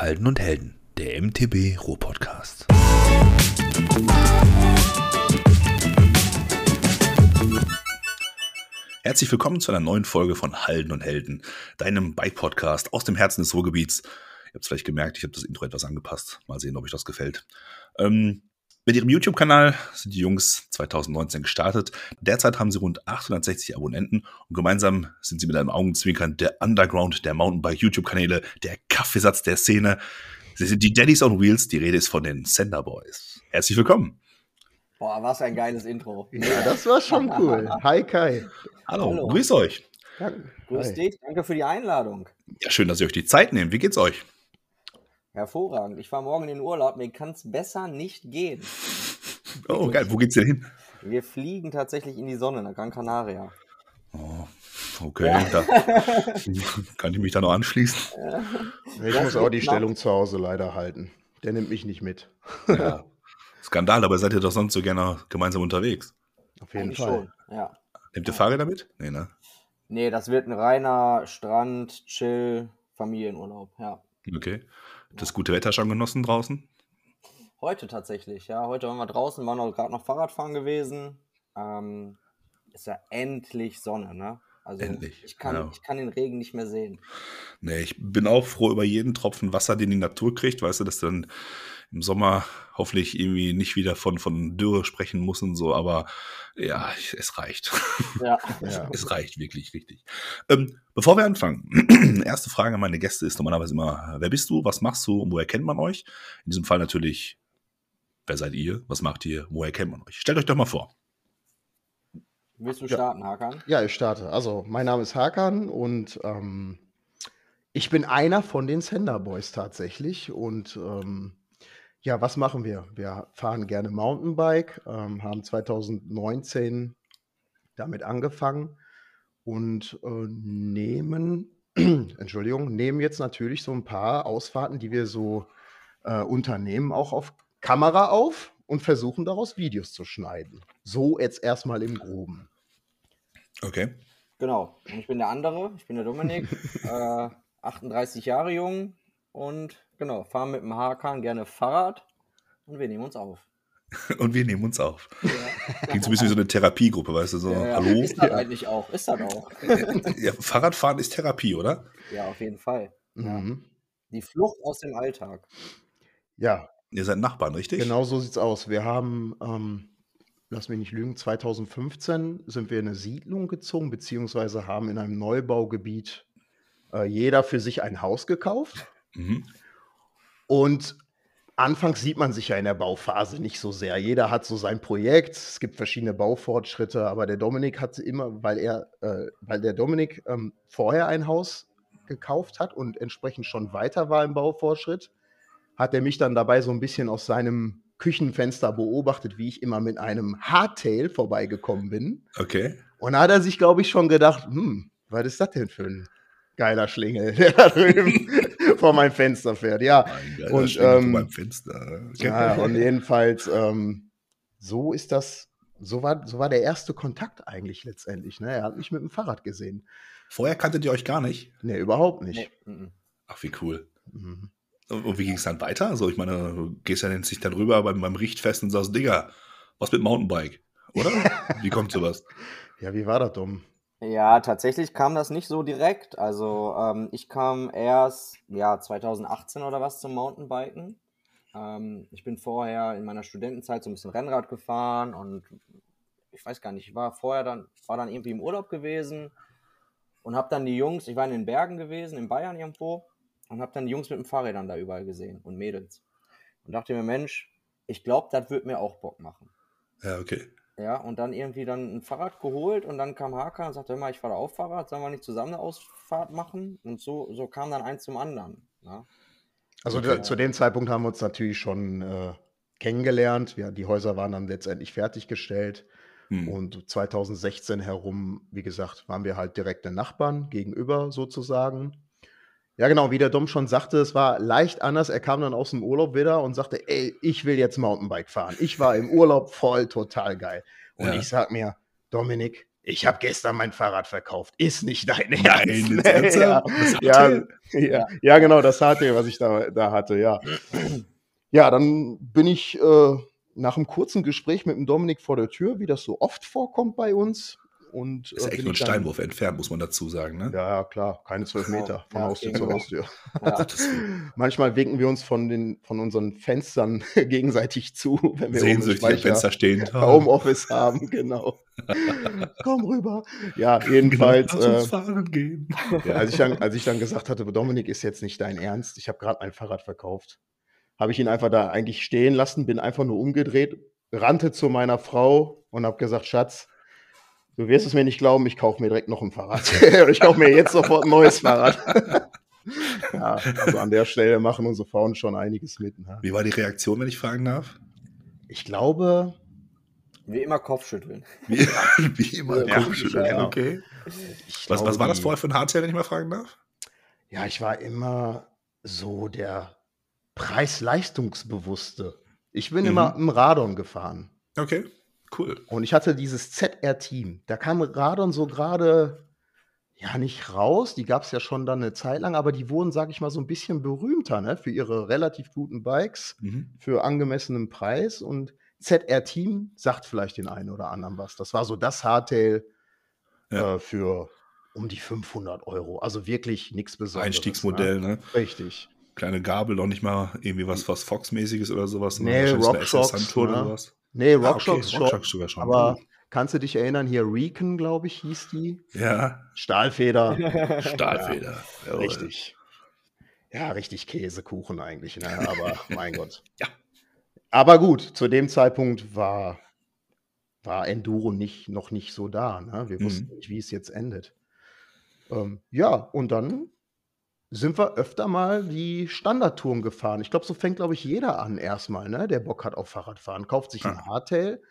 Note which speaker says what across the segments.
Speaker 1: Halden und Helden, der MTB Ruhr-Podcast. Herzlich willkommen zu einer neuen Folge von Halden und Helden, deinem Bike-Podcast aus dem Herzen des Ruhrgebiets. Ihr habt es vielleicht gemerkt, ich habe das Intro etwas angepasst. Mal sehen, ob euch das gefällt. Ähm, mit ihrem YouTube-Kanal sind die Jungs 2019 gestartet. Derzeit haben sie rund 860 Abonnenten und gemeinsam sind sie mit einem Augenzwinkern der Underground der Mountainbike-YouTube-Kanäle, der Kaffeesatz der Szene. Sie sind die Daddies on Wheels, die Rede ist von den Sender Boys. Herzlich willkommen.
Speaker 2: Boah, was ein geiles Intro.
Speaker 3: Ja, das war schon cool. Hi Kai.
Speaker 1: Hallo, Hallo. grüß euch.
Speaker 2: Ja, grüß Hi. dich, danke für die Einladung.
Speaker 1: Ja, schön, dass ihr euch die Zeit nehmt. Wie geht's euch?
Speaker 2: Hervorragend. Ich fahre morgen in den Urlaub. Mir kann es besser nicht gehen.
Speaker 1: Oh, geil. Wo geht's denn hin?
Speaker 2: Wir fliegen tatsächlich in die Sonne, nach Gran Canaria.
Speaker 1: Oh, okay. Ja. Da kann ich mich da noch anschließen?
Speaker 3: Ich das muss auch die Stellung zu Hause leider halten. Der nimmt mich nicht mit.
Speaker 1: Ja. Skandal, aber seid ihr doch sonst so gerne gemeinsam unterwegs?
Speaker 3: Auf jeden Eigentlich Fall.
Speaker 1: Schon, ja. Nehmt ihr Fahrräder mit? Nee, ne?
Speaker 2: Nee, das wird ein reiner Strand, Chill, Familienurlaub, ja.
Speaker 1: Okay. Das gute Wetter schon genossen draußen?
Speaker 2: Heute tatsächlich, ja. Heute waren wir draußen, waren auch gerade noch Fahrradfahren gewesen. Ähm, ist ja endlich Sonne, ne? Also endlich, ich kann, genau. ich kann den Regen nicht mehr sehen.
Speaker 1: Nee, ich bin auch froh über jeden Tropfen Wasser, den die Natur kriegt, weißt du, dass dann im Sommer hoffentlich irgendwie nicht wieder von, von Dürre sprechen muss und so, aber ja, es reicht. Ja. es reicht wirklich richtig. Ähm, bevor wir anfangen, erste Frage an meine Gäste ist normalerweise immer, wer bist du, was machst du und woher kennt man euch? In diesem Fall natürlich, wer seid ihr, was macht ihr, woher kennt man euch? Stellt euch doch mal vor.
Speaker 2: Willst du starten,
Speaker 3: ja.
Speaker 2: Hakan?
Speaker 3: Ja, ich starte. Also, mein Name ist Hakan und ähm, ich bin einer von den Sender Boys tatsächlich und ähm, ja, was machen wir? Wir fahren gerne Mountainbike, ähm, haben 2019 damit angefangen und äh, nehmen, Entschuldigung, nehmen jetzt natürlich so ein paar Ausfahrten, die wir so äh, unternehmen, auch auf Kamera auf und versuchen daraus Videos zu schneiden. So jetzt erstmal im Groben.
Speaker 1: Okay.
Speaker 2: Genau. Und ich bin der andere, ich bin der Dominik, äh, 38 Jahre jung, und genau, fahren mit dem Hakan gerne Fahrrad und wir nehmen uns auf.
Speaker 1: und wir nehmen uns auf. Ja. Klingt so ein bisschen wie so eine Therapiegruppe, weißt du, so, ja, ja. hallo?
Speaker 2: Ist das eigentlich auch, ist das auch.
Speaker 1: ja, Fahrradfahren ist Therapie, oder?
Speaker 2: Ja, auf jeden Fall. Mhm. Die Flucht aus dem Alltag.
Speaker 3: Ja.
Speaker 1: Ihr seid Nachbarn, richtig?
Speaker 3: Genau so sieht's aus. Wir haben, ähm, lass mich nicht lügen, 2015 sind wir in eine Siedlung gezogen, beziehungsweise haben in einem Neubaugebiet äh, jeder für sich ein Haus gekauft. Mhm. Und anfangs sieht man sich ja in der Bauphase nicht so sehr. Jeder hat so sein Projekt. Es gibt verschiedene Baufortschritte, aber der Dominik hat immer, weil er, äh, weil der Dominik ähm, vorher ein Haus gekauft hat und entsprechend schon weiter war im Baufortschritt, hat er mich dann dabei so ein bisschen aus seinem Küchenfenster beobachtet, wie ich immer mit einem Hardtail vorbeigekommen bin.
Speaker 1: Okay.
Speaker 3: Und da hat er sich, glaube ich, schon gedacht, hm, was ist das denn für ein geiler Schlingel, der da drüben vor meinem Fenster fährt. Ja,
Speaker 1: und, ähm, vor meinem Fenster.
Speaker 3: Okay. Ja, und jedenfalls, ähm, so ist das, so war, so war der erste Kontakt eigentlich letztendlich. Ne? Er hat mich mit dem Fahrrad gesehen.
Speaker 1: Vorher kanntet ihr euch gar nicht?
Speaker 3: Nee, überhaupt nicht.
Speaker 1: Ach, wie cool. Mhm. Und wie ging es dann weiter? Also, ich meine, du gehst ja nicht dann rüber beim, beim Richtfest und sagst, Digga, was mit Mountainbike? Oder? wie kommt sowas?
Speaker 3: Ja, wie war das dumm?
Speaker 2: Ja, tatsächlich kam das nicht so direkt. Also ähm, ich kam erst ja 2018 oder was zum Mountainbiken. Ähm, ich bin vorher in meiner Studentenzeit so ein bisschen Rennrad gefahren und ich weiß gar nicht, ich war vorher dann war dann irgendwie im Urlaub gewesen und habe dann die Jungs, ich war in den Bergen gewesen in Bayern irgendwo und habe dann die Jungs mit den Fahrrädern da überall gesehen und Mädels und dachte mir Mensch, ich glaube, das wird mir auch Bock machen.
Speaker 1: Ja, okay.
Speaker 2: Ja, und dann irgendwie dann ein Fahrrad geholt und dann kam Haka und sagte immer, ich fahre auf Fahrrad, sollen wir nicht zusammen eine Ausfahrt machen? Und so, so kam dann eins zum anderen. Ja. Ne?
Speaker 3: Also und, zu dem Zeitpunkt haben wir uns natürlich schon äh, kennengelernt. Ja, die Häuser waren dann letztendlich fertiggestellt. Hm. Und 2016 herum, wie gesagt, waren wir halt direkte Nachbarn gegenüber sozusagen. Ja, genau, wie der Dom schon sagte, es war leicht anders. Er kam dann aus dem Urlaub wieder und sagte, ey, ich will jetzt Mountainbike fahren. Ich war im Urlaub voll total geil. Und ja. ich sag mir, Dominik, ich habe gestern mein Fahrrad verkauft. Ist nicht dein
Speaker 1: Ernst.
Speaker 3: Ernst? ja, ja, ja, ja, genau, das hatte, was ich da, da hatte, ja. Ja, dann bin ich äh, nach einem kurzen Gespräch mit dem Dominik vor der Tür, wie das so oft vorkommt bei uns. Und,
Speaker 1: Ist ja
Speaker 3: äh,
Speaker 1: echt nur ein
Speaker 3: ich dann-
Speaker 1: Steinwurf entfernt, muss man dazu sagen. Ne?
Speaker 3: Ja, ja, klar, keine zwölf
Speaker 2: Genau.
Speaker 3: Meter von
Speaker 2: Ja,
Speaker 3: Haustür zu. Haustür.
Speaker 2: Ja.
Speaker 3: Manchmal winken wir uns von, den, von unseren Fenstern gegenseitig zu, wenn wir
Speaker 1: Sehnsüchtig am Fenster stehen.
Speaker 3: Homeoffice haben, genau. Komm rüber. Ja, jedenfalls,
Speaker 1: Genau, lass uns
Speaker 3: äh,
Speaker 1: fahren gehen.
Speaker 3: ja, als, ich dann, als ich dann gesagt hatte, Dominik ist jetzt nicht dein Ernst, ich habe gerade mein Fahrrad verkauft, habe ich ihn einfach da eigentlich stehen lassen, bin einfach nur umgedreht, rannte zu meiner Frau und habe gesagt, Schatz, du wirst es mir nicht glauben, ich kaufe mir direkt noch ein Fahrrad. ich kaufe mir jetzt sofort ein neues Fahrrad. ja, also an der Stelle machen unsere Frauen schon einiges mit. Ne?
Speaker 1: Wie war die Reaktion, wenn ich fragen darf?
Speaker 3: Ich glaube,
Speaker 2: Wie immer Kopfschütteln.
Speaker 1: Wie, wie immer.
Speaker 3: Ja,
Speaker 1: Kopfschütteln,
Speaker 3: genau.
Speaker 1: okay.
Speaker 3: ich
Speaker 1: Was, was
Speaker 3: glaube,
Speaker 1: war das vorher für ein Hardtail, wenn ich mal fragen darf?
Speaker 3: Ja, ich war immer so der Preis-Leistungsbewusste. Ich bin
Speaker 1: Mhm.
Speaker 3: immer im Radon gefahren.
Speaker 1: Okay, cool.
Speaker 3: Und ich hatte dieses ZR-Team. Da kam Radon so gerade, ja, nicht raus. Die gab es ja schon dann eine Zeit lang, aber die wurden, sag ich mal, so ein bisschen berühmter, ne? Für ihre relativ guten Bikes,
Speaker 1: Mhm.
Speaker 3: für angemessenen Preis. Und ZR-Team sagt vielleicht den einen oder anderen was. Das war so das Hardtail
Speaker 1: Ja.
Speaker 3: äh, für um die 500 Euro. Also wirklich nichts Besonderes.
Speaker 1: Einstiegsmodell, ne?
Speaker 3: Ne? Richtig.
Speaker 1: Kleine Gabel, noch nicht mal irgendwie was, was Fox-mäßiges oder sowas.
Speaker 3: Nee, Rockshox, ne?
Speaker 1: oder sowas.
Speaker 3: Nee,
Speaker 1: Ah, okay,
Speaker 3: Rockshox schon.
Speaker 1: Rockshox sogar schon.
Speaker 3: Aber kannst du dich erinnern, hier Recon, glaube ich, hieß die.
Speaker 1: Ja,
Speaker 3: Stahlfeder.
Speaker 1: Stahlfeder. Jawohl.
Speaker 3: richtig. Ja, richtig Käsekuchen eigentlich, ne? aber mein Gott.
Speaker 1: Ja.
Speaker 3: Aber gut, zu dem Zeitpunkt war, war Enduro nicht, noch nicht so da. Ne? Wir
Speaker 1: Mhm.
Speaker 3: wussten nicht, wie es jetzt endet. Ähm, ja, und dann sind wir öfter mal die Standardtouren gefahren. Ich glaube, so fängt, glaube ich, jeder an erstmal, ne? der Bock hat auf Fahrradfahren, kauft sich ein
Speaker 1: Ja.
Speaker 3: Hardtail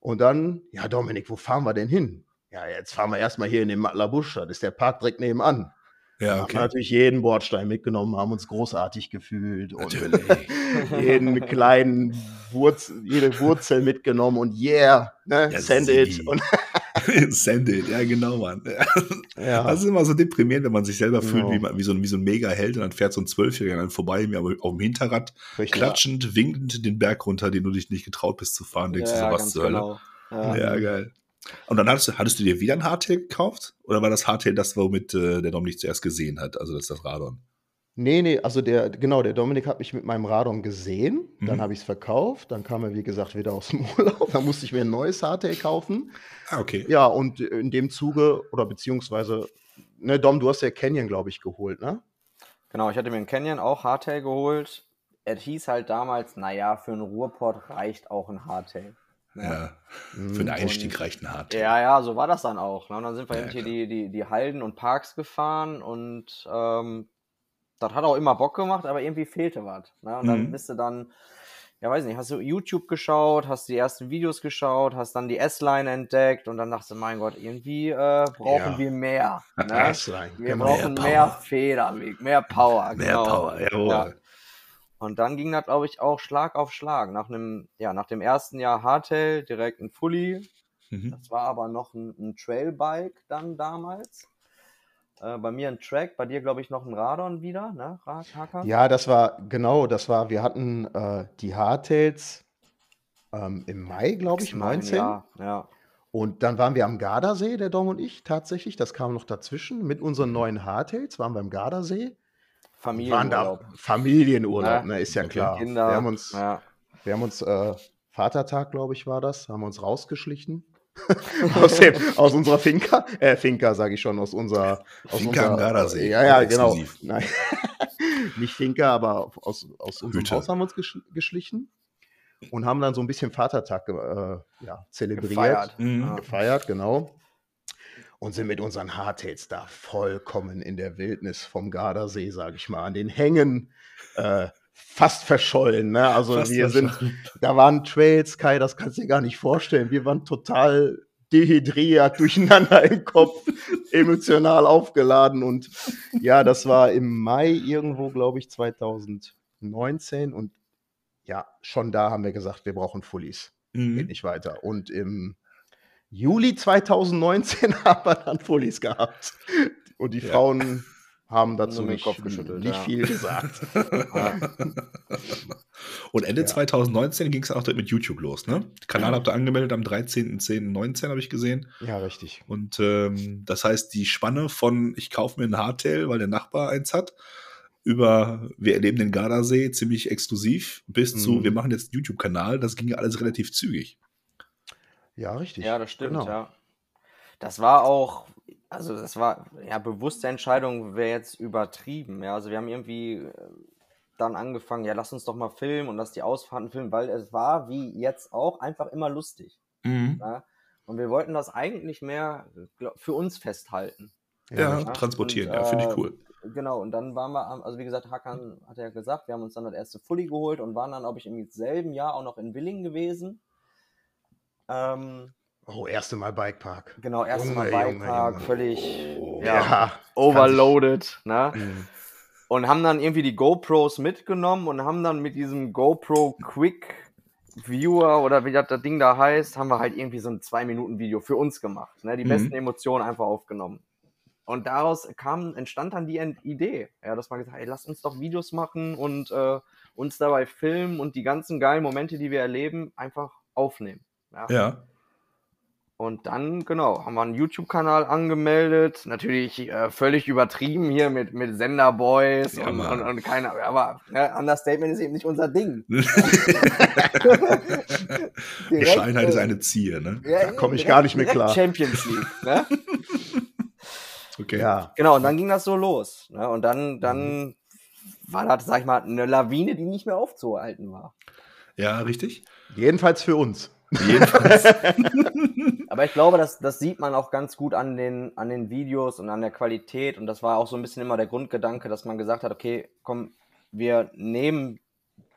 Speaker 3: und dann, ja, Dominik, wo fahren wir denn hin? Ja, jetzt fahren wir erstmal hier in den Matlabusch, das ist der Park direkt nebenan.
Speaker 1: Ja,
Speaker 3: Haben
Speaker 1: okay.
Speaker 3: natürlich jeden Bordstein mitgenommen, haben uns großartig gefühlt und
Speaker 1: Natürlich.
Speaker 3: jeden kleinen Wurzel, jede Wurzel mitgenommen und yeah, ne,
Speaker 1: Ja,
Speaker 3: send it. Und,
Speaker 1: Send it, ja genau, Mann.
Speaker 3: ja,
Speaker 1: Das ist immer so deprimierend, wenn man sich selber fühlt
Speaker 3: Genau.
Speaker 1: wie, man- wie, so ein, wie so ein Mega-Held und dann fährt so ein Zwölfjähriger an einem vorbei, mir aber auf dem Hinterrad,
Speaker 3: richtig.
Speaker 1: klatschend, winkend den Berg runter, den du dich nicht getraut bist zu fahren. Denkst du so, was zur Hölle?
Speaker 2: genau. Ja.
Speaker 1: Ja, geil. Und dann hattest du, hattest du dir wieder ein Hardtail gekauft? Oder war das Hardtail das, womit äh, der Dominik zuerst gesehen hat? Also das ist das Radon.
Speaker 3: Nee, nee, also der, genau, der Dominik hat mich mit meinem Radon gesehen, dann
Speaker 1: Mhm.
Speaker 3: habe ich es verkauft, dann kam er, wie gesagt, wieder aus dem Urlaub, dann musste ich mir ein neues Hardtail kaufen.
Speaker 1: Ah, okay.
Speaker 3: Ja, und in dem Zuge, oder beziehungsweise, ne, Dom, du hast ja Canyon, glaube ich, geholt, ne?
Speaker 2: Genau, ich hatte mir einen Canyon auch Hardtail geholt. Es hieß halt damals, naja, für einen Ruhrpott reicht auch ein Hardtail.
Speaker 1: Ja. Für
Speaker 3: Mhm.
Speaker 1: den Einstieg reicht ein Hardtail.
Speaker 2: Ja, ja, so war das dann auch. Ne? Und dann sind wir
Speaker 1: Ja,
Speaker 2: eben hier die, die, die Halden und Parks gefahren und ähm, das hat auch immer Bock gemacht, aber irgendwie fehlte was. Ne? Und dann
Speaker 1: Mhm.
Speaker 2: bist du dann, ja weiß nicht, hast du YouTube geschaut, hast die ersten Videos geschaut, hast dann die S-Line entdeckt und dann dachtest du, mein Gott, irgendwie äh, brauchen
Speaker 3: Ja.
Speaker 2: wir mehr. Ne?
Speaker 3: S-Line,
Speaker 2: Wir
Speaker 3: genau.
Speaker 2: brauchen
Speaker 1: Mehr
Speaker 2: mehr. Federweg, mehr Power.
Speaker 1: Mehr
Speaker 2: genau.
Speaker 1: Power, jawohl.
Speaker 2: Ja. Und dann ging das, glaube ich, auch Schlag auf Schlag. Nach einem, ja, nach dem ersten Jahr Hardtail direkt ein Fully.
Speaker 1: Mhm.
Speaker 2: Das war aber noch ein, ein Trailbike dann damals. Äh, bei mir ein Track, bei dir, glaube ich, noch ein Radon wieder, ne? Rad?
Speaker 3: Ja, das war, genau, das war, wir hatten äh, die Hardtails ähm, im Mai, glaube ich, 19.
Speaker 2: Ja, ja.
Speaker 3: Und dann waren wir am Gardasee, der Dom und ich, tatsächlich. Das kam noch dazwischen. Mit unseren neuen Hardtails waren wir am Gardasee. Da
Speaker 2: Familienurlaub.
Speaker 3: Familienurlaub,
Speaker 2: Ja.
Speaker 3: ne, ist ja klar.
Speaker 2: Kinder.
Speaker 3: Wir haben uns,
Speaker 2: ja.
Speaker 3: wir haben uns äh, Vatertag, glaube ich, war das, haben wir uns rausgeschlichen. aus, dem, aus unserer Finca, äh, Finca sage ich schon, aus unserer. Aus
Speaker 1: Finca am Gardasee,
Speaker 3: Ja, ja, genau. Nein, nicht Finca, aber aus, aus unserem
Speaker 1: Hütte.
Speaker 3: Haus haben wir uns gesch geschlichen und haben dann so ein bisschen Vatertag äh, ja, zelebriert
Speaker 2: Gefeiert.
Speaker 1: Mhm.
Speaker 3: Gefeiert, genau. Und sind mit unseren Hardtails da vollkommen in der Wildnis vom Gardasee, sage ich mal, an den Hängen äh, fast verschollen. Ne? Also
Speaker 1: Fast
Speaker 3: wir sind, da waren Trails, Kai, das kannst du dir gar nicht vorstellen. Wir waren total dehydriert, durcheinander im Kopf, emotional aufgeladen. Und ja, das war im Mai irgendwo, glaube ich, 2019. Und ja, schon da haben wir gesagt, wir brauchen Fullies geht
Speaker 1: Mhm.
Speaker 3: nicht weiter. Und im Juli 2019 haben wir dann Fullies gehabt. Und die
Speaker 1: Ja.
Speaker 3: Frauen haben dazu nicht,
Speaker 2: Kopf geschüttelt,
Speaker 3: nicht
Speaker 2: ja.
Speaker 3: viel gesagt.
Speaker 1: Und Ende
Speaker 3: Ja.
Speaker 1: 2019 ging es auch direkt mit YouTube los, ne? Kanal habt ihr angemeldet am 13.10.19, habe ich gesehen.
Speaker 3: ja, richtig.
Speaker 1: Und ähm, das heißt, die Spanne von ich kaufe mir ein Hardtail, weil der Nachbar eins hat, über wir erleben den Gardasee ziemlich exklusiv, bis zu
Speaker 3: Mhm.
Speaker 1: wir machen jetzt einen YouTube-Kanal, das ging ja alles relativ zügig.
Speaker 3: Ja, richtig.
Speaker 2: Ja, das stimmt,
Speaker 3: Genau.
Speaker 2: ja. Das war auch, also das war, ja, bewusste Entscheidung wäre jetzt übertrieben. Ja, also wir haben irgendwie äh, dann angefangen, ja, lass uns doch mal filmen und lass die Ausfahrten filmen, weil es war, wie jetzt auch, einfach immer lustig. Ja? Und wir wollten das eigentlich mehr glaub, für uns festhalten.
Speaker 1: Ja,
Speaker 2: Ja,
Speaker 1: transportieren,
Speaker 2: und,
Speaker 1: ja, finde ich
Speaker 2: äh,
Speaker 1: cool.
Speaker 2: Genau, und dann waren wir, also wie gesagt, Hakan hat ja gesagt, wir haben uns dann das erste Fully geholt und waren dann, glaube ich, im selben Jahr auch noch in Willingen gewesen. Ähm,
Speaker 3: Oh, erste Mal Bikepark.
Speaker 2: genau, erste Mal Bikepark,
Speaker 3: Junge.
Speaker 2: völlig
Speaker 1: Oh.
Speaker 2: ja, overloaded, ne?
Speaker 3: Mhm.
Speaker 2: Und haben dann irgendwie die GoPros mitgenommen und haben dann mit diesem GoPro Quick Viewer oder wie das, Ding da heißt, haben wir halt irgendwie so ein 2-Minuten-Video für uns gemacht. Ne? Die
Speaker 1: Mhm.
Speaker 2: besten Emotionen einfach aufgenommen. Und daraus kam, entstand dann die Idee, ja, dass man gesagt hat, ey, lass uns doch Videos machen und äh, uns dabei filmen und die ganzen geilen Momente, die wir erleben, einfach aufnehmen. Ja?
Speaker 1: Ja.
Speaker 2: Und dann, genau, haben wir einen YouTube-Kanal angemeldet. Natürlich äh, völlig übertrieben hier mit, mit Senderboys
Speaker 1: Ja,
Speaker 2: und, und, und keine, aber ne, Understatement ist eben nicht unser Ding.
Speaker 1: Bescheidenheit ist
Speaker 2: äh,
Speaker 1: eine Zier, ne?
Speaker 2: ja,
Speaker 3: Da komm ich
Speaker 2: direkt-
Speaker 3: gar nicht mehr klar.
Speaker 2: Champions League, ne?
Speaker 1: Okay.
Speaker 3: Ja.
Speaker 2: Genau, und dann ging das so los. Ne? Und dann, dann
Speaker 3: Mhm.
Speaker 2: war das, sag ich mal, eine Lawine, die nicht mehr aufzuhalten war.
Speaker 1: Ja, richtig.
Speaker 3: Jedenfalls für uns.
Speaker 1: Jedenfalls.
Speaker 2: Aber ich glaube, das, das sieht man auch ganz gut an den, an den Videos und an der Qualität. Und das war auch so ein bisschen immer der Grundgedanke, dass man gesagt hat, okay, komm, wir nehmen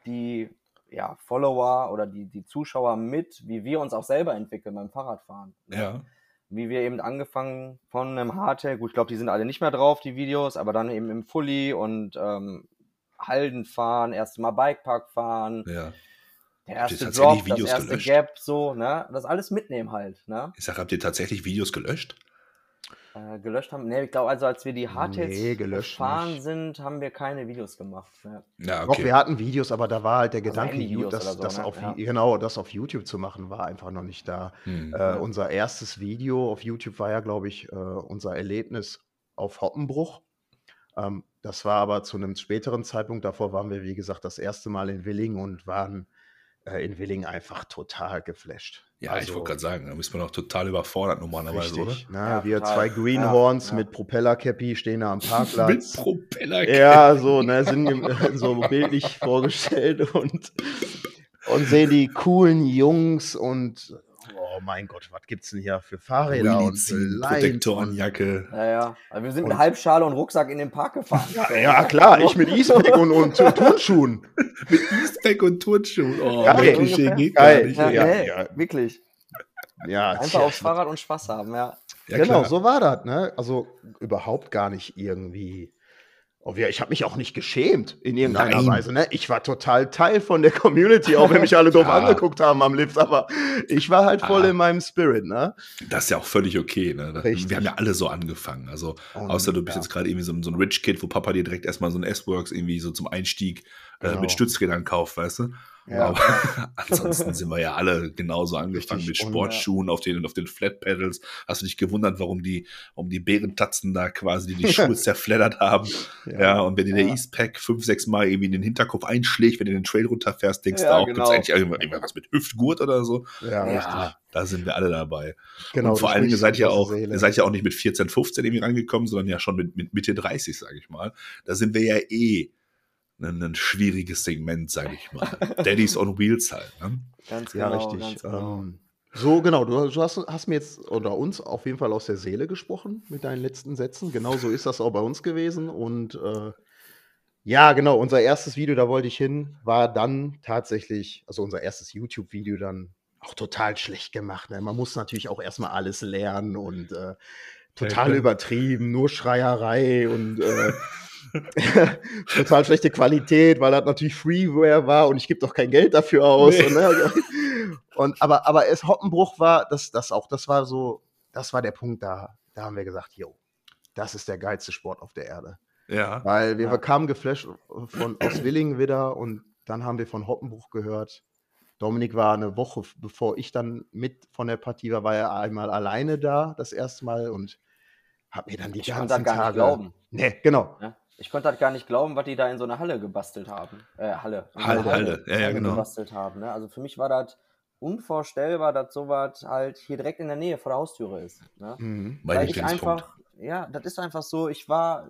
Speaker 2: die ja, Follower oder die, die Zuschauer mit, wie wir uns auch selber entwickeln beim Fahrradfahren.
Speaker 1: ja.
Speaker 2: Wie wir eben angefangen von einem Hardtail, gut, ich glaube, die sind alle nicht mehr drauf, die Videos, aber dann eben im Fully und ähm, Halden fahren, erste Mal Bikepark fahren,
Speaker 1: Ja.
Speaker 2: Der
Speaker 1: Habt ihr
Speaker 2: erste
Speaker 1: tatsächlich
Speaker 2: Drop, das
Speaker 1: Videos
Speaker 2: erste
Speaker 1: gelöscht?
Speaker 2: Gap, so, ne? Das alles mitnehmen halt, ne?
Speaker 1: Ich sag, habt ihr tatsächlich Videos gelöscht?
Speaker 2: Äh, gelöscht haben. Ne, ich glaube, also als wir die Hardtails
Speaker 3: Nee, gelöscht
Speaker 2: gefahren
Speaker 3: nicht.
Speaker 2: sind, haben wir keine Videos gemacht. Ne?
Speaker 1: Ja,
Speaker 3: Doch,
Speaker 1: okay.
Speaker 3: wir hatten Videos, aber da war halt der Gedanke,
Speaker 2: Handyvideos
Speaker 3: das,
Speaker 2: oder so,
Speaker 3: das
Speaker 2: ne?
Speaker 3: auf,
Speaker 2: Ja.
Speaker 3: genau, das auf YouTube zu machen, war einfach noch nicht da.
Speaker 1: Hm.
Speaker 3: Äh, unser erstes Video auf YouTube war ja, glaube ich, äh, unser Erlebnis auf Hoppenbruch. Ähm, das war aber zu einem späteren Zeitpunkt. Davor waren wir, wie gesagt, das erste Mal in Willingen und waren äh, in Willingen einfach total geflasht.
Speaker 1: Ja, ich
Speaker 3: Also,
Speaker 1: wollte gerade sagen, da ist man doch total überfordert normalerweise,
Speaker 3: Richtig. Ne?
Speaker 2: Ja,
Speaker 3: wir
Speaker 2: total.
Speaker 3: zwei Greenhorns
Speaker 2: Ja, ja.
Speaker 3: mit Propellercappy stehen da am
Speaker 1: oder? Mit
Speaker 3: Parkplatz.
Speaker 1: Propeller.
Speaker 3: Ja, so, ne, sind so bildlich vorgestellt und, und sehen die coolen Jungs und oh mein Gott, was gibt's denn hier für Fahrräder und
Speaker 1: Protektorenjacke.
Speaker 2: Ja, ja. Also wir sind mit
Speaker 3: Und-
Speaker 2: Halbschale und Rucksack in den Park gefahren.
Speaker 3: ja, ja, klar, ich mit E-Spec und, und Turnschuhen.
Speaker 1: Mit Eastpack und Turnschuhen. Oh,
Speaker 3: Geil.
Speaker 1: geht
Speaker 3: Geil.
Speaker 1: gar nicht.
Speaker 2: Ja,
Speaker 3: Ja,
Speaker 2: nee,
Speaker 3: ja.
Speaker 2: wirklich.
Speaker 3: Ja,
Speaker 2: Einfach
Speaker 3: tja,
Speaker 2: aufs Fahrrad und Spaß haben, ja.
Speaker 1: Ja,
Speaker 3: genau,
Speaker 1: klar.
Speaker 3: so war das, ne? Also überhaupt gar nicht irgendwie. Oh, ja, ich habe mich auch nicht geschämt in irgendeiner
Speaker 1: Nein.
Speaker 3: Weise. Ne? Ich war total Teil von der Community, auch wenn mich alle doof
Speaker 1: Ja.
Speaker 3: angeguckt haben am Lift, aber ich war halt voll
Speaker 1: Ah.
Speaker 3: in meinem Spirit. Ne?
Speaker 1: Das ist ja auch völlig okay. Ne? Das-. Wir haben ja alle so angefangen. Also,
Speaker 3: Und,
Speaker 1: außer du bist
Speaker 3: ja.
Speaker 1: jetzt gerade irgendwie so, ein- so ein Rich Kid, wo Papa dir direkt erstmal so ein S-Works irgendwie so zum Einstieg äh,
Speaker 3: Genau.
Speaker 1: mit Stützrädern kauft, weißt du?
Speaker 3: Ja.
Speaker 1: Aber ansonsten sind wir ja alle genauso angefangen
Speaker 3: Richtig.
Speaker 1: mit Sportschuhen auf den, auf den Flat Pedals. Hast du dich gewundert, warum die, warum die Bärentatzen da quasi die, die Schuhe zerfleddert haben? Ja, und wenn dir der
Speaker 2: Ja.
Speaker 1: Eastpack fünf, sechs Mal irgendwie in den Hinterkopf einschlägt, wenn du den Trail runterfährst, denkst
Speaker 2: Ja,
Speaker 1: du auch,
Speaker 2: genau.
Speaker 1: gibt's eigentlich irgendwas mit Hüftgurt oder so?
Speaker 3: Ja,
Speaker 2: Ja.
Speaker 3: richtig.
Speaker 1: Da sind wir alle dabei.
Speaker 3: Genau,
Speaker 1: und vor allen Dingen seid ihr auch,
Speaker 3: Seele.
Speaker 1: ihr seid ja auch nicht mit 14, 15 irgendwie rangekommen, sondern ja schon mit, mit Mitte 30, sage ich mal. Da sind wir ja eh ein, ein schwieriges Segment, sage ich mal. Daddies on Wheels halt. Ne?
Speaker 2: Ganz
Speaker 3: Ja,
Speaker 2: genau.
Speaker 3: richtig.
Speaker 2: Ganz genau.
Speaker 3: Ähm, so, genau, du, du hast, hast mir jetzt oder uns auf jeden Fall aus der Seele gesprochen mit deinen letzten Sätzen. Genau so ist das auch bei uns gewesen. Und äh, ja, genau, unser erstes Video, da wollte ich hin, war dann tatsächlich, also unser erstes YouTube-Video dann auch total schlecht gemacht. Ne? Man muss natürlich auch erstmal alles lernen und äh, total übertrieben, nur Schreierei und äh, total schlechte Qualität, weil das natürlich Freeware war und ich gebe doch kein Geld dafür aus.
Speaker 1: Nee.
Speaker 3: Und, ne, und, aber, aber es Hoppenbruch war, das, das auch, das war so, das war der Punkt da. Da haben wir gesagt, jo, das ist der geilste Sport auf der Erde.
Speaker 1: Ja.
Speaker 3: Weil wir
Speaker 2: Ja.
Speaker 3: kamen geflasht von aus Willingen wieder und dann haben wir von Hoppenbruch gehört. Dominik war eine Woche, bevor ich dann mit von der Partie war, war er einmal alleine da, das erste Mal und hat mir dann die
Speaker 2: Ich
Speaker 3: ganzen
Speaker 2: das gar
Speaker 3: Tage.
Speaker 2: nicht glauben.
Speaker 3: Nee, genau.
Speaker 2: Ne? Ich konnte das gar nicht glauben, was die da in so einer Halle gebastelt haben. Äh, Halle.
Speaker 1: Halle,
Speaker 2: einer
Speaker 1: Halle. Ja, ja, genau.
Speaker 2: gebastelt haben. Ne? Also für mich war das unvorstellbar, dass sowas halt hier direkt in der Nähe vor der Haustüre ist. Ne?
Speaker 3: Mhm.
Speaker 2: Weil ich einfach, ja, das ist einfach so, ich war,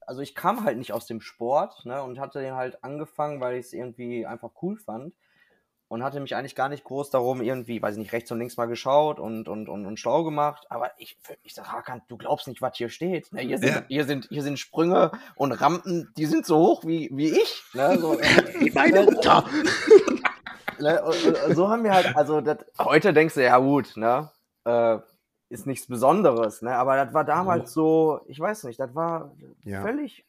Speaker 2: also ich kam halt nicht aus dem Sport ne, und hatte den halt angefangen, weil ich es irgendwie einfach cool fand und hatte mich eigentlich gar nicht groß darum irgendwie, weiß ich nicht, rechts und links mal geschaut und, und, und, und schlau gemacht, aber ich, ich sag, Hakan, du glaubst nicht, was hier steht. Ne? Hier, sind,
Speaker 1: Ja.
Speaker 2: hier, sind, hier sind Sprünge und Rampen, die sind so hoch wie, wie ich. Ne? So,
Speaker 3: Wie meine Mutter.
Speaker 2: Ne, und, und, und so haben wir halt, also das, heute denkst du, ja gut, ne? Äh, ist nichts Besonderes, ne? Aber das war damals so, ich weiß nicht, das war
Speaker 3: Ja.
Speaker 2: völlig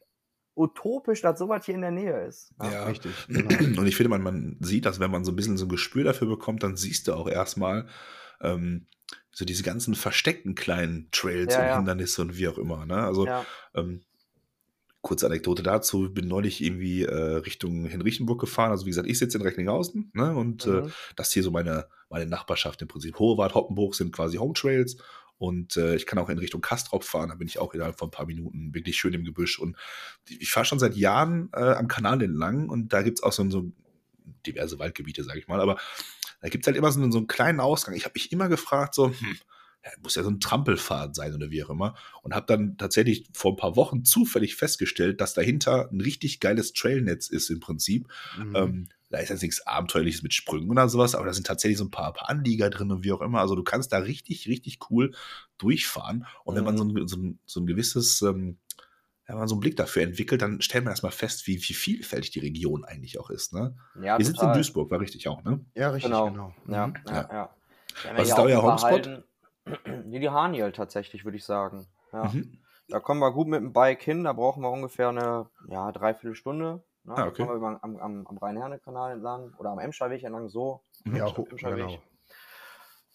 Speaker 2: utopisch, dass sowas hier in der Nähe ist. ne?
Speaker 1: Ja.
Speaker 3: Richtig. Genau.
Speaker 1: Und ich finde, man, man sieht das, wenn man so ein bisschen so ein Gespür dafür bekommt, dann siehst du auch erstmal ähm, so diese ganzen versteckten kleinen Trails
Speaker 2: Ja,
Speaker 1: und
Speaker 2: ja.
Speaker 1: Hindernisse und wie auch immer. Ne? Also,
Speaker 2: Ja,
Speaker 1: ähm, kurze Anekdote dazu, bin neulich irgendwie äh, Richtung Hinrichtenburg gefahren. Also, wie gesagt, ich sitze in Recklinghausen ne? und äh,
Speaker 2: mhm.
Speaker 1: das ist hier so meine, meine Nachbarschaft im Prinzip. Hohewart, Hoppenburg sind quasi Home Trails. Und äh, ich kann auch in Richtung Kastrop fahren, da bin ich auch innerhalb von ein paar Minuten wirklich schön im Gebüsch. Und ich fahre schon seit Jahren äh, am Kanal entlang und da gibt es auch so, so diverse Waldgebiete, sage ich mal. Aber da gibt es halt immer so, so einen kleinen Ausgang. Ich habe mich immer gefragt, so, hm, ja, muss ja so ein Trampelpfad sein oder wie auch immer. Und habe dann tatsächlich vor ein paar Wochen zufällig festgestellt, dass dahinter ein richtig geiles Trailnetz ist im Prinzip.
Speaker 3: Mhm.
Speaker 1: Ähm, da ist jetzt nichts Abenteuerliches mit Sprüngen oder sowas, aber da sind tatsächlich so ein paar, paar Anlieger drin und wie auch immer. Also du kannst da richtig, richtig cool durchfahren. Und wenn man so ein, so ein, so ein gewisses, ähm, ja, wenn man so einen Blick dafür entwickelt, dann stellt man erstmal fest, wie, wie vielfältig die Region eigentlich auch ist. Ne?
Speaker 2: ja
Speaker 1: Wir sitzen in. Duisburg, war richtig auch, ne?
Speaker 3: ja, richtig,
Speaker 2: Genau.
Speaker 3: genau.
Speaker 2: Ja,
Speaker 3: Mhm.
Speaker 2: ja,
Speaker 1: Ja.
Speaker 2: ja.
Speaker 1: Was
Speaker 2: ja
Speaker 1: ist da
Speaker 2: auch
Speaker 1: euer Homespot?
Speaker 2: Nee, die Haniel tatsächlich, würde ich sagen. Ja.
Speaker 1: Mhm.
Speaker 2: Da kommen wir gut mit dem Bike hin, da brauchen wir ungefähr eine ja, Dreiviertelstunde. Ne?
Speaker 1: Ah, okay.
Speaker 2: Kommen wir am, am, am Rhein-Herne-Kanal entlang oder am Emscherweg entlang so.
Speaker 3: Ja,
Speaker 2: Emscher-
Speaker 3: ho-
Speaker 2: Emscherweg.
Speaker 3: genau.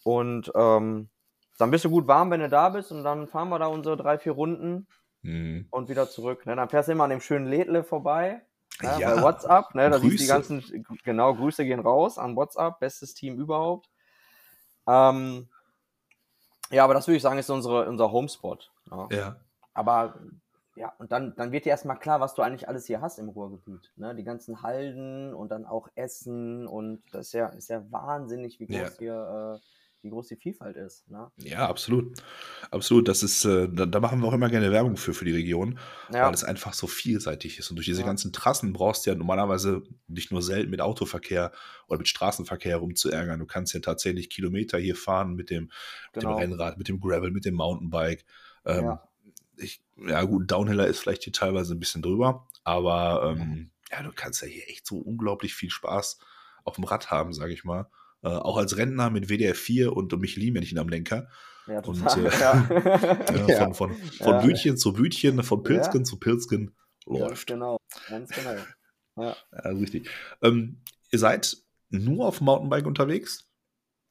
Speaker 2: Und ähm, dann bist du gut warm, wenn du da bist und dann fahren wir da unsere drei, vier Runden
Speaker 1: Mhm.
Speaker 2: und wieder zurück. Ne? Dann fährst du immer an dem schönen Ledle vorbei. Ne?
Speaker 1: Ja.
Speaker 2: Bei WhatsApp, ne? Da siehst du die
Speaker 1: Grüße.
Speaker 2: ganzen, genau, Grüße gehen raus an WhatsApp, bestes Team überhaupt. Ähm, ja, aber das würde ich sagen, ist unsere, unser Homespot. Ja.
Speaker 1: Ja.
Speaker 2: Aber ja, und dann, dann wird dir erstmal klar, was du eigentlich alles hier hast im Ruhrgebiet. Ne? Die ganzen Halden und dann auch Essen und das ist ja, ist ja wahnsinnig, wie groß
Speaker 1: Ja.
Speaker 2: hier, äh, wie groß die Vielfalt ist. Ne?
Speaker 1: Ja, absolut. Absolut. Das ist, äh, da, da machen wir auch immer gerne Werbung für, für die Region,
Speaker 2: Ja,
Speaker 1: weil es einfach so vielseitig ist. Und durch diese
Speaker 2: Ja.
Speaker 1: ganzen Trassen brauchst du ja normalerweise nicht nur selten mit Autoverkehr oder mit Straßenverkehr rumzuärgern. Du kannst ja tatsächlich Kilometer hier fahren mit dem, mit dem
Speaker 2: Genau.
Speaker 1: Rennrad, mit dem Gravel, mit dem Mountainbike. Ähm,
Speaker 2: Ja.
Speaker 1: Ich, ja, gut, Downhiller ist vielleicht hier teilweise ein bisschen drüber, aber ähm, ja, du kannst ja hier echt so unglaublich viel Spaß auf dem Rad haben, sage ich mal. Äh, auch als Rentner mit WDR 4 und Michelin-Männchen am Lenker.
Speaker 2: ja,
Speaker 1: und,
Speaker 2: total.
Speaker 1: äh,
Speaker 2: ja.
Speaker 1: Äh,
Speaker 3: Ja.
Speaker 1: Von, von, von
Speaker 2: Ja.
Speaker 1: Bütchen zu Bütchen, von Pilzken zu Pilzken
Speaker 2: Ganz
Speaker 1: läuft.
Speaker 2: genau, ganz genau. Ja.
Speaker 1: Ja, richtig. Ähm, ihr seid nur auf dem Mountainbike unterwegs?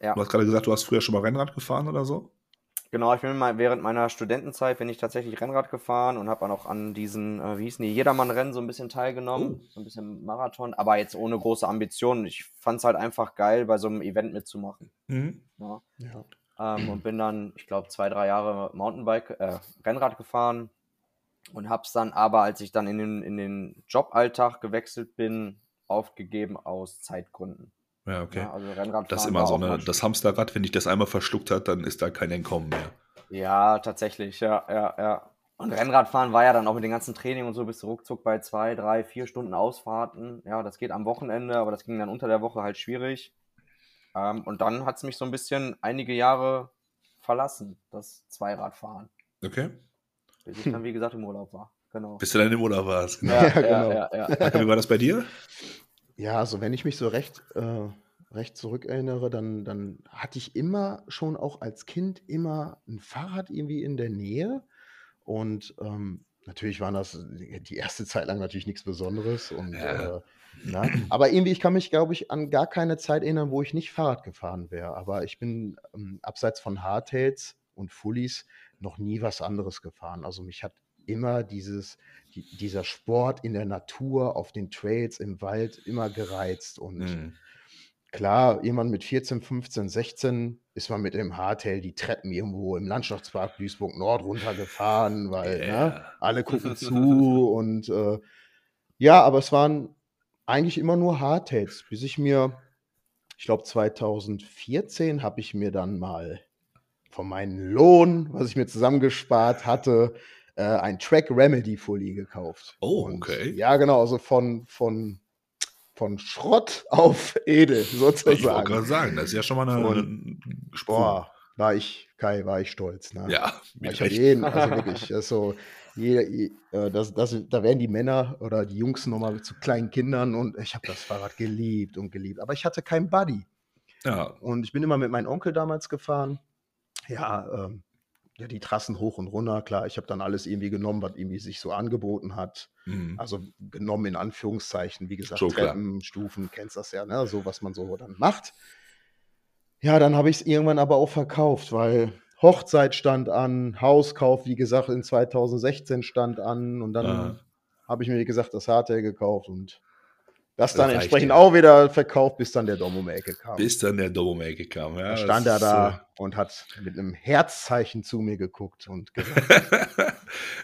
Speaker 2: Ja.
Speaker 1: Du hast gerade gesagt, du hast früher schon mal Rennrad gefahren oder so?
Speaker 2: Genau, ich bin mal während meiner Studentenzeit bin ich tatsächlich Rennrad gefahren und habe dann auch an diesen, äh, wie hießen die, Jedermann-Rennen so ein bisschen teilgenommen,
Speaker 1: Oh.
Speaker 2: so ein bisschen Marathon, aber jetzt ohne große Ambitionen. Ich fand es halt einfach geil, bei so einem Event mitzumachen.
Speaker 1: Mhm.
Speaker 2: Ja.
Speaker 3: Ja.
Speaker 2: Ähm, und bin dann, ich glaube, zwei, drei Jahre Mountainbike, äh, Rennrad gefahren und hab's dann aber, als ich dann in den, in den Joballtag gewechselt bin, aufgegeben aus Zeitgründen.
Speaker 1: Ja, okay.
Speaker 2: Ja, also Rennradfahren
Speaker 1: das ist immer so eine, das Hamsterrad, wenn dich das einmal verschluckt hat, dann ist da kein Entkommen mehr.
Speaker 2: Ja, tatsächlich, ja, ja, ja. Und Rennradfahren war ja dann auch mit dem ganzen Training und so bist du ruckzuck bei zwei, drei, vier Stunden Ausfahrten. Ja, das geht am Wochenende, aber das ging dann unter der Woche halt schwierig. Ähm, und dann hat es mich so ein bisschen einige Jahre verlassen, das Zweiradfahren.
Speaker 1: Okay?
Speaker 2: Bis ich dann, wie gesagt, im Urlaub war. Genau.
Speaker 1: Bis du dann im Urlaub warst. Genau.
Speaker 3: Ja, genau.
Speaker 2: ja, ja.
Speaker 1: Wie war das bei dir?
Speaker 3: Ja, also wenn ich mich so recht, äh, recht zurückerinnere, dann, dann hatte ich immer schon auch als Kind immer ein Fahrrad irgendwie in der Nähe. Und ähm, natürlich waren das die erste Zeit lang natürlich nichts Besonderes und
Speaker 1: Ja.
Speaker 3: äh, na, aber irgendwie, ich kann mich, glaube ich, an gar keine Zeit erinnern, wo ich nicht Fahrrad gefahren wäre. Aber ich bin ähm, abseits von Hardtails und Fullies noch nie was anderes gefahren. Also mich hat immer dieses, die, dieser Sport in der Natur, auf den Trails, im Wald immer gereizt. Und
Speaker 1: Mhm.
Speaker 3: Klar, jemand mit 14, 15, 16 ist man mit dem Hardtail die Treppen irgendwo im Landschaftspark Duisburg Nord runtergefahren, weil ne,
Speaker 1: Ja.
Speaker 3: alle gucken zu und äh, ja, aber es waren eigentlich immer nur Hardtails, bis ich mir, ich glaube 2014 habe ich mir dann mal von meinem Lohn, was ich mir zusammengespart hatte, äh, ein Track Remedy Fully gekauft.
Speaker 1: Oh,
Speaker 3: Und
Speaker 1: okay.
Speaker 3: Ja, genau, also von, von, von Schrott auf Edel
Speaker 1: Ich wollte
Speaker 3: sozusagen.
Speaker 1: gerade sagen, das ist ja schon mal eine,
Speaker 3: Und-. Boah, war ich, Kai, war ich stolz. Ne?
Speaker 1: Ja,
Speaker 3: ich
Speaker 1: mit Recht.
Speaker 3: jeden, also wirklich, das ist so, jeder, je- äh, das, das, da werden die Männer oder die Jungs nochmal zu kleinen Kindern und ich habe das Fahrrad geliebt und geliebt. Aber ich hatte keinen Buddy.
Speaker 1: Ja,
Speaker 3: Und ich bin immer mit meinem Onkel damals gefahren. Ja, ähm, ja die Trassen hoch und runter, klar. Ich habe dann alles irgendwie genommen, was irgendwie sich so angeboten hat.
Speaker 1: mhm.
Speaker 3: Also genommen in Anführungszeichen, wie gesagt,
Speaker 1: klar.
Speaker 3: Treppen, Stufen, kennst das ja, ne? So, was man so dann macht. Ja, dann habe ich es irgendwann aber auch verkauft, weil Hochzeit stand an, Hauskauf, wie gesagt, in 2016 stand an und dann habe ich mir, wie gesagt, das Hardtail gekauft und das
Speaker 1: Das
Speaker 3: dann
Speaker 1: reicht
Speaker 3: entsprechend
Speaker 1: ja.
Speaker 3: auch wieder verkauft, bis dann der Dom um die Ecke kam.
Speaker 1: bis dann der Dom um die Ecke kam. Ja,
Speaker 3: da
Speaker 1: das
Speaker 3: stand er da und hat mit einem Herzzeichen zu mir geguckt und gesagt,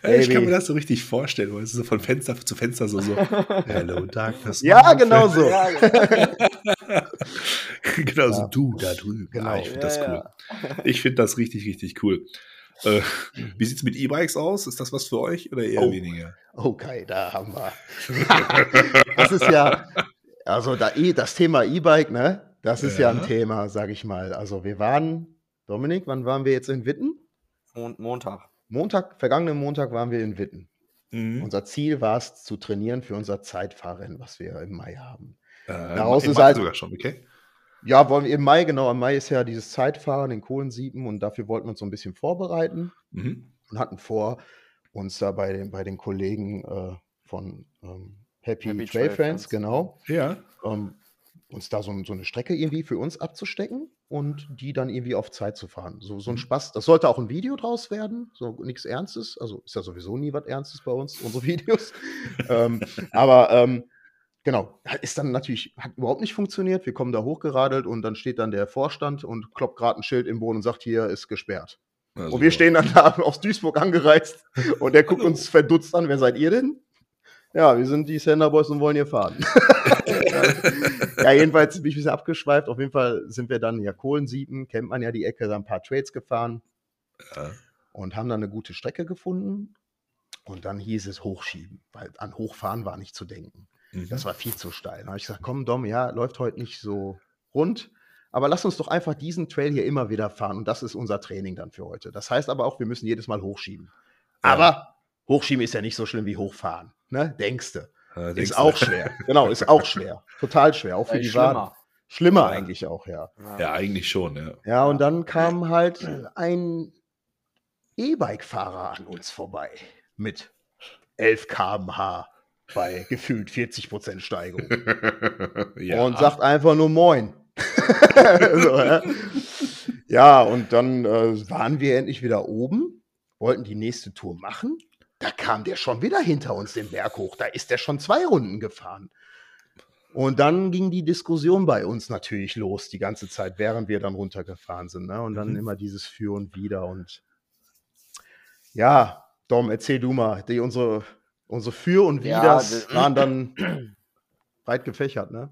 Speaker 1: ich kann mir das so richtig vorstellen, weil es ist so von Fenster zu Fenster so, so Hello Darkness. my
Speaker 3: ja, genau
Speaker 1: friend."
Speaker 3: so.
Speaker 2: Ja, genau.
Speaker 1: genau so,
Speaker 3: Ja.
Speaker 1: du da drüben.
Speaker 3: Genau.
Speaker 1: Ah, ich finde das
Speaker 2: Ja,
Speaker 1: cool. Ich finde das richtig, richtig cool. Äh, wie sieht's mit E-Bikes aus? Ist das was für euch oder eher
Speaker 3: Oh.
Speaker 1: weniger?
Speaker 3: Okay, da haben wir. das ist ja, also da, eh- das Thema E-Bike, ne? Das ist ja.
Speaker 1: Ja.
Speaker 3: ein Thema, sag ich mal. Also wir waren, Dominik, wann waren wir jetzt in Witten?
Speaker 2: Mon Montag.
Speaker 3: Montag, vergangenen Montag waren wir in Witten.
Speaker 1: Mhm.
Speaker 3: Unser Ziel war es, zu trainieren für unser Zeitfahrrennen, was wir im Mai haben.
Speaker 1: Äh,
Speaker 3: daraus
Speaker 1: im
Speaker 3: ist
Speaker 1: Mai
Speaker 3: halt-
Speaker 1: sogar schon, okay?
Speaker 3: Ja, wollen wir im Mai, genau, im Mai ist ja dieses Zeitfahren in Kohlensiepen und dafür wollten wir uns so ein bisschen vorbereiten
Speaker 1: Mhm.
Speaker 3: und hatten vor, uns da bei den, bei den Kollegen äh, von ähm, Happy,
Speaker 2: Happy
Speaker 3: Trail,
Speaker 2: Trail
Speaker 3: Friends,
Speaker 2: Friends.
Speaker 3: genau,
Speaker 1: Ja.
Speaker 3: ähm, uns da so, so eine Strecke irgendwie für uns abzustecken und die dann irgendwie auf Zeit zu fahren. So, so ein
Speaker 1: Mhm.
Speaker 3: Spaß. Das sollte auch ein Video draus werden, so nichts Ernstes. Also ist ja sowieso nie was Ernstes bei uns, unsere Videos. ähm, aber ähm, genau, ist dann natürlich, hat überhaupt nicht funktioniert. Wir kommen da hochgeradelt und dann steht dann der Vorstand und kloppt gerade ein Schild im Boden und sagt, hier ist gesperrt.
Speaker 1: Na,
Speaker 3: Und wir stehen dann da aus Duisburg angereist und der guckt uns verdutzt an, wer seid ihr denn? Ja, wir sind die Sender Boys und wollen hier fahren. ja, jedenfalls bin ich ein bisschen abgeschweift. Auf jeden Fall sind wir dann ja Kohlensiepen, kennt man ja die Ecke, da ein paar Trades gefahren
Speaker 1: Ja.
Speaker 3: und haben dann eine gute Strecke gefunden. Und dann hieß es hochschieben, weil an Hochfahren war nicht zu denken.
Speaker 1: Mhm.
Speaker 3: Das war viel zu steil. Da habe ich gesagt, komm Dom, ja, läuft heute nicht so rund, aber lass uns doch einfach diesen Trail hier immer wieder fahren und das ist unser Training dann für heute. Das heißt aber auch, wir müssen jedes Mal hochschieben.
Speaker 1: Ja.
Speaker 3: Aber hochschieben ist ja nicht so schlimm wie hochfahren, ne? Denkste.
Speaker 1: Ja,
Speaker 3: Ist
Speaker 1: du?
Speaker 3: auch schwer. Genau, ist auch schwer. Total schwer, auch für
Speaker 2: Äh,
Speaker 3: die
Speaker 2: schlimmer.
Speaker 3: Waden. Schlimmer
Speaker 1: Ja.
Speaker 3: eigentlich auch, ja.
Speaker 1: Ja, eigentlich schon, ja.
Speaker 3: Ja, und dann kam halt ein E-Bike-Fahrer an uns vorbei mit 11 km/h bei gefühlt 40% Steigung.
Speaker 1: ja.
Speaker 3: und sagt einfach nur Moin. so, ja. ja, und dann äh, waren wir endlich wieder oben, wollten die nächste Tour machen. Da kam der schon wieder hinter uns den Berg hoch. Da ist der schon zwei Runden gefahren. Und dann ging die Diskussion bei uns natürlich los, die ganze Zeit, während wir dann runtergefahren sind. Ne? Und dann
Speaker 1: Mhm.
Speaker 3: immer dieses Für und Wider. Und ja, Dom, erzähl du mal, die, unsere, unsere Für und
Speaker 2: Ja,
Speaker 3: Widers
Speaker 2: das-
Speaker 3: waren dann weit gefächert, ne?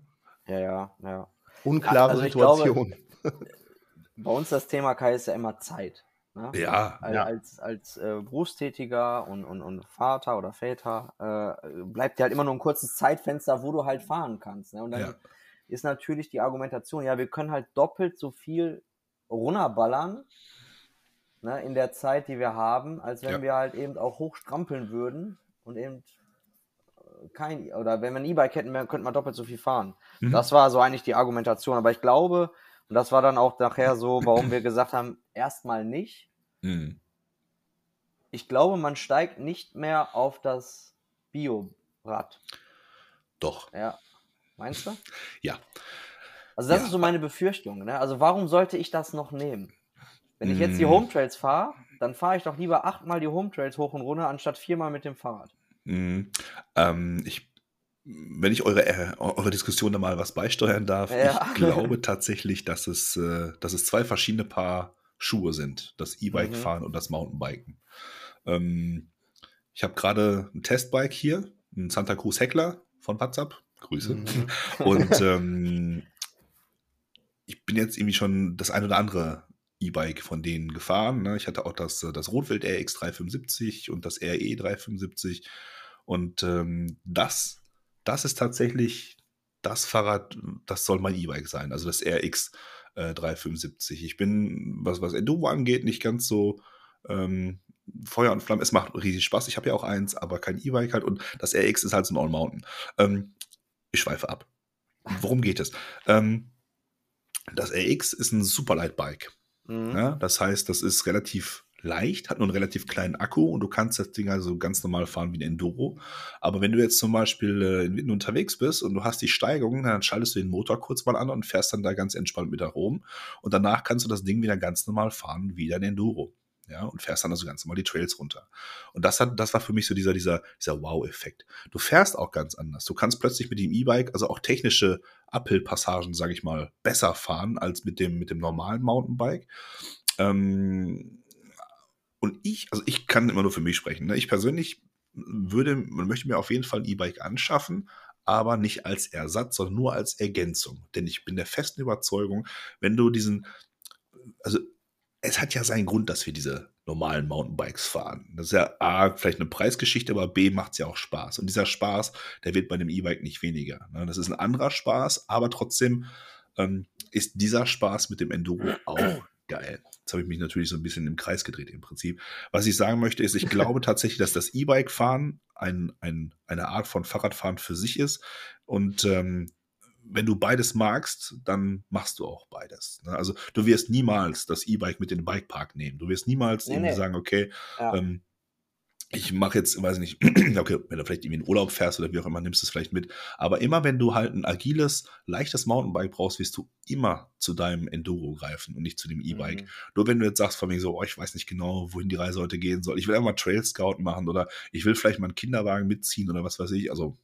Speaker 2: Ja, ja, ja.
Speaker 3: Unklare
Speaker 2: Also ich glaube-
Speaker 3: Situation.
Speaker 2: Bei uns das Thema Kai ist ja immer Zeit. Ne?
Speaker 1: ja,
Speaker 2: Al-
Speaker 3: Ja.
Speaker 2: Als, als äh, Berufstätiger und, und, und Vater oder Väter äh, bleibt dir halt immer nur ein kurzes Zeitfenster, wo du halt fahren kannst. Ne? Und dann
Speaker 1: Ja.
Speaker 2: ist natürlich die Argumentation, ja, wir können halt doppelt so viel runterballern ne, in der Zeit, die wir haben, als wenn
Speaker 1: Ja.
Speaker 2: wir halt eben auch hochstrampeln würden und eben äh, kein, oder wenn wir ein E-Bike hätten, könnten wir doppelt so viel fahren.
Speaker 1: Mhm.
Speaker 2: Das war so eigentlich die Argumentation. Aber ich glaube, und das war dann auch nachher so, warum wir gesagt haben, erstmal nicht.
Speaker 1: Mhm.
Speaker 2: ich glaube, man steigt nicht mehr auf das Bio-Rad.
Speaker 1: Doch.
Speaker 2: Ja. Meinst du?
Speaker 1: Ja.
Speaker 2: Also das
Speaker 1: Ja.
Speaker 2: ist so meine Befürchtung. Ne? Also warum sollte ich das noch nehmen? Wenn ich jetzt die
Speaker 1: Mm.
Speaker 2: Home Trails fahre, dann fahre ich doch lieber achtmal die Home Trails hoch und runter, anstatt viermal mit dem Fahrrad.
Speaker 1: Mhm. Ähm, ich, wenn ich eure, äh, eure Diskussion da mal was beisteuern darf,
Speaker 2: Ja.
Speaker 1: ich glaube tatsächlich, dass es, äh, dass es zwei verschiedene Paar Schuhe sind. Das E-Bike
Speaker 2: Mhm.
Speaker 1: fahren und das Mountainbiken. Ähm, ich habe gerade ein Testbike hier, ein Santa Cruz Heckler von WhatsApp. Grüße.
Speaker 3: Mhm.
Speaker 1: Und ähm, ich bin jetzt irgendwie schon das ein oder andere E-Bike von denen gefahren. Ne? Ich hatte auch das, äh, das Rotwild RX 375 und das RE 375. Und ähm, das, das ist tatsächlich das Fahrrad, das soll mein E-Bike sein, also das RX äh, 375. Ich bin, was, was Enduro angeht, nicht ganz so ähm, Feuer und Flamme. Es macht riesig Spaß. Ich habe ja auch eins, aber kein E-Bike halt. Und das RX ist halt so ein All-Mountain. Ähm, ich schweife ab. Worum geht es? Ähm, das RX ist ein Superlight-Bike.
Speaker 2: Mhm.
Speaker 1: Ja, das heißt, das ist relativ leicht, hat nur einen relativ kleinen Akku und du kannst das Ding also ganz normal fahren wie ein Enduro. Aber wenn du jetzt zum Beispiel äh, in Witten unterwegs bist und du hast die Steigung, dann schaltest du den Motor kurz mal an und fährst dann da ganz entspannt mit da rum. Und danach kannst du das Ding wieder ganz normal fahren wie dein Enduro. Ja, und fährst dann also ganz normal die Trails runter. Und das hat, das war für mich so dieser, dieser, dieser Wow-Effekt. Du fährst auch ganz anders. Du kannst plötzlich mit dem E-Bike, also auch technische Uphill-Passagen, sage ich mal, besser fahren als mit dem, mit dem normalen Mountainbike. Ähm, und ich, also ich kann immer nur für mich sprechen. Ne? Ich persönlich würde, möchte mir auf jeden Fall ein E-Bike anschaffen, aber nicht als Ersatz, sondern nur als Ergänzung. Denn ich bin der festen Überzeugung, wenn du diesen, also es hat ja seinen Grund, dass wir diese normalen Mountainbikes fahren. Das ist ja A, vielleicht eine Preisgeschichte, aber B, macht es ja auch Spaß. Und dieser Spaß, der wird bei dem E-Bike nicht weniger. Ne? Das ist ein anderer Spaß, aber trotzdem ähm, ist dieser Spaß mit dem Enduro auch geil. Jetzt habe ich mich natürlich so ein bisschen im Kreis gedreht im Prinzip. Was ich sagen möchte, ist, ich glaube tatsächlich, dass das E-Bike-Fahren ein, ein, eine Art von Fahrradfahren für sich ist. Und ähm, wenn du beides magst, dann machst du auch beides. ne? Also du wirst niemals das E-Bike mit in den Bikepark nehmen. Du wirst niemals
Speaker 2: Nee,
Speaker 1: irgendwie
Speaker 2: nee.
Speaker 1: sagen, okay,
Speaker 2: Ja.
Speaker 1: ähm, ich mache jetzt, weiß ich nicht, okay, wenn du vielleicht irgendwie in Urlaub fährst oder wie auch immer, nimmst du es vielleicht mit. Aber immer wenn du halt ein agiles, leichtes Mountainbike brauchst, wirst du immer zu deinem Enduro greifen und nicht zu dem E-Bike.
Speaker 2: Mhm.
Speaker 1: Nur wenn du jetzt sagst von mir so, oh, ich weiß nicht genau, wohin die Reise heute gehen soll. Ich will einfach mal Trail Scout machen oder ich will vielleicht mal einen Kinderwagen mitziehen oder was weiß ich. Also,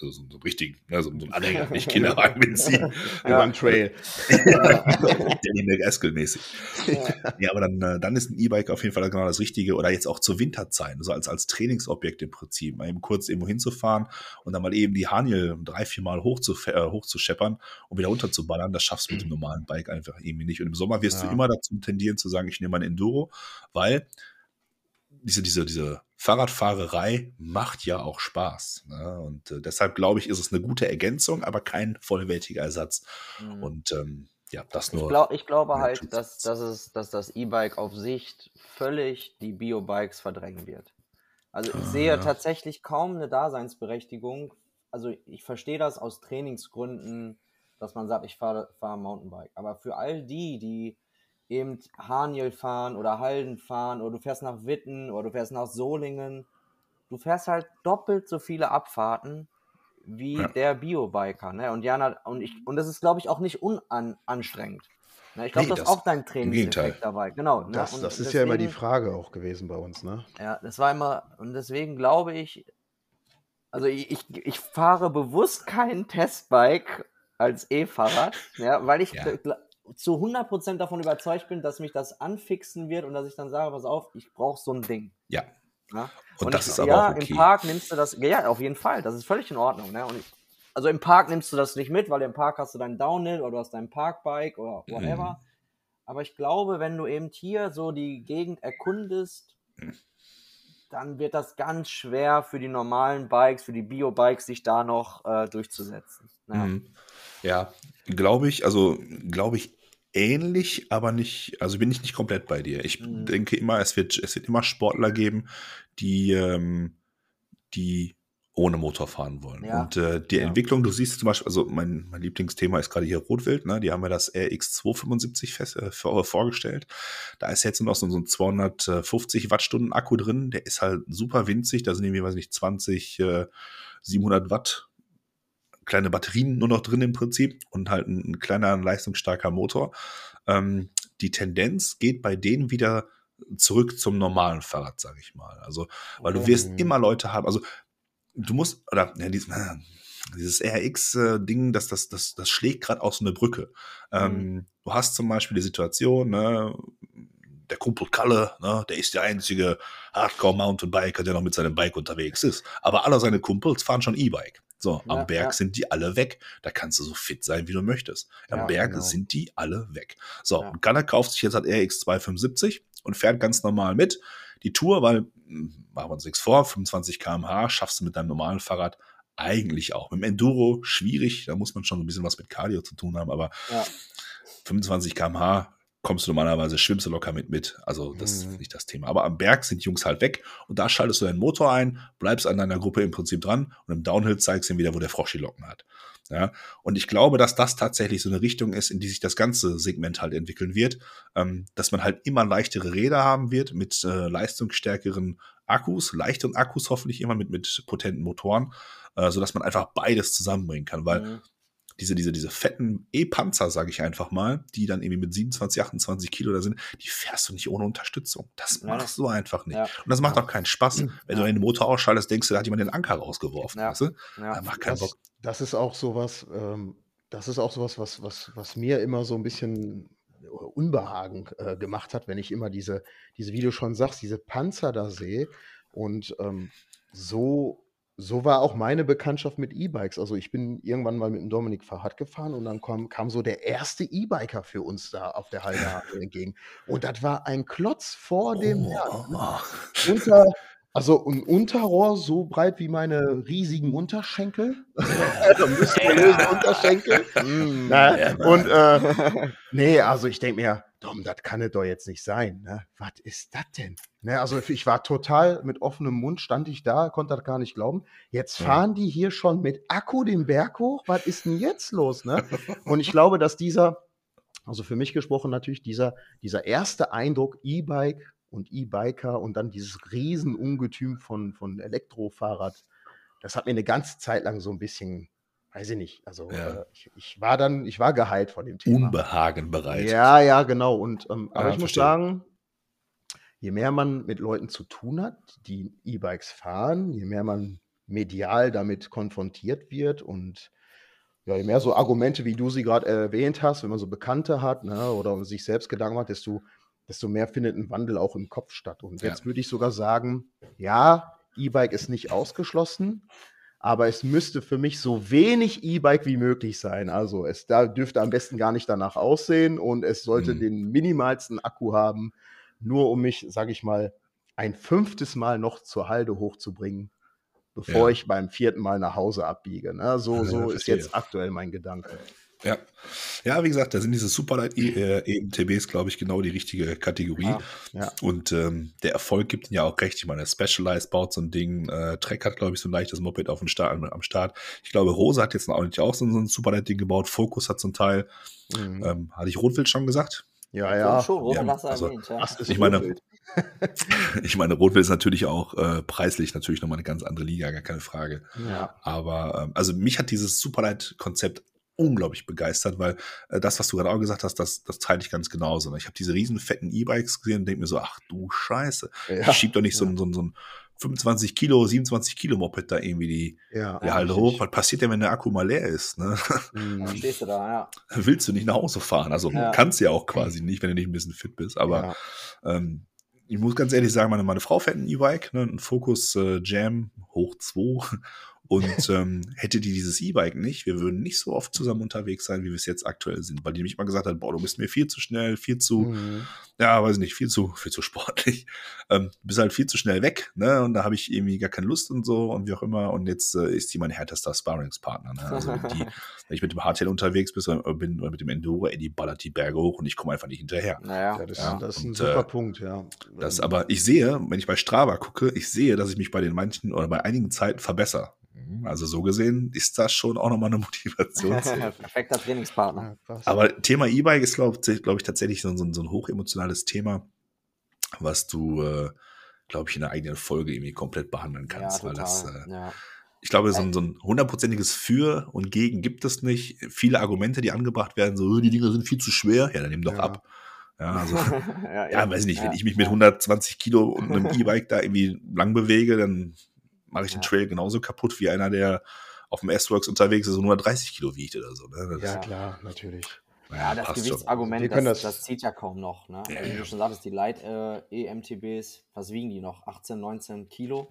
Speaker 1: also so, so richtigen, ne, so, einen Anhänger, nicht Kinderwagen mitziehen.
Speaker 3: Über einen Trail.
Speaker 1: Danny McAskill mäßig.
Speaker 2: Ja.
Speaker 1: Ja, aber dann, äh, dann ist ein E-Bike auf jeden Fall genau das Richtige oder jetzt auch zur Winterzeit, so als, als Trainingsobjekt im Prinzip, mal eben kurz irgendwo hinzufahren und dann mal eben die Haniel drei, vier Mal hoch zu, äh, hochzuscheppern und wieder runterzuballern, das schaffst du mit dem normalen Bike einfach irgendwie nicht. Und im Sommer wirst
Speaker 3: Ja.
Speaker 1: du immer dazu tendieren zu sagen, ich nehme ein Enduro, weil diese, diese, diese Fahrradfahrerei macht ja auch Spaß. Ne? Und äh, deshalb glaube ich, ist es eine gute Ergänzung, aber kein vollwertiger Ersatz.
Speaker 2: Mhm.
Speaker 1: Und ähm, ja, das
Speaker 2: Ich,
Speaker 1: nur.
Speaker 2: glaub, ich glaube halt, dass, dass, es, dass das E-Bike auf Sicht völlig die Bio-Bikes verdrängen wird. Also ich
Speaker 1: Ah,
Speaker 2: sehe
Speaker 1: ja.
Speaker 2: tatsächlich kaum eine Daseinsberechtigung. Also ich verstehe das aus Trainingsgründen, dass man sagt, ich fahre fahr Mountainbike. Aber für all die, die eben Haniel fahren oder Halden fahren oder du fährst nach Witten oder du fährst nach Solingen, du fährst halt doppelt so viele Abfahrten wie
Speaker 1: Ja.
Speaker 2: der Biobiker. Ne? Und Jana, und ich, und das ist, glaube ich, auch nicht unanstrengend. Ne? Ich glaube,
Speaker 1: Nee,
Speaker 2: das,
Speaker 1: das-
Speaker 2: ist auch dein. Trainingseffekt dabei. Genau. Ne?
Speaker 3: Das, das ist ja immer die
Speaker 2: deswegen-
Speaker 3: Frage auch gewesen bei uns, ne?
Speaker 2: ja, das war immer, und deswegen glaube ich, also ich, ich, ich fahre bewusst kein Testbike als E-Fahrrad, ja, weil ich
Speaker 1: Ja.
Speaker 2: Zu 100% davon überzeugt bin, dass mich das anfixen wird und dass ich dann sage, pass auf, ich brauche so ein Ding.
Speaker 1: Ja.
Speaker 2: Ja?
Speaker 1: Und, das
Speaker 2: ich,
Speaker 1: ist aber
Speaker 2: ja,
Speaker 1: auch okay.
Speaker 2: im Park nimmst du das, ja, auf jeden Fall, das ist völlig in Ordnung. Ne? Und ich, also im Park nimmst du das nicht mit, weil im Park hast du dein Downhill oder du hast dein Parkbike oder whatever.
Speaker 1: Mhm.
Speaker 2: Aber ich glaube, wenn du eben hier so die Gegend erkundest,
Speaker 1: Mhm.
Speaker 2: dann wird das ganz schwer für die normalen Bikes, für die Bio-Bikes, sich da noch äh, durchzusetzen. Ja.
Speaker 1: Mhm. Ja, glaube ich, also glaube ich ähnlich, aber nicht, also bin ich nicht komplett bei dir. Ich
Speaker 2: Mhm.
Speaker 1: denke immer, es wird, es wird immer Sportler geben, die, ähm, die ohne Motor fahren wollen.
Speaker 2: Ja.
Speaker 1: Und äh, die
Speaker 2: Ja.
Speaker 1: Entwicklung, du siehst zum Beispiel, also mein, mein Lieblingsthema ist gerade hier Rotwild, ne? Die haben ja das RX275 fest, äh, vor, vorgestellt. Da ist jetzt noch so, so ein 250 Wattstunden Akku drin. Der ist halt super winzig. Da sind irgendwie, weiß nicht, 20, äh, 700 Watt kleine Batterien nur noch drin im Prinzip und halt ein, ein kleiner, leistungsstarker Motor. Ähm, die Tendenz geht bei denen wieder zurück zum normalen Fahrrad, sage ich mal. Also, weil du wirst
Speaker 3: Mhm.
Speaker 1: immer Leute haben, also du musst, oder ja, dieses, dieses RX-Ding, das, das, das, das schlägt gerade aus einer Brücke. Ähm, du hast zum Beispiel die Situation, ne, der Kumpel Kalle, ne, der ist der einzige Hardcore-Mountainbiker, der noch mit seinem Bike unterwegs ist. Aber alle seine Kumpels fahren schon E-Bike. So,
Speaker 2: Ja,
Speaker 1: am Berg
Speaker 2: ja.
Speaker 1: sind die alle weg. Da kannst du so fit sein, wie du möchtest. Am
Speaker 2: Ja,
Speaker 1: Berg
Speaker 3: genau.
Speaker 1: sind die alle weg. So, und Kalle kauft sich jetzt halt RX 275 und fährt ganz normal mit. Die Tour, weil, hm, machen wir uns nichts vor, 25 km/h schaffst du mit deinem normalen Fahrrad eigentlich auch. Mit dem Enduro schwierig, da muss man schon ein bisschen was mit Cardio zu tun haben, aber
Speaker 2: Ja.
Speaker 1: 25 km/h kommst du normalerweise, schwimmst du locker mit mit. Also das
Speaker 3: Mhm.
Speaker 1: ist nicht das Thema. Aber am Berg sind Jungs halt weg und da schaltest du deinen Motor ein, bleibst an deiner Gruppe im Prinzip dran und im Downhill zeigst du ihm wieder, wo der Frosch die Locken hat. Ja, und ich glaube, dass das tatsächlich so eine Richtung ist, in die sich das ganze Segment halt entwickeln wird, ähm, dass man halt immer leichtere Räder haben wird mit äh, leistungsstärkeren Akkus, leichteren Akkus hoffentlich immer mit, mit potenten Motoren, äh, sodass man einfach beides zusammenbringen kann, weil
Speaker 2: Mhm.
Speaker 1: Diese, diese, diese fetten E-Panzer, sage ich einfach mal, die dann irgendwie mit 27, 28 Kilo da sind, die fährst du nicht ohne Unterstützung. Das
Speaker 2: Ja.
Speaker 1: machst du einfach nicht.
Speaker 2: Ja.
Speaker 1: Und das macht auch keinen Spaß. Wenn du den Motor ausschaltest, denkst du, da hat jemand den Anker rausgeworfen.
Speaker 2: Ja.
Speaker 1: Weißt du?
Speaker 2: Ja.
Speaker 1: Da macht keinen
Speaker 3: Das,
Speaker 1: Bock.
Speaker 3: das ist auch sowas, ähm, das ist auch sowas, was, was, was mir immer so ein bisschen Unbehagen äh, gemacht hat, wenn ich immer diese, diese, wie du schon sagst, diese Panzer da sehe. Und ähm, so, so war auch meine Bekanntschaft mit E-Bikes. Also ich bin irgendwann mal mit dem Dominik Fahrrad gefahren und dann kam, kam so der erste E-Biker für uns da auf der Halde entgegen. Und das war ein Klotz vor dem Herrn.
Speaker 1: Oh.
Speaker 3: Unter, also ein Unterrohr so breit wie meine riesigen Unterschenkel. also muskulöse Unterschenkel.
Speaker 2: Mm.
Speaker 3: Na,
Speaker 1: Ja,
Speaker 3: und äh, nee, also ich denke mir, Dom, das kann es doch jetzt nicht sein. Ne? Was ist das denn? Ne, also ich war total mit offenem Mund, stand ich da, konnte das gar nicht glauben. Jetzt
Speaker 1: Ja.
Speaker 3: fahren die hier schon mit Akku den Berg hoch. Was ist denn jetzt los? Ne? Und ich glaube, dass dieser, also für mich gesprochen natürlich, dieser, dieser erste Eindruck E-Bike und E-Biker und dann dieses Riesenungetüm von, von Elektrofahrrad, das hat mir eine ganze Zeit lang so ein bisschen, weiß ich nicht, also
Speaker 1: Ja.
Speaker 3: äh, ich, ich war dann, ich war geheilt von dem Thema.
Speaker 1: Unbehagen bereit.
Speaker 3: Ja, ja, genau. Und ähm, aber
Speaker 1: Ja,
Speaker 3: ich muss
Speaker 1: verstehe.
Speaker 3: sagen, je mehr man mit Leuten zu tun hat, die E-Bikes fahren, je mehr man medial damit konfrontiert wird und ja, je mehr so Argumente, wie du sie gerade erwähnt hast, wenn man so Bekannte hat ne, oder sich selbst Gedanken macht, desto, desto mehr findet ein Wandel auch im Kopf statt. Und
Speaker 1: Ja.
Speaker 3: jetzt würde ich sogar sagen, ja, E-Bike ist nicht ausgeschlossen, aber es müsste für mich so wenig E-Bike wie möglich sein. Also es da dürfte am besten gar nicht danach aussehen und es sollte
Speaker 1: Mhm.
Speaker 3: den minimalsten Akku haben, nur um mich, sage ich mal, ein fünftes Mal noch zur Halde hochzubringen, bevor
Speaker 1: Ja.
Speaker 3: ich beim vierten Mal nach Hause abbiege. Ne? So,
Speaker 1: Ja,
Speaker 3: so ist jetzt aktuell mein Gedanke.
Speaker 1: Ja. ja, wie gesagt, da sind diese Superlight äh, EMTBs, glaube ich, genau die richtige Kategorie.
Speaker 2: Ja.
Speaker 3: Ja.
Speaker 1: Und ähm, der Erfolg gibt ihnen ja auch recht. Ich meine, Specialized baut so ein Ding. Äh, Trek hat, glaube ich, so ein leichtes Moped auf dem Start, am, Start. Ich glaube, Rose hat jetzt auch nicht auch so, so ein Superlight-Ding gebaut. Focus hat zum Teil.
Speaker 3: Mhm.
Speaker 1: Ähm, hatte ich Rotwild schon gesagt?
Speaker 3: Ja,
Speaker 2: Ja,
Speaker 3: ja.
Speaker 2: schon,
Speaker 1: Ja, also,
Speaker 2: erwähnt. Ja.
Speaker 1: Ich meine-
Speaker 3: Rotwild.
Speaker 1: Ich meine, Rotwild ist natürlich auch äh, preislich natürlich nochmal eine ganz andere Liga, gar keine Frage.
Speaker 3: ja.
Speaker 1: Aber ähm, also mich hat dieses Superlight-Konzept unglaublich begeistert, weil äh, das, was du gerade auch gesagt hast, das, das teile ich ganz genauso. ne? Ich habe diese riesen fetten E-Bikes gesehen und denke mir so, ach du Scheiße,
Speaker 3: Ja.
Speaker 1: ich schieb doch nicht so, ein, so, ein, so ein 25 Kilo, 27 Kilo Moped da irgendwie die,
Speaker 3: Ja,
Speaker 1: die Halde
Speaker 3: richtig.
Speaker 1: hoch. Was passiert denn, wenn der Akku mal leer ist? Ne?
Speaker 3: Mhm.
Speaker 2: Dann stehst du da, ja.
Speaker 1: Willst du nicht nach Hause fahren? Also
Speaker 2: Ja.
Speaker 1: kannst ja auch quasi nicht, wenn du nicht ein bisschen fit bist. Aber
Speaker 3: ja.
Speaker 1: ähm, ich muss ganz ehrlich sagen, meine, meine Frau fährt ein E-Bike, ne, ein Focus äh, Jam hoch 2. Und ähm, hätte die dieses E-Bike nicht, wir würden nicht so oft zusammen unterwegs sein, wie wir es jetzt aktuell sind, weil die mich mal gesagt hat, boah, du bist mir viel zu schnell, viel zu,
Speaker 3: Mhm.
Speaker 1: ja, weiß ich nicht, viel zu, viel zu sportlich. Ähm, du bist halt viel zu schnell weg, ne? Und da habe ich irgendwie gar keine Lust und so und wie auch immer. Und jetzt äh, ist die mein härtester Sparringspartner. Ne? Also wenn, die, wenn ich mit dem Hardtail unterwegs bin, oder bin oder mit dem Enduro, ey, die ballert die Berge hoch und ich komme einfach nicht hinterher.
Speaker 2: Naja.
Speaker 3: Ja, das,
Speaker 1: Ja,
Speaker 3: das ist ein
Speaker 1: und,
Speaker 3: super
Speaker 1: äh,
Speaker 3: Punkt, ja.
Speaker 1: Das, aber ich sehe, wenn ich bei Strava gucke, ich sehe, dass ich mich bei den manchen oder bei einigen Zeiten verbessere. Also so gesehen ist das schon auch nochmal eine Motivation.
Speaker 2: Perfekter Trainingspartner.
Speaker 1: Ja, Aber Thema E-Bike ist, glaube glaub ich, tatsächlich so, so, so, ein hochemotionales Thema, was du, äh, glaube ich, in einer eigenen Folge irgendwie komplett behandeln kannst. Ja, weil das, äh, ja. Ich glaube, so ein, so ein hundertprozentiges Für und Gegen gibt es nicht. Viele Argumente, die angebracht werden, so, die Dinger sind viel zu schwer. Ja, dann nimm doch ja. ab. Ja, also, ja, ja, weiß nicht, wenn ich mich mit 120 Kilo und einem E-Bike da irgendwie lang bewege, dann mache ich den Trail genauso kaputt wie einer, der auf dem S-Works unterwegs ist und 130 Kilo wiegt oder so.
Speaker 3: Ne? ja, klar, natürlich.
Speaker 2: Ja, das Gewichtsargument, das, das, das, zieht ja kaum noch. Ne? Ja, Wie du schon sagtest, die Light äh, EMTBs, was wiegen die noch? 18, 19 Kilo?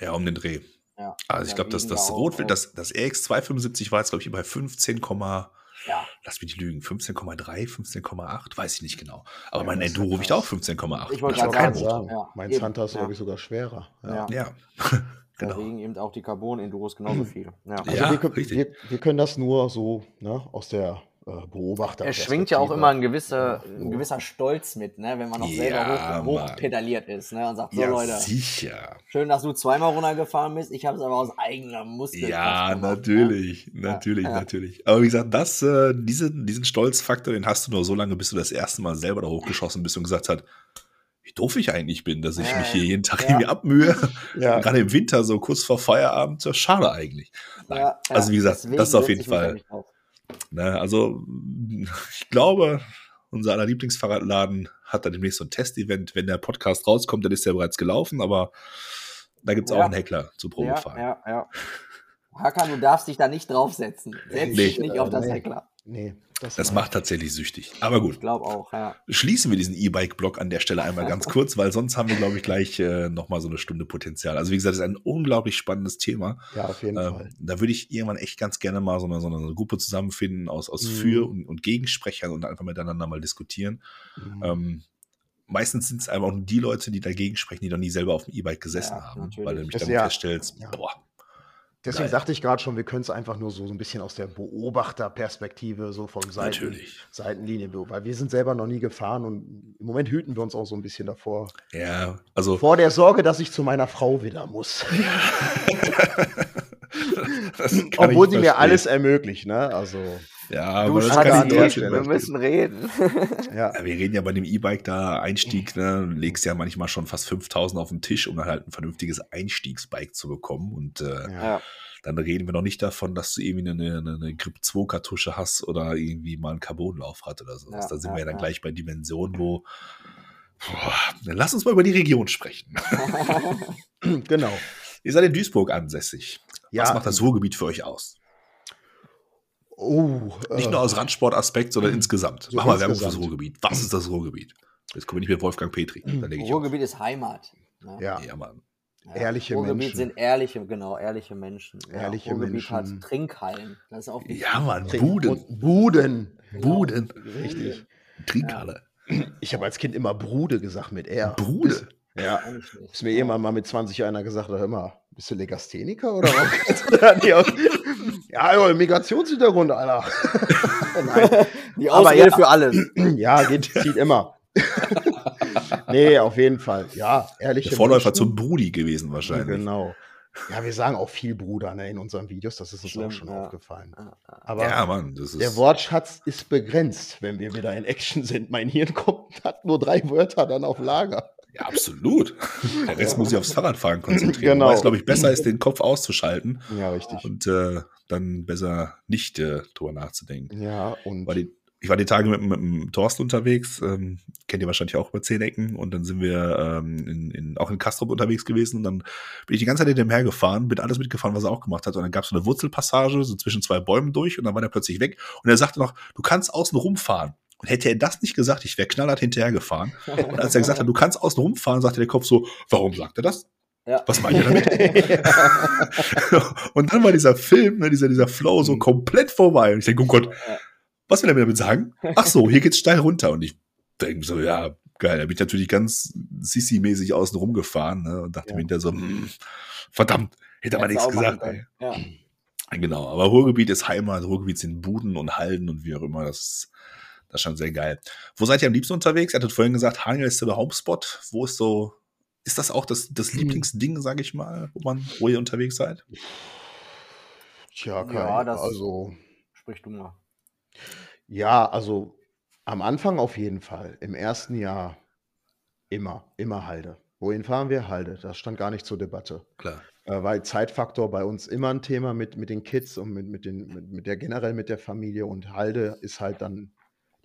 Speaker 1: Ja, um den Dreh. Ja, also ich glaube, dass das Rotwild, das, das RX 275 war jetzt, glaube ich, bei 15, ja. lass mich nicht lügen, 15,3, 15,8, weiß ich nicht genau. Aber ja, mein Enduro wiegt auch 15,8.
Speaker 3: Ich wollte gerade sagen, ja, mein eben. Hunter ist, glaube ich, sogar schwerer.
Speaker 1: Ja. ja.
Speaker 2: genau. Da wiegen eben auch die Carbon-Enduros genauso viel.
Speaker 3: Ja, also wir, wir, wir, können das nur so ne, aus der äh, Beobachter.
Speaker 2: Es schwingt ja auch immer ein gewisser, ein gewisser Stolz mit, ne? wenn man noch selber ja, hoch, hochpedaliert ist ne? und sagt, so ja, Leute,
Speaker 1: sicher.
Speaker 2: schön, dass du zweimal runtergefahren bist, ich habe es aber aus eigener Muskel.
Speaker 1: Ja, gemacht, natürlich, ne? natürlich, ja, natürlich. Aber wie gesagt, das, äh, diese, diesen Stolzfaktor, den hast du nur so lange, bis du das erste Mal selber da hochgeschossen bist und gesagt hast, wie doof ich eigentlich bin, dass ich mich hier jeden Tag irgendwie abmühe. Ja. Gerade im Winter, so kurz vor Feierabend, so schade eigentlich. Nein. also wie gesagt, das ist auf jeden Fall Ne, also ich glaube, unser aller Lieblingsfahrradladen hat da demnächst so ein Testevent. Wenn der Podcast rauskommt, dann ist der bereits gelaufen, aber da gibt es ja. auch einen Heckler zu Probefahren.
Speaker 2: Ja, ja, ja. Hakan, du darfst dich da nicht draufsetzen. Setz nee. dich nicht auf das nee. Heckler.
Speaker 1: Nee. Das, das macht tatsächlich süchtig. Aber gut.
Speaker 2: Ich glaube auch, ja.
Speaker 1: Schließen wir diesen E-Bike-Block an der Stelle einmal ganz kurz, weil sonst haben wir, glaube ich, gleich äh, nochmal so eine Stunde Potenzial. Also, wie gesagt, das ist ein unglaublich spannendes Thema.
Speaker 3: Ja, auf jeden ähm, Fall.
Speaker 1: Da würde ich irgendwann echt ganz gerne mal so eine, so eine Gruppe zusammenfinden aus, aus mhm. Für- und, und Gegensprechern und einfach miteinander mal diskutieren. Mhm. Ähm, meistens sind es einfach auch die Leute, die dagegen sprechen, die noch nie selber auf dem E-Bike gesessen ja, haben, natürlich. weil du nämlich dann ja, feststellst, boah,
Speaker 3: Deswegen Nein. sagte ich gerade schon, wir können es einfach nur so, so ein bisschen aus der Beobachterperspektive, so von Seiten, Seitenlinie, weil wir sind selber noch nie gefahren und im Moment hüten wir uns auch so ein bisschen davor.
Speaker 1: Ja, also.
Speaker 3: Vor der Sorge, dass ich zu meiner Frau wieder muss. Obwohl sie mir alles ermöglicht, ne? Also.
Speaker 1: Ja, aber das kann ich
Speaker 2: Wir müssen reden.
Speaker 1: ja. ja. wir reden ja bei dem E-Bike da Einstieg, ne? legst ja manchmal schon fast 5000 auf den Tisch, um dann halt ein vernünftiges Einstiegsbike zu bekommen. Und äh, ja. dann reden wir noch nicht davon, dass du irgendwie eine, eine, eine Grip 2 Kartusche hast oder irgendwie mal ein Carbonlaufrad oder so. Ja, da sind wir ja dann gleich bei Dimensionen, wo Boah, dann lass uns mal über die Region sprechen.
Speaker 3: genau.
Speaker 1: Ihr seid in Duisburg ansässig. Was macht das Ruhrgebiet für euch aus?
Speaker 3: Oh,
Speaker 1: nicht nur aus äh, Randsportaspekt, sondern insgesamt. So Mach mal Werbung fürs Ruhrgebiet. Was ist das Ruhrgebiet? Jetzt komme ich mit Wolfgang Petri.
Speaker 2: Ruhrgebiet ist Heimat.
Speaker 3: Ne? Ja. ja,
Speaker 1: Mann.
Speaker 3: Ja, ehrliche
Speaker 2: Ruhrgebiet
Speaker 3: Menschen.
Speaker 2: sind ehrliche, genau, ehrliche Menschen.
Speaker 3: Ehrliche
Speaker 2: ja, Ruhrgebiet
Speaker 3: Menschen.
Speaker 2: hat Trinkhallen. Das ist auch
Speaker 1: Ja, Mann, Buden.
Speaker 3: Buden.
Speaker 1: Genau. Buden.
Speaker 3: Richtig.
Speaker 1: Trinkhalle.
Speaker 3: Ich habe als Kind immer Brude gesagt mit R.
Speaker 1: Brude?
Speaker 3: Ja. Ist mir irgendwann mal mit 20 einer gesagt, hör immer, bist du Legastheniker oder was? ja, also Migrationshintergrund, Alter.
Speaker 2: Nein. Die Ausrede ja, für alles.
Speaker 3: Ja, geht, zieht immer. nee, auf jeden Fall. Ja, ehrlich.
Speaker 1: Der Vorläufer Menschen. zum Brudi gewesen wahrscheinlich.
Speaker 3: Genau. Ja, wir sagen auch viel Bruder ne, in unseren Videos, das ist uns Schlimm, auch schon ja. aufgefallen. Aber
Speaker 1: ja, Mann, ist
Speaker 3: der Wortschatz ist begrenzt, wenn wir wieder in Action sind. Mein Hirn kommt, hat nur drei Wörter dann auf Lager.
Speaker 1: Ja, absolut. Der Rest muss sich aufs Fahrradfahren konzentrieren. Genau. Weil es, glaube ich, besser ist, den Kopf auszuschalten.
Speaker 3: Ja, richtig.
Speaker 1: Und äh, dann besser nicht äh, drüber nachzudenken.
Speaker 3: Ja, und.
Speaker 1: Weil die, ich war die Tage mit, mit dem Thorsten unterwegs, ähm, kennt ihr wahrscheinlich auch über zehn Ecken. Und dann sind wir ähm, in, in, auch in Kastrop unterwegs gewesen. Und dann bin ich die ganze Zeit hinter ihm hergefahren, bin alles mitgefahren, was er auch gemacht hat. Und dann gab es so eine Wurzelpassage, so zwischen zwei Bäumen durch. Und dann war der plötzlich weg. Und er sagte noch, du kannst außen rumfahren. Und hätte er das nicht gesagt, ich wäre knallhart hinterhergefahren. Und als er gesagt hat, du kannst außen rumfahren, sagte der Kopf so, warum sagt er das? Ja. Was meint ihr damit? und dann war dieser Film, ne, dieser, dieser Flow so mhm. komplett vorbei. Und ich denke, oh Gott, was will er mir damit sagen? Ach so, hier geht's steil runter. Und ich denke so, ja, geil. Da bin ich natürlich ganz Sissi-mäßig außen rumgefahren ne, und dachte ja. mir hinterher so, hm, verdammt, hätte er mal nichts gesagt. Ja. Genau, aber Ruhrgebiet ist Heimat, Ruhrgebiet sind Buden und Halden und wie auch immer. Das das ist schon sehr geil. Wo seid ihr am liebsten unterwegs? Ihr hattet vorhin gesagt, Hangel ist der Homespot. Wo ist so, ist das auch das, das hm. Lieblingsding, sage ich mal, wo man, wo ihr unterwegs seid?
Speaker 3: Tja, Kai,
Speaker 2: Ja, das
Speaker 3: also
Speaker 2: sprich du mal.
Speaker 3: ja, also am Anfang auf jeden Fall. Im ersten Jahr immer, immer Halde. Wohin fahren wir? Halde. Das stand gar nicht zur Debatte.
Speaker 1: Klar.
Speaker 3: Äh, weil Zeitfaktor bei uns immer ein Thema mit, mit den Kids und mit, mit, den, mit, mit der generell mit der Familie. Und Halde ist halt dann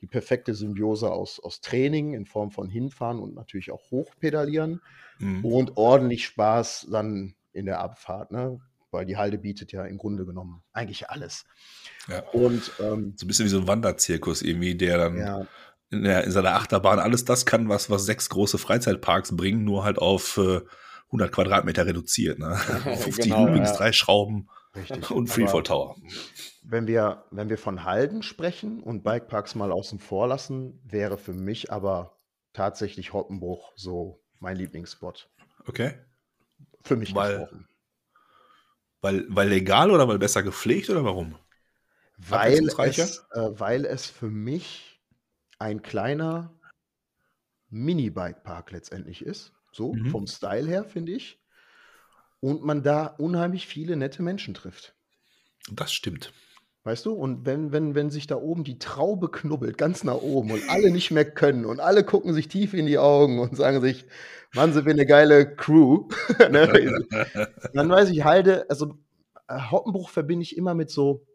Speaker 3: die perfekte Symbiose aus, aus Training in Form von Hinfahren und natürlich auch Hochpedalieren
Speaker 1: Mhm.
Speaker 3: und ordentlich Spaß dann in der Abfahrt, ne? Weil die Halde bietet ja im Grunde genommen eigentlich alles.
Speaker 1: Ja.
Speaker 3: Und ähm,
Speaker 1: So ein bisschen wie so ein Wanderzirkus irgendwie, der dann
Speaker 3: ja,
Speaker 1: in, der, in seiner Achterbahn alles das kann, was, was sechs große Freizeitparks bringen, nur halt auf äh, 100 Quadratmeter reduziert. Ne? 50
Speaker 2: Genau,
Speaker 1: Loopings,
Speaker 3: ja.
Speaker 1: drei Schrauben
Speaker 3: richtig.
Speaker 1: und Freefall Tower.
Speaker 3: wenn wir, wenn wir von Halden sprechen und Bikeparks mal außen vor lassen, wäre für mich aber tatsächlich Hoppenbruch so mein Lieblingsspot.
Speaker 1: Okay.
Speaker 3: Für mich
Speaker 1: Weil-
Speaker 3: gesprochen.
Speaker 1: Weil, weil legal oder weil besser gepflegt oder warum?
Speaker 3: Weil es, äh, weil es für mich ein kleiner Mini-Bikepark letztendlich ist. So,
Speaker 1: Mhm.
Speaker 3: vom Style her, finde ich. Und man da unheimlich viele nette Menschen trifft.
Speaker 1: Das stimmt.
Speaker 3: Weißt du? Und wenn, wenn, wenn sich da oben die Traube knubbelt, ganz nach oben und alle nicht mehr können und alle gucken sich tief in die Augen und sagen sich, Mann, sind wir eine geile Crew. ne? Dann weiß ich, Halde, also äh, Hoppenbruch verbinde ich immer mit so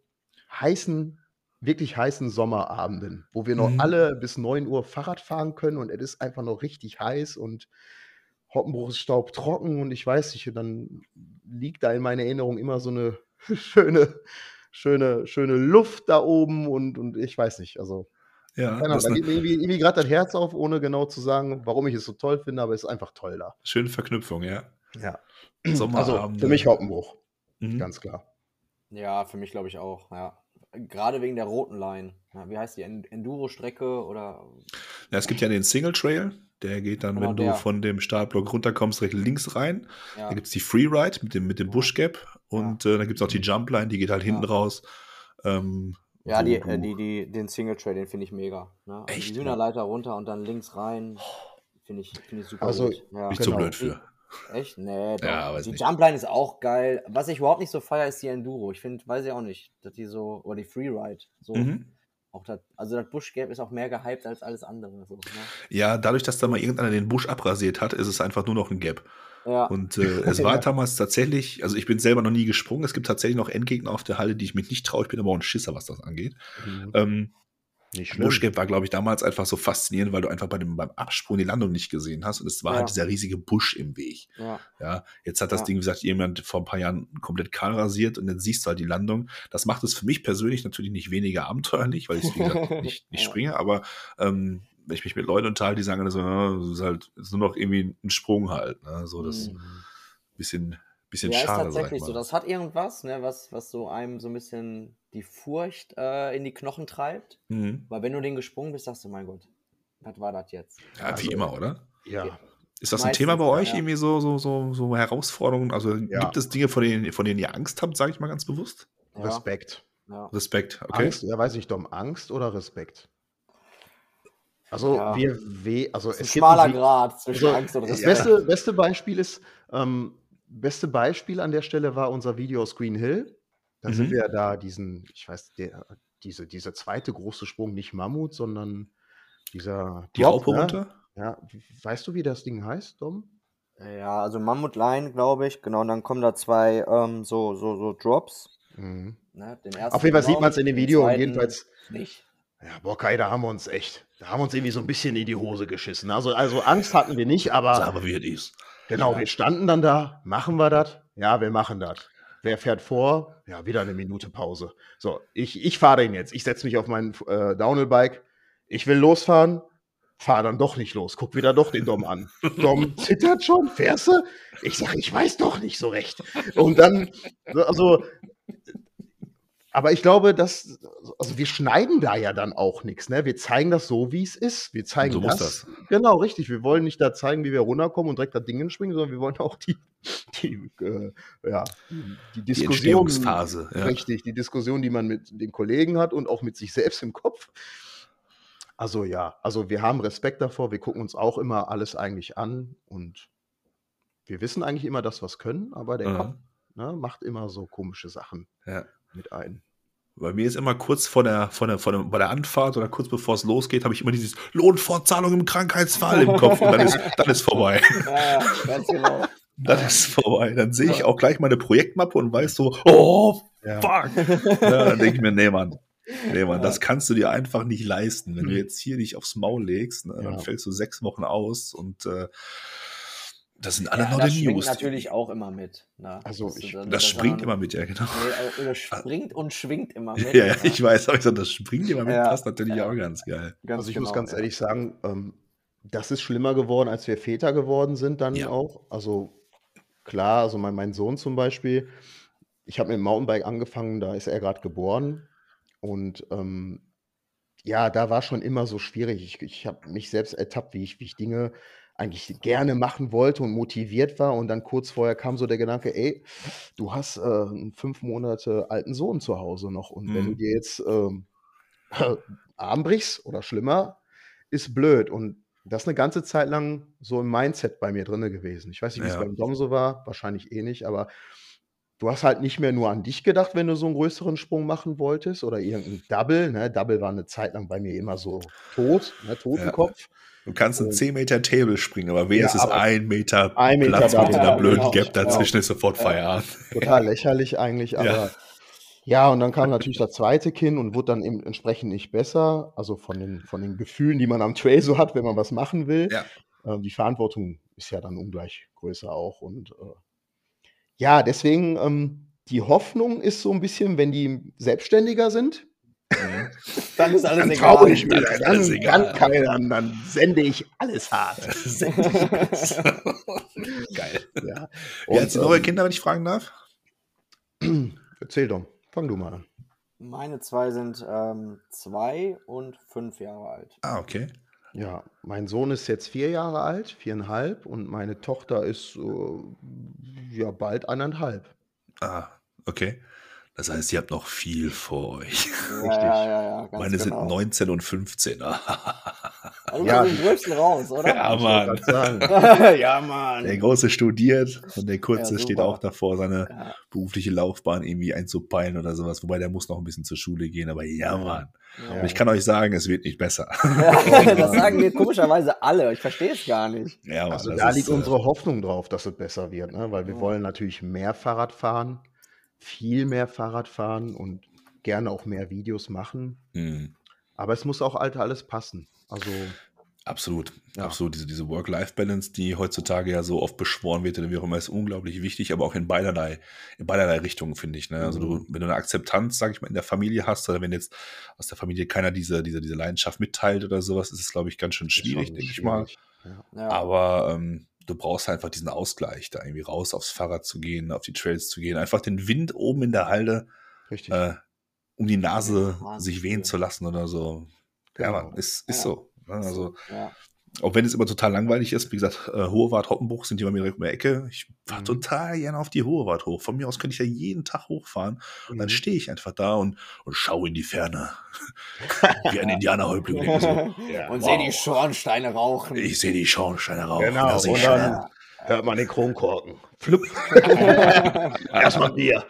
Speaker 3: heißen, wirklich heißen Sommerabenden, wo wir noch
Speaker 1: Mhm.
Speaker 3: alle bis 9 Uhr Fahrrad fahren können und es ist einfach noch richtig heiß und Hoppenbruch ist staubtrocken und ich weiß nicht, dann liegt da in meiner Erinnerung immer so eine schöne, schöne, schöne Luft da oben und, und ich weiß nicht, also
Speaker 1: Ja,
Speaker 3: keine Ahnung,
Speaker 1: das
Speaker 3: geht mir irgendwie, irgendwie gerade das Herz auf, ohne genau zu sagen, warum ich es so toll finde, aber es ist einfach toll da.
Speaker 1: schöne Verknüpfung, ja.
Speaker 3: Ja. Also für mich Hoppenbruch,
Speaker 1: Mhm.
Speaker 3: ganz klar.
Speaker 2: Ja, für mich glaube ich auch, ja. Gerade wegen der roten Line. Ja, wie heißt die? En- Enduro-Strecke oder.
Speaker 1: Ja, es gibt ja den Single Trail, der geht dann,
Speaker 2: Genau,
Speaker 1: wenn du
Speaker 2: der.
Speaker 1: von dem Startblock runterkommst, direkt links rein.
Speaker 2: Ja,
Speaker 1: Da gibt es die Freeride mit dem, mit dem
Speaker 2: Ja.
Speaker 1: Bush Gap und äh, dann gibt es auch die Jumpline, die geht halt hinten
Speaker 2: Ja.
Speaker 1: raus. Ähm,
Speaker 2: ja die,
Speaker 1: du-
Speaker 2: äh, die, die, den Single Trail, den finde ich mega. Ne? Also
Speaker 1: Echt?
Speaker 2: Die Hühnerleiter runter und dann links rein. Finde ich, find ich super.
Speaker 3: Also,
Speaker 2: gut. Ja.
Speaker 1: bin ich zu
Speaker 3: genau.
Speaker 1: blöd für.
Speaker 2: Echt? Nee, doch.
Speaker 1: Ja,
Speaker 2: die
Speaker 1: nicht.
Speaker 2: Jumpline ist auch geil. Was ich überhaupt nicht so feier, ist die Enduro. Ich finde, weiß ich auch nicht, dass die so, oder die Freeride. So,
Speaker 1: Mhm.
Speaker 2: Auch das, also das Bush Gap ist auch mehr gehypt als alles andere. So, ne?
Speaker 1: Ja, dadurch, dass da mal irgendeiner den Busch abrasiert hat, ist es einfach nur noch ein Gap.
Speaker 2: Ja,
Speaker 1: Und äh, es war damals tatsächlich, also ich bin selber noch nie gesprungen, es gibt tatsächlich noch Endgegner auf der Halle, die ich mich nicht traue. Ich bin aber auch ein Schisser, was das angeht. Ähm,
Speaker 3: Nicht schlimm.
Speaker 1: Bushgap war, glaube ich, damals einfach so faszinierend, weil du einfach bei dem, beim Absprung die Landung nicht gesehen hast und es war
Speaker 2: Ja.
Speaker 1: halt dieser riesige Busch im Weg.
Speaker 2: ja,
Speaker 1: Ja, jetzt hat das
Speaker 2: Ja.
Speaker 1: Ding, wie gesagt, jemand vor ein paar Jahren komplett kahl rasiert und dann siehst du halt die Landung. Das macht es für mich persönlich natürlich nicht weniger abenteuerlich, weil ich, wie gesagt, nicht, nicht springe, aber ähm, wenn ich mich mit Leuten unterhalte, die sagen so, ja, das ist halt ist nur noch irgendwie ein Sprung halt. Ne? So das
Speaker 2: Mhm.
Speaker 1: bisschen, bisschen
Speaker 2: ja,
Speaker 1: schade,
Speaker 2: ist
Speaker 1: sag
Speaker 2: tatsächlich
Speaker 1: ich
Speaker 2: so. Das hat irgendwas, ne, was, was so einem so ein bisschen die Furcht äh, in die Knochen treibt.
Speaker 1: Mhm.
Speaker 2: Weil wenn du den gesprungen bist, sagst du, mein Gott, was war das jetzt?
Speaker 1: Ja, wie
Speaker 3: Also-
Speaker 1: immer, oder?
Speaker 3: Ja.
Speaker 1: Ist das ein
Speaker 2: Meistens,
Speaker 1: Thema bei euch,
Speaker 2: ja.
Speaker 1: irgendwie so, so, so, so Herausforderungen? Also
Speaker 3: Ja.
Speaker 1: gibt es Dinge, von denen, von denen ihr Angst habt, sage ich mal ganz bewusst?
Speaker 2: Ja,
Speaker 3: Respekt.
Speaker 2: ja.
Speaker 1: Respekt, okay?
Speaker 3: Angst, ja, weiß ich, Dom, Angst oder Respekt? Also,
Speaker 2: Ja.
Speaker 3: wir, we, also
Speaker 2: Das ist ein
Speaker 3: es
Speaker 2: schmaler
Speaker 3: ein
Speaker 2: Grad zwischen
Speaker 3: Also,
Speaker 2: Angst und
Speaker 3: das
Speaker 2: Respekt.
Speaker 3: beste, beste Beispiel ist, ähm, beste Beispiel an der Stelle war unser Video aus Green Hill. Da sind
Speaker 1: Mhm.
Speaker 3: wir da diesen, ich weiß, der, diese, dieser zweite große Sprung, nicht Mammut, sondern dieser
Speaker 1: Die
Speaker 3: Drop,
Speaker 1: Raupe
Speaker 3: ne?
Speaker 1: runter?
Speaker 3: Ja, weißt du, wie das Ding heißt, Dom?
Speaker 2: Ja, also Mammut Line, glaube ich. Genau, und dann kommen da zwei ähm, so, so, so Drops.
Speaker 3: Mhm.
Speaker 2: Ne? Den ersten
Speaker 3: Auf jeden Fall sieht man es in dem Video jedenfalls,
Speaker 2: Nicht.
Speaker 3: ja, boah, Kai, da haben wir uns echt, da haben wir uns irgendwie so ein bisschen in die Hose geschissen. Also, also Angst hatten wir nicht, aber
Speaker 1: Sag mal, wie es ist.
Speaker 3: Genau, wir standen dann da, machen wir das? Ja, wir machen das. Wer fährt vor? Ja, wieder eine Minute Pause. So, ich, ich fahre den jetzt. Ich setze mich auf mein äh, Downhill-Bike. Ich will losfahren, fahre dann doch nicht los. Guck wieder doch den Dom an. Dom zittert schon, fährst du? Ich sage, ich weiß doch nicht so recht. Und dann, also, aber ich glaube, dass, also wir schneiden da ja dann auch nichts, ne? Wir zeigen das so, wie es ist. Wir zeigen
Speaker 1: So muss
Speaker 3: das. Genau, richtig. Wir wollen nicht da zeigen, wie wir runterkommen und direkt das Ding springen, sondern wir wollen auch die, die, äh, ja, die, die
Speaker 1: Die
Speaker 3: Diskussion.
Speaker 1: Entstehungsphase. Ja.
Speaker 3: Richtig, die Diskussion, die man mit den Kollegen hat und auch mit sich selbst im Kopf. Also ja, also wir haben Respekt davor, wir gucken uns auch immer alles eigentlich an und wir wissen eigentlich immer, dass wir es können, aber der
Speaker 1: Mhm.
Speaker 3: Kopf ne, macht immer so komische Sachen.
Speaker 1: Ja.
Speaker 3: mit ein.
Speaker 1: Bei mir ist immer kurz vor der, vor der, vor der, bei der Anfahrt oder kurz bevor es losgeht, habe ich immer dieses Lohnfortzahlung im Krankheitsfall im Kopf und dann ist, dann ist vorbei.
Speaker 2: Ja, ganz genau.
Speaker 1: Dann ist vorbei. Dann sehe ich auch gleich meine Projektmappe und weiß so, oh,
Speaker 3: Ja.
Speaker 1: fuck. Ja, dann denke ich mir, nee, Mann. Nee, Mann,
Speaker 2: Ja.
Speaker 1: das kannst du dir einfach nicht leisten. Wenn du jetzt hier dich aufs Maul legst, ne, dann fällst du sechs Wochen aus und äh, das sind alle
Speaker 2: Ja,
Speaker 1: noch
Speaker 2: das
Speaker 1: die News.
Speaker 2: natürlich auch immer mit. Ne?
Speaker 3: Also ich-
Speaker 1: das springt immer mit, ja, genau.
Speaker 2: Nee, äh, das springt und schwingt immer mit.
Speaker 1: Ja, ja,
Speaker 2: ne?
Speaker 1: ich weiß, aber ich sag, das springt immer mit,
Speaker 2: Ja.
Speaker 1: passt natürlich
Speaker 2: Ja.
Speaker 1: auch ganz geil.
Speaker 2: Ganz
Speaker 3: Also ich
Speaker 2: genau,
Speaker 3: muss ganz
Speaker 2: ja.
Speaker 3: ehrlich sagen, ähm, das ist schlimmer geworden, als wir Väter geworden sind dann
Speaker 1: Ja.
Speaker 3: auch. Also klar, also mein, mein Sohn zum Beispiel, ich habe mit dem Mountainbike angefangen, da ist er gerade geboren. Und ähm, ja, da war schon immer so schwierig. Ich, ich habe mich selbst ertappt, wie ich, wie ich Dinge eigentlich gerne machen wollte und motiviert war. Und dann kurz vorher kam so der Gedanke, ey, du hast äh, einen fünf Monate alten Sohn zu Hause noch. Und wenn du
Speaker 1: Mhm.
Speaker 3: dir jetzt ähm, Arm brichst oder schlimmer, ist blöd. Und das ist eine ganze Zeit lang so im Mindset bei mir drin gewesen. Ich weiß nicht, wie es
Speaker 1: Ja.
Speaker 3: beim Dom so war, wahrscheinlich eh nicht, aber du hast halt nicht mehr nur an dich gedacht, wenn du so einen größeren Sprung machen wolltest oder irgendein Double. Ne? Double war eine Zeit lang bei mir immer so tot, ne? Totenkopf.
Speaker 1: Du kannst einen
Speaker 3: Und-
Speaker 1: 10 Meter Table springen, aber wer
Speaker 3: Ja,
Speaker 1: ist es ein Meter
Speaker 3: Ein Meter
Speaker 1: Platz
Speaker 3: da,
Speaker 1: mit
Speaker 2: ja,
Speaker 1: blöden
Speaker 2: genau,
Speaker 1: Gap dazwischen
Speaker 3: genau.
Speaker 1: ist sofort
Speaker 2: Ja.
Speaker 1: Feierabend.
Speaker 3: Total lächerlich eigentlich,
Speaker 1: Ja.
Speaker 3: aber ja, und dann kam natürlich das zweite Kind und wurde dann eben entsprechend nicht besser. Also von den, von den Gefühlen, die man am Trail so hat, wenn man was machen will.
Speaker 1: Ja.
Speaker 3: Ähm, die Verantwortung ist ja dann ungleich größer auch. Und äh, ja, deswegen, ähm, die Hoffnung ist so ein bisschen, wenn die selbstständiger sind,
Speaker 1: Mhm.
Speaker 2: Dann ist alles
Speaker 3: dann
Speaker 2: egal.
Speaker 3: traue ich mir,
Speaker 1: Dann
Speaker 3: dann,
Speaker 1: alles egal.
Speaker 3: dann, kann, dann, dann sende ich alles hart.
Speaker 1: Geil.
Speaker 3: Ja.
Speaker 1: Wie alt sind eure
Speaker 3: ähm,
Speaker 1: Kinder, wenn ich fragen darf?
Speaker 3: Erzähl doch, fang du mal an.
Speaker 2: Meine zwei sind ähm, zwei und fünf Jahre alt.
Speaker 1: Ah, okay.
Speaker 3: Ja, mein Sohn ist jetzt vier Jahre alt, viereinhalb, und meine Tochter ist äh, ja bald eineinhalb.
Speaker 1: Ah, okay. Das heißt, ihr habt noch viel vor euch.
Speaker 2: Ja,
Speaker 3: Richtig.
Speaker 2: ja, ja, ja, ganz
Speaker 1: Meine sind
Speaker 2: genau.
Speaker 1: 19 und 15.
Speaker 2: Also
Speaker 3: Ja.
Speaker 2: den größten raus, oder?
Speaker 1: Ja, Mann.
Speaker 2: ja, Mann.
Speaker 1: Der Große studiert und der Kurze
Speaker 2: Ja,
Speaker 1: steht auch davor, seine
Speaker 2: Ja,
Speaker 1: berufliche Laufbahn irgendwie einzupeilen oder sowas. Wobei der muss noch ein bisschen zur Schule gehen. Aber ja. Mann.
Speaker 2: ja.
Speaker 1: Und ich kann euch sagen, es wird nicht besser.
Speaker 2: Ja, das sagen mir komischerweise alle. Ich verstehe es gar nicht.
Speaker 1: Ja, Mann,
Speaker 3: Also da
Speaker 1: ist,
Speaker 3: liegt
Speaker 1: äh,
Speaker 3: unsere Hoffnung drauf, dass es besser wird, ne? weil wir wollen natürlich mehr Fahrrad fahren, viel mehr Fahrrad fahren und gerne auch mehr Videos machen.
Speaker 1: mh.
Speaker 3: Aber es muss auch Alter alles passen. Also
Speaker 1: Absolut,
Speaker 3: Ja.
Speaker 1: absolut. Diese, diese Work-Life-Balance, die heutzutage ja so oft beschworen wird, wie auch immer, ist unglaublich wichtig, aber auch in beiderlei, in beiderlei Richtungen, finde ich. Ne? Also du,
Speaker 3: Mhm.
Speaker 1: wenn du eine Akzeptanz, sag ich mal, in der Familie hast, oder wenn jetzt aus der Familie keiner diese, diese, diese Leidenschaft mitteilt oder sowas, ist es, glaube ich, ganz schön schwierig, denke ich mal.
Speaker 3: Ja.
Speaker 1: Aber ähm, du brauchst einfach diesen Ausgleich, da irgendwie raus aufs Fahrrad zu gehen, auf die Trails zu gehen, einfach den Wind oben in der Halde,
Speaker 3: Richtig.
Speaker 1: äh, um die Nase
Speaker 2: Wahnsinn.
Speaker 1: sich wehen zu lassen oder so. Ja,
Speaker 3: Genau.
Speaker 1: Mann, ist, ist
Speaker 2: Ja.
Speaker 1: so. Ne? Also,
Speaker 2: ja.
Speaker 1: Auch wenn es immer total langweilig ist, wie gesagt, äh, Hohewart, Hoppenbruch sind die bei mir direkt um die Ecke. Ich fahre
Speaker 3: Mhm.
Speaker 1: total gerne auf die Hohewart hoch. Von mir aus könnte ich ja jeden Tag hochfahren. Und dann
Speaker 3: Mhm.
Speaker 1: stehe ich einfach da und, und schaue in die Ferne. wie ein Indianerhäuptling. und so, ja,
Speaker 2: Und
Speaker 1: wow.
Speaker 2: sehe die Schornsteine rauchen.
Speaker 1: Ich sehe die Schornsteine rauchen.
Speaker 3: Genau, und
Speaker 1: schön.
Speaker 3: dann hört man den Kronkorken. Flupp. Erstmal Bier.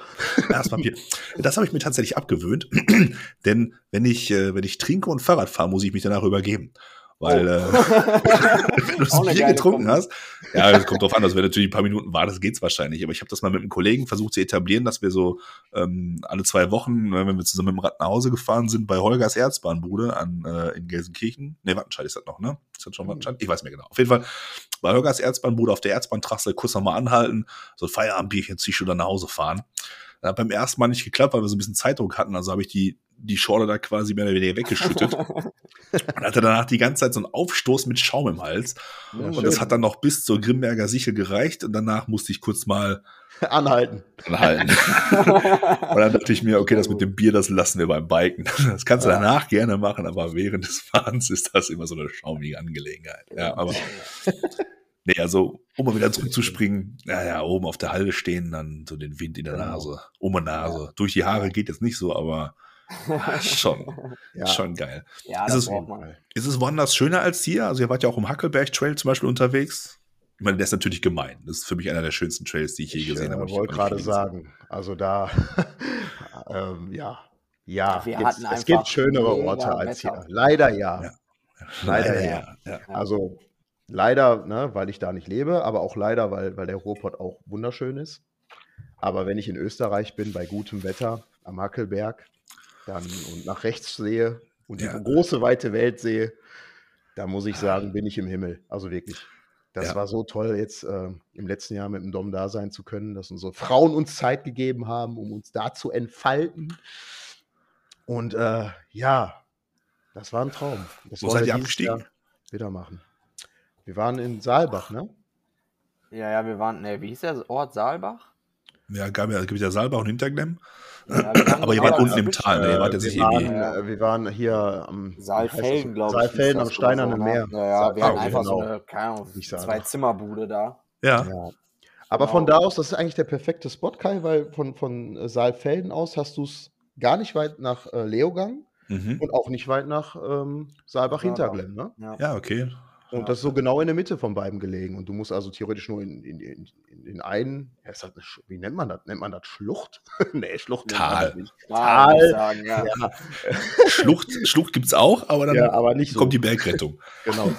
Speaker 1: Erstmal Bier. Das habe ich mir tatsächlich abgewöhnt, denn wenn ich, äh, wenn ich trinke und Fahrrad fahre, muss ich mich danach übergeben. Weil, äh, wenn du das Bier getrunken
Speaker 2: Kombi.
Speaker 1: hast, ja, das kommt drauf an, also wenn natürlich ein paar Minuten war, das geht's wahrscheinlich. Aber ich habe das mal mit einem Kollegen versucht zu etablieren, dass wir so ähm, alle zwei Wochen, äh, wenn wir zusammen mit dem Rad nach Hause gefahren sind, bei Holgers Erzbahnbude an, äh, in Gelsenkirchen. Ne, Wattenscheid ist das noch, ne? Ist das schon Wattenscheid? Ich weiß mehr genau. Auf jeden Fall bei Holgers Erzbahnbude auf der Erzbahntrasse kurz nochmal anhalten, so ein Feierabendbierchen zieh ich dann nach Hause fahren. Das hat beim ersten Mal nicht geklappt, weil wir so ein bisschen Zeitdruck hatten. Also habe ich die, die Schorle da quasi mehr oder weniger weggeschüttet und hatte danach die ganze Zeit so einen Aufstoß mit Schaum im Hals.
Speaker 3: Ja,
Speaker 1: Und
Speaker 3: schön.
Speaker 1: das hat dann noch bis zur Grimberger Sichel gereicht und danach musste ich kurz mal
Speaker 3: Anhalten.
Speaker 1: anhalten. und dann dachte ich mir, okay, das mit dem Bier, das lassen wir beim Biken. Das kannst du
Speaker 2: Ja.
Speaker 1: danach gerne machen, aber während des Fahrens ist das immer so eine schaumige Angelegenheit. Ja, aber nee, also, um mal wieder zurückzuspringen, ja, ja, oben auf der Halde stehen, dann so den Wind in der
Speaker 3: Genau.
Speaker 1: Nase, um die Nase. Durch die Haare geht jetzt nicht so, aber schon,
Speaker 3: Ja,
Speaker 1: schon geil.
Speaker 2: ja,
Speaker 1: Ist
Speaker 2: das
Speaker 1: es-
Speaker 2: braucht man.
Speaker 1: Ist es woanders schöner als hier? Also ihr wart ja auch im Hackelberg Trail zum Beispiel unterwegs. Ich meine, der ist natürlich gemein. Das ist für mich einer der schönsten Trails, die ich je
Speaker 3: Ich
Speaker 1: gesehen
Speaker 3: äh,
Speaker 1: habe.
Speaker 3: wollte gerade sagen, also da, ähm, ja, ja,
Speaker 2: hatten
Speaker 3: es gibt schönere Orte als
Speaker 2: Wetter.
Speaker 3: hier. Leider ja.
Speaker 1: Ja.
Speaker 3: Leider
Speaker 1: Leider
Speaker 3: ja.
Speaker 1: ja. ja.
Speaker 3: Also leider, ne, weil ich da nicht lebe, aber auch leider, weil, weil der Ruhrpott auch wunderschön ist. Aber wenn ich in Österreich bin, bei gutem Wetter am Hackelberg, dann und nach rechts sehe und
Speaker 1: Ja.
Speaker 3: die große, weite Welt sehe, da muss ich sagen, bin ich im Himmel. Also wirklich. Das
Speaker 1: Ja.
Speaker 3: war so toll, jetzt äh, im letzten Jahr mit dem Dom da sein zu können, dass unsere Frauen uns Zeit gegeben haben, um uns da zu entfalten. Und äh, ja, das war ein Traum. Das
Speaker 1: Wo seid
Speaker 3: wir
Speaker 1: ihr abgestiegen?
Speaker 3: Jahr Wieder machen. Wir waren in Saalbach, ne?
Speaker 2: Ja, ja, wir waren, ne, wie hieß der Ort? Saalbach?
Speaker 1: Ja, gab ja, gibt ja Saalbach und Hinterglemm.
Speaker 2: Ja, wir waren
Speaker 1: Aber ihr
Speaker 2: genau
Speaker 1: wart unten im. Tal, ne? Ihr wart jetzt
Speaker 3: wir,
Speaker 1: nicht
Speaker 3: waren,
Speaker 1: irgendwie.
Speaker 3: äh, wir waren hier am
Speaker 2: Saalfelden, glaube ich.
Speaker 3: Saalfelden am Steinernen
Speaker 2: so,
Speaker 3: Meer.
Speaker 2: Ja, ja, wir
Speaker 1: Ah,
Speaker 2: hatten
Speaker 1: okay,
Speaker 2: einfach so
Speaker 3: genau.
Speaker 2: eine, keine Ahnung, zwei Zimmerbude da.
Speaker 1: Ja.
Speaker 3: Ja. Aber
Speaker 2: Genau.
Speaker 3: von da aus, das ist eigentlich der perfekte Spot, Kai, weil von, von äh, Saalfelden aus hast du es gar nicht weit nach äh, Leogang
Speaker 1: Mhm.
Speaker 3: und auch nicht weit nach ähm, Saalbach-Hinterglemm. Ne?
Speaker 2: Ja.
Speaker 1: Ja, okay.
Speaker 3: Und das ist so genau in der Mitte von beiden gelegen. Und du musst also theoretisch nur in, in, in, in den einen, ja, ist das eine, wie nennt man das? Nennt man das Schlucht? nee, Schlucht
Speaker 1: Tal.
Speaker 3: Tal.
Speaker 2: sagen, ja.
Speaker 3: Ja,
Speaker 1: Schlucht, Schlucht gibt es auch, aber dann
Speaker 3: ja, aber nicht so.
Speaker 1: kommt die Bergrettung.
Speaker 3: Genau.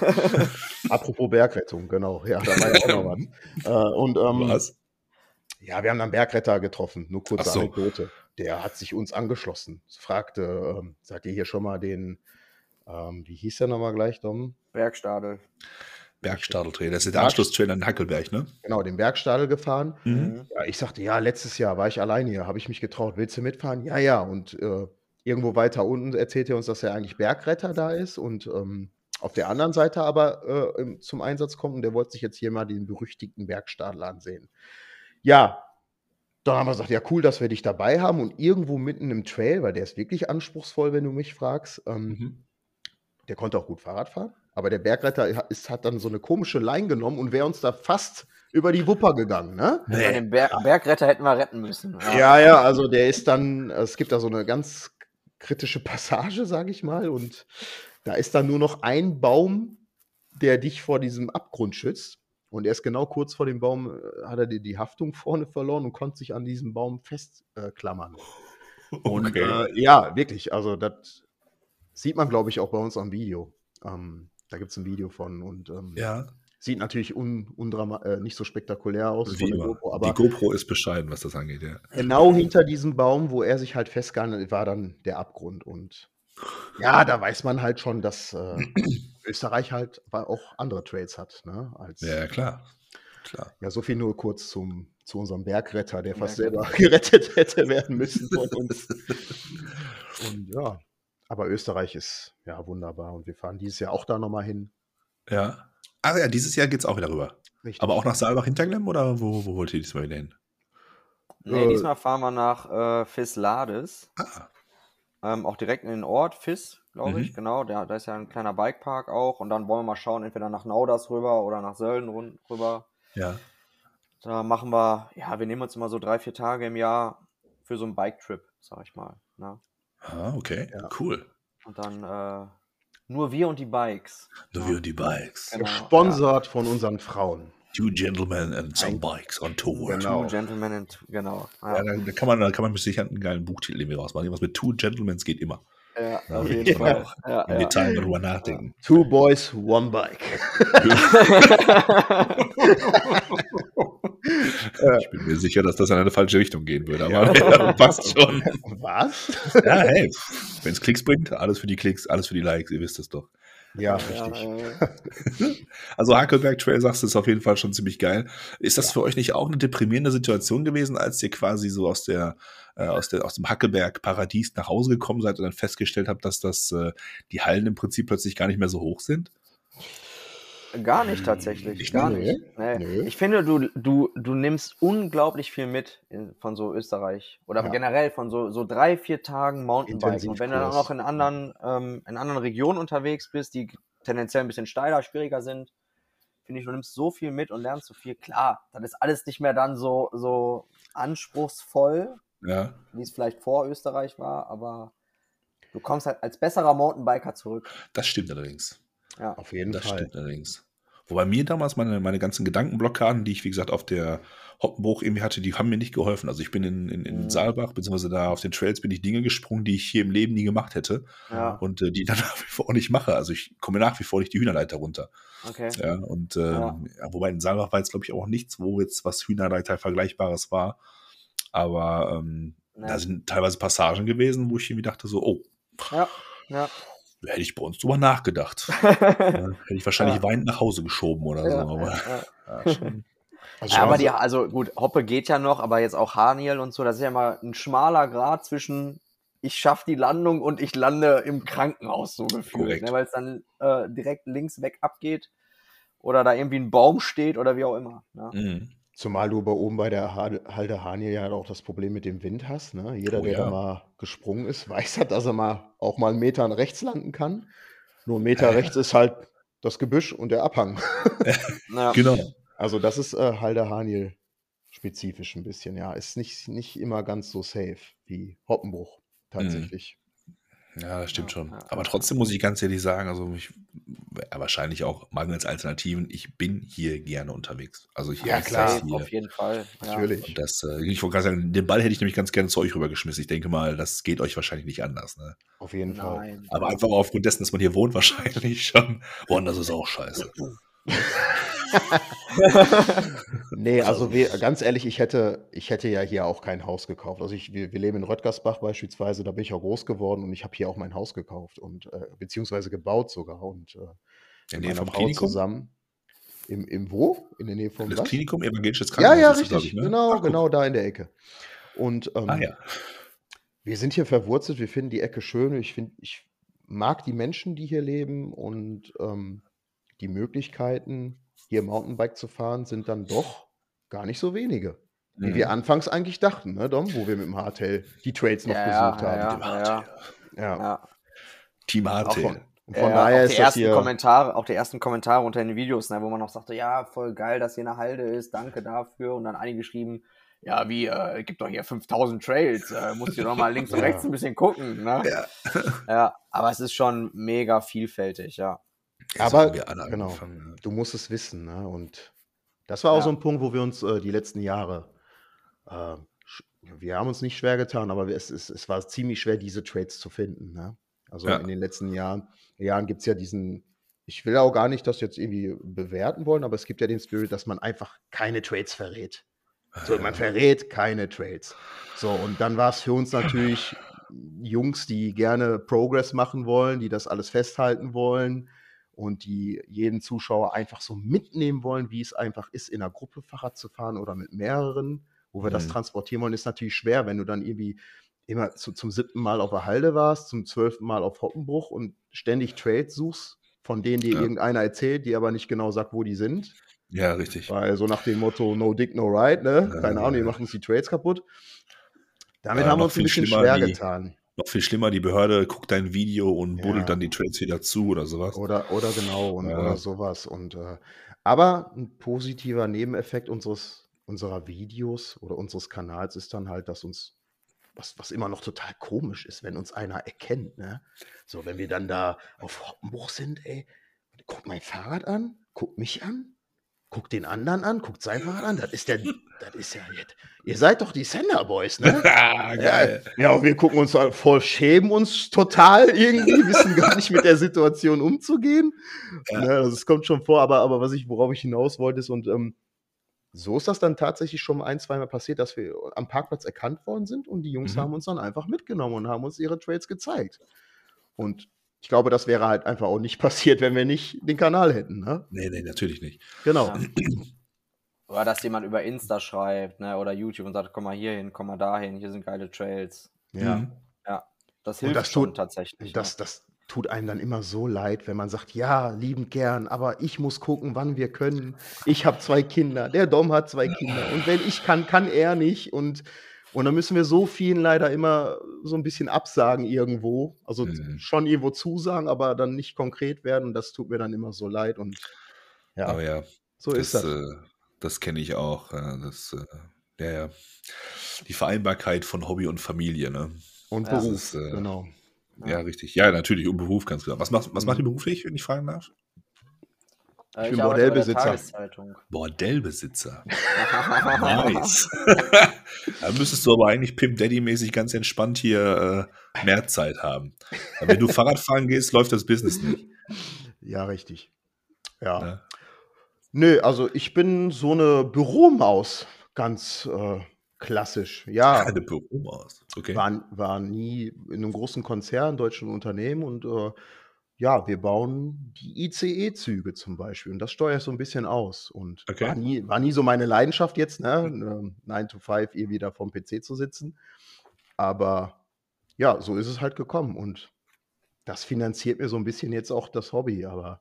Speaker 3: Apropos Bergrettung, genau. Ja, da war ja auch noch was. Äh, und ähm,
Speaker 1: Was?
Speaker 3: ja, wir haben dann Bergretter getroffen. Nur kurze
Speaker 1: so.
Speaker 3: Anekdote. Der hat sich uns angeschlossen. Fragte, ähm, sagt ihr hier schon mal den, ähm, wie hieß der nochmal gleich, Dom?
Speaker 2: Bergstadel.
Speaker 1: Bergstadeltrail. Das ist der Anschlusstrail an den Hackelberg, ne?
Speaker 3: Genau, den Bergstadel gefahren.
Speaker 1: Mhm.
Speaker 3: Ja, ich sagte, ja, letztes Jahr war ich alleine hier, habe ich mich getraut. Willst du mitfahren? Ja, ja. Und äh, irgendwo weiter unten erzählt er uns, dass er eigentlich Bergretter da ist und ähm, auf der anderen Seite aber äh, zum Einsatz kommt und der wollte sich jetzt hier mal den berüchtigten Bergstadel ansehen. Ja, dann haben wir gesagt, ja, cool, dass wir dich dabei haben und irgendwo mitten im Trail, weil der ist wirklich anspruchsvoll, wenn du mich fragst. Ähm,
Speaker 1: Mhm.
Speaker 3: der konnte auch gut Fahrrad fahren, aber der Bergretter ist, hat dann so eine komische Line genommen und wäre uns da fast über die Wupper gegangen, ne?
Speaker 2: Ja, Den Ber Bergretter hätten wir retten müssen.
Speaker 3: Ja, ja, also der ist dann, es gibt da so eine ganz kritische Passage, sage ich mal, und da ist dann nur noch ein Baum, der dich vor diesem Abgrund schützt. Und er ist genau kurz vor dem Baum, äh, hat er die, die Haftung vorne verloren und konnte sich an diesem Baum festklammern. Äh, und
Speaker 1: Okay.
Speaker 3: äh, ja, wirklich, also das sieht man, glaube ich, auch bei uns am Video. Ähm, da gibt es ein Video von und ähm,
Speaker 1: ja,
Speaker 3: sieht natürlich un, undrama äh, nicht so spektakulär aus.
Speaker 1: wie
Speaker 3: von der
Speaker 1: immer.
Speaker 3: GoPro, aber
Speaker 1: die GoPro ist bescheiden, was das angeht, ja.
Speaker 3: Genau hinter diesem Baum, wo er sich halt festgehalten hat, war dann der Abgrund. Und ja, da weiß man halt schon, dass äh, Österreich halt aber auch andere Trails hat. Ne? Als,
Speaker 1: Ja, klar. Klar.
Speaker 3: ja, so viel nur kurz zum, zu unserem Bergretter, der fast
Speaker 2: Bergretter.
Speaker 3: selber gerettet hätte werden müssen von uns. Und ja, aber Österreich ist ja wunderbar und wir fahren dieses Jahr auch da nochmal hin.
Speaker 1: Ja. Ach ja, dieses Jahr geht es auch wieder rüber.
Speaker 3: Richtig.
Speaker 1: Aber auch nach Saalbach-Hinterglemm oder wo, wo wollt ihr diesmal wieder hin?
Speaker 2: Nee,
Speaker 3: Äh,
Speaker 2: diesmal fahren wir nach äh, Fislades.
Speaker 1: Ah,
Speaker 2: Ähm, auch direkt in den Ort, Fis, glaube
Speaker 1: Mhm.
Speaker 2: ich, genau. Da, da ist ja ein kleiner Bikepark auch. Und dann wollen wir mal schauen, entweder nach Nauders rüber oder nach Sölden rüber.
Speaker 1: ja.
Speaker 2: Da machen wir, ja, wir nehmen uns immer so drei, vier Tage im Jahr für so einen Bike-Trip, sag ich mal. Ne?
Speaker 1: Ah, okay.
Speaker 3: Ja.
Speaker 1: Cool.
Speaker 2: Und dann äh, nur wir und die Bikes.
Speaker 1: Nur wir und die Bikes.
Speaker 2: Genau,
Speaker 3: Gesponsert von unseren Frauen.
Speaker 1: Two gentlemen and some
Speaker 3: Ein-
Speaker 1: bikes on tour.
Speaker 3: Genau.
Speaker 2: Two Gentlemen and, genau.
Speaker 1: Ja,
Speaker 2: Ja,
Speaker 1: da, da kann man, da kann man mit Sicherheit einen geilen Buchtitel irgendwie rausmachen. Irgendwas mit Two Gentlemen geht immer.
Speaker 2: Ja, auf jeden Fall. Ja,
Speaker 1: Im
Speaker 2: ja.
Speaker 1: Detail darüber nachdenken.
Speaker 3: Two Boys, One Bike.
Speaker 1: Ich bin mir sicher, dass das in eine falsche Richtung gehen würde, aber ja, passt schon.
Speaker 3: Was?
Speaker 1: Ja, hey, wenn es Klicks bringt, alles für die Klicks, alles für die Likes, ihr wisst es doch.
Speaker 3: Ja,
Speaker 2: Ja,
Speaker 3: richtig.
Speaker 2: äh,
Speaker 1: Also Hakelberg Trail, sagst du, ist auf jeden Fall schon ziemlich geil. Ist das für euch nicht auch eine deprimierende Situation gewesen, als ihr quasi so aus der, äh, aus der, aus dem Hackelberg Paradies nach Hause gekommen seid und dann festgestellt habt, dass das, äh, die Hallen im Prinzip plötzlich gar nicht mehr so hoch sind?
Speaker 2: Gar nicht tatsächlich.
Speaker 1: Ich
Speaker 2: gar nicht. Nee.
Speaker 3: Nee.
Speaker 2: Ich finde, du, du, du nimmst unglaublich viel mit in, von so Österreich. Oder
Speaker 3: Ja.
Speaker 2: generell von so, so drei, vier Tagen Mountainbiken. Und wenn du dann noch in anderen, ähm, in anderen Regionen unterwegs bist, die tendenziell ein bisschen steiler, schwieriger sind, finde ich, du nimmst so viel mit und lernst so viel. Klar, dann ist alles nicht mehr dann so, so anspruchsvoll,
Speaker 1: Ja.
Speaker 2: wie es vielleicht vor Österreich war, aber du kommst halt als besserer Mountainbiker zurück.
Speaker 1: Das stimmt allerdings.
Speaker 2: Ja.
Speaker 3: Auf jeden
Speaker 1: Das
Speaker 3: Fall.
Speaker 1: stimmt allerdings. Wobei mir damals meine, meine ganzen Gedankenblockaden, die ich, wie gesagt, auf der Hoppenbruch irgendwie hatte, die haben mir nicht geholfen. Also ich bin in, in, in
Speaker 2: Mhm.
Speaker 1: Saalbach, beziehungsweise da auf den Trails bin ich Dinge gesprungen, die ich hier im Leben nie gemacht hätte
Speaker 2: Ja,
Speaker 1: und äh, die dann nach wie vor auch nicht mache. Also ich komme nach wie vor nicht die Hühnerleiter runter.
Speaker 2: okay.
Speaker 1: Ja, und ähm,
Speaker 2: Ja.
Speaker 1: wobei in Saalbach war jetzt, glaube ich, auch nichts, wo jetzt was Hühnerleiter Vergleichbares war. Aber ähm, da sind teilweise Passagen gewesen, wo ich irgendwie dachte, so, oh,
Speaker 2: Ja, ja.
Speaker 1: Da hätte ich bei uns drüber nachgedacht. ja, hätte ich wahrscheinlich
Speaker 2: Ja.
Speaker 1: weinend nach Hause geschoben oder so.
Speaker 2: ja,
Speaker 1: Aber
Speaker 2: ja, ja.
Speaker 1: ja, schon.
Speaker 3: Also
Speaker 2: Ja, aber die, also gut, Hoppe geht ja noch, aber jetzt auch Haniel und so, das ist ja mal ein schmaler Grad zwischen ich schaffe die Landung und ich lande im Krankenhaus so gefühlt, ne, weil es dann äh, direkt links weg abgeht oder da irgendwie ein Baum steht oder wie auch immer. Ne?
Speaker 1: Mhm.
Speaker 3: Zumal du bei oben bei der Ha- Halde Hanie ja auch das Problem mit dem Wind hast. Ne? Jeder,
Speaker 1: Oh
Speaker 3: der
Speaker 1: ja.
Speaker 3: da mal gesprungen ist, weiß halt, dass er mal auch mal einen Meter rechts landen kann. Nur ein Meter rechts ist halt das Gebüsch und der Abhang.
Speaker 2: Ja.
Speaker 1: Genau.
Speaker 3: Also das ist äh, Halde Haniel spezifisch ein bisschen, ja. Ist nicht, nicht immer ganz so safe wie Hoppenbruch tatsächlich.
Speaker 1: Ja, das stimmt
Speaker 2: Ja,
Speaker 1: schon.
Speaker 2: ja,
Speaker 1: Aber
Speaker 2: ja.
Speaker 1: trotzdem muss ich ganz ehrlich sagen, also ich, ja, wahrscheinlich auch mangels Alternativen, ich bin hier gerne unterwegs. Also ich
Speaker 3: Ja, klar.
Speaker 1: hier.
Speaker 2: auf jeden Fall. Ja.
Speaker 3: Natürlich.
Speaker 1: Und das, äh, ich wollte gerade sagen, den Ball hätte ich nämlich ganz gerne zu euch rübergeschmissen. Ich denke mal, das geht euch wahrscheinlich nicht anders. Ne?
Speaker 3: Auf jeden Fall.
Speaker 2: Nein.
Speaker 1: Aber einfach aufgrund dessen, dass man hier wohnt, wahrscheinlich schon. Das ist auch scheiße.
Speaker 3: Nee, also wir, ganz ehrlich, ich hätte, ich hätte ja hier auch kein Haus gekauft. Also ich, wir, wir leben in Röttgersbach beispielsweise, da bin ich auch groß geworden und ich habe hier auch mein Haus gekauft und äh, beziehungsweise gebaut sogar und äh,
Speaker 1: In
Speaker 3: mit
Speaker 1: Nähe vom Klinikum?
Speaker 3: zusammen. Im, Im wo? In der Nähe von
Speaker 1: Das
Speaker 3: was?
Speaker 1: Klinikum, evangelisches
Speaker 3: Ja,
Speaker 1: Krankenhaus.
Speaker 3: ja,
Speaker 1: glaub
Speaker 3: richtig.
Speaker 1: ich, ne?
Speaker 3: Genau,
Speaker 1: Ach,
Speaker 3: genau da in der Ecke. Und ähm,
Speaker 1: Ah ja.
Speaker 3: wir sind hier verwurzelt, wir finden die Ecke schön. Ich finde, ich mag die Menschen, die hier leben und ähm, die Möglichkeiten, hier Mountainbike zu fahren, sind dann doch gar nicht so wenige. Wie
Speaker 1: Mhm.
Speaker 3: wir anfangs eigentlich dachten, ne, Dom, wo wir mit dem Hardtail die Trails noch
Speaker 2: Ja, ja,
Speaker 3: besucht haben.
Speaker 2: ja,
Speaker 1: Dem Hardtail.
Speaker 3: Ja.
Speaker 2: Ja.
Speaker 1: Team Hardtail.
Speaker 3: von, und von
Speaker 2: Ja,
Speaker 3: daher ist
Speaker 2: die
Speaker 3: das
Speaker 2: ersten
Speaker 3: hier.
Speaker 2: Kommentare, auch die ersten Kommentare unter den Videos, ne, wo man noch sagte, ja, voll geil, dass hier eine Halde ist, danke dafür. Und dann einige geschrieben, ja, wie, äh, gibt doch hier 5000 Trails, äh, musst du doch mal links und
Speaker 3: Ja.
Speaker 2: rechts ein bisschen gucken. Ne?
Speaker 1: Ja.
Speaker 2: ja, aber es ist schon mega vielfältig, ja.
Speaker 1: Ja,
Speaker 3: Aber- genau.
Speaker 1: angefangen.
Speaker 3: Du musst es wissen. Ne? Und das war auch
Speaker 2: Ja.
Speaker 3: so ein Punkt, wo wir uns äh, die letzten Jahre, äh, wir haben uns nicht schwer getan, aber es, es, es war ziemlich schwer, diese Trades zu finden. Ne? Also
Speaker 1: Ja.
Speaker 3: in den letzten Jahren, Jahren gibt es ja diesen, ich will auch gar nicht das jetzt irgendwie bewerten wollen, aber es gibt ja den Spirit, dass man einfach keine Trades verrät. So, man verrät keine Trades. So, und dann war es für uns natürlich Jungs, die gerne Progress machen wollen, die das alles festhalten wollen und die jeden Zuschauer einfach so mitnehmen wollen, wie es einfach ist, in einer Gruppe Fahrrad zu fahren oder mit mehreren, wo wir das
Speaker 1: Mhm.
Speaker 3: transportieren wollen, ist natürlich schwer, wenn du dann irgendwie immer zu, zum siebten Mal auf der Halde warst, zum zwölften Mal auf Hoppenbruch und ständig Trades suchst, von denen dir
Speaker 1: Ja.
Speaker 3: irgendeiner erzählt, die aber nicht genau sagt, wo die sind.
Speaker 1: Ja, richtig.
Speaker 3: Weil so nach dem Motto No Dick, No Ride, ne?
Speaker 1: Ja,
Speaker 3: Keine Ahnung, die
Speaker 1: ja.
Speaker 3: machen uns die Trades kaputt. Damit
Speaker 1: Ja,
Speaker 3: haben wir uns ein bisschen schwer getan.
Speaker 1: Noch viel schlimmer, die Behörde guckt dein Video und
Speaker 3: Ja.
Speaker 1: buddelt dann die Trades wieder zu oder sowas.
Speaker 3: Oder, oder genau, und,
Speaker 1: Ja.
Speaker 3: oder sowas. Und, äh, aber ein positiver Nebeneffekt unseres, unserer Videos oder unseres Kanals ist dann halt, dass uns, was, was immer noch total komisch ist, wenn uns einer erkennt, ne? So, wenn wir dann da auf Hoppenbruch sind, ey, guckt mein Fahrrad an, guckt mich an, guckt den anderen an, guckt sein Fahrrad an, das ist der, das ist ja jetzt, ihr seid doch die Sender Boys, ne?
Speaker 1: ah, geil.
Speaker 3: Ja, und wir gucken uns voll, schämen uns total irgendwie, wissen gar nicht mit der Situation umzugehen.
Speaker 1: Ja.
Speaker 3: Ne, also es kommt schon vor, aber, aber was ich, worauf ich hinaus wollte, ist, und ähm, so ist das dann tatsächlich schon ein, zweimal passiert, dass wir am Parkplatz erkannt worden sind und die Jungs
Speaker 1: Mhm.
Speaker 3: haben uns dann einfach mitgenommen und haben uns ihre Trades gezeigt. Und ich glaube, das wäre halt einfach auch nicht passiert, wenn wir nicht den Kanal hätten. Ne?
Speaker 1: Nee, nee, natürlich nicht.
Speaker 3: Genau.
Speaker 2: Ja. Oder dass jemand über Insta schreibt, ne, oder YouTube und sagt, komm mal hier hin, komm mal dahin, hier sind geile Trails.
Speaker 3: Ja.
Speaker 1: Mhm.
Speaker 2: Das
Speaker 3: Und
Speaker 2: hilft
Speaker 3: das
Speaker 2: schon
Speaker 3: tut-
Speaker 2: tatsächlich.
Speaker 3: Das, das tut einem dann immer so leid, wenn man sagt, ja, liebend gern, aber ich muss gucken, wann wir können. Ich habe zwei Kinder, der Dom hat zwei Kinder und wenn ich kann, kann er nicht. Und, und dann müssen wir so vielen leider immer so ein bisschen absagen irgendwo. Also
Speaker 1: Mhm.
Speaker 3: schon irgendwo zusagen, aber dann nicht konkret werden. Und das tut mir dann immer so leid. Und ja,
Speaker 1: Aber ja,
Speaker 3: so
Speaker 1: das,
Speaker 3: ist das.
Speaker 1: äh, das kenne ich auch. Das, äh, ja, ja. Die Vereinbarkeit von Hobby und Familie, ne?
Speaker 3: und
Speaker 2: das
Speaker 3: Beruf,
Speaker 1: ist, äh,
Speaker 3: genau.
Speaker 1: Ja, richtig. Ja, natürlich, um Beruf, ganz klar. Was, macht, was
Speaker 3: Mhm.
Speaker 1: macht ihr beruflich, wenn ich fragen darf?
Speaker 2: Äh,
Speaker 3: Ich bin Bordellbesitzer.
Speaker 1: Bordellbesitzer. nice. da müsstest du aber eigentlich Pimp Daddy-mäßig ganz entspannt hier äh, mehr Zeit haben. Weil wenn du Fahrrad fahren gehst, läuft das Business nicht.
Speaker 3: Ja, richtig. Ja.
Speaker 1: Ja.
Speaker 3: Nö, also ich bin so eine Büromaus, ganz äh, klassisch. Ja,
Speaker 1: Eine Büromaus. Okay.
Speaker 3: war, war nie in einem großen Konzern, deutschen Unternehmen und äh, ja, wir bauen die ICE-Züge zum Beispiel und das steuere ich so ein bisschen aus. Und
Speaker 1: Okay.
Speaker 3: war, nie, war nie so meine Leidenschaft jetzt, ne? ähm, 9 to 5 ihr wieder vom PC zu sitzen. Aber ja, so ist es halt gekommen und das finanziert mir so ein bisschen jetzt auch das Hobby. Aber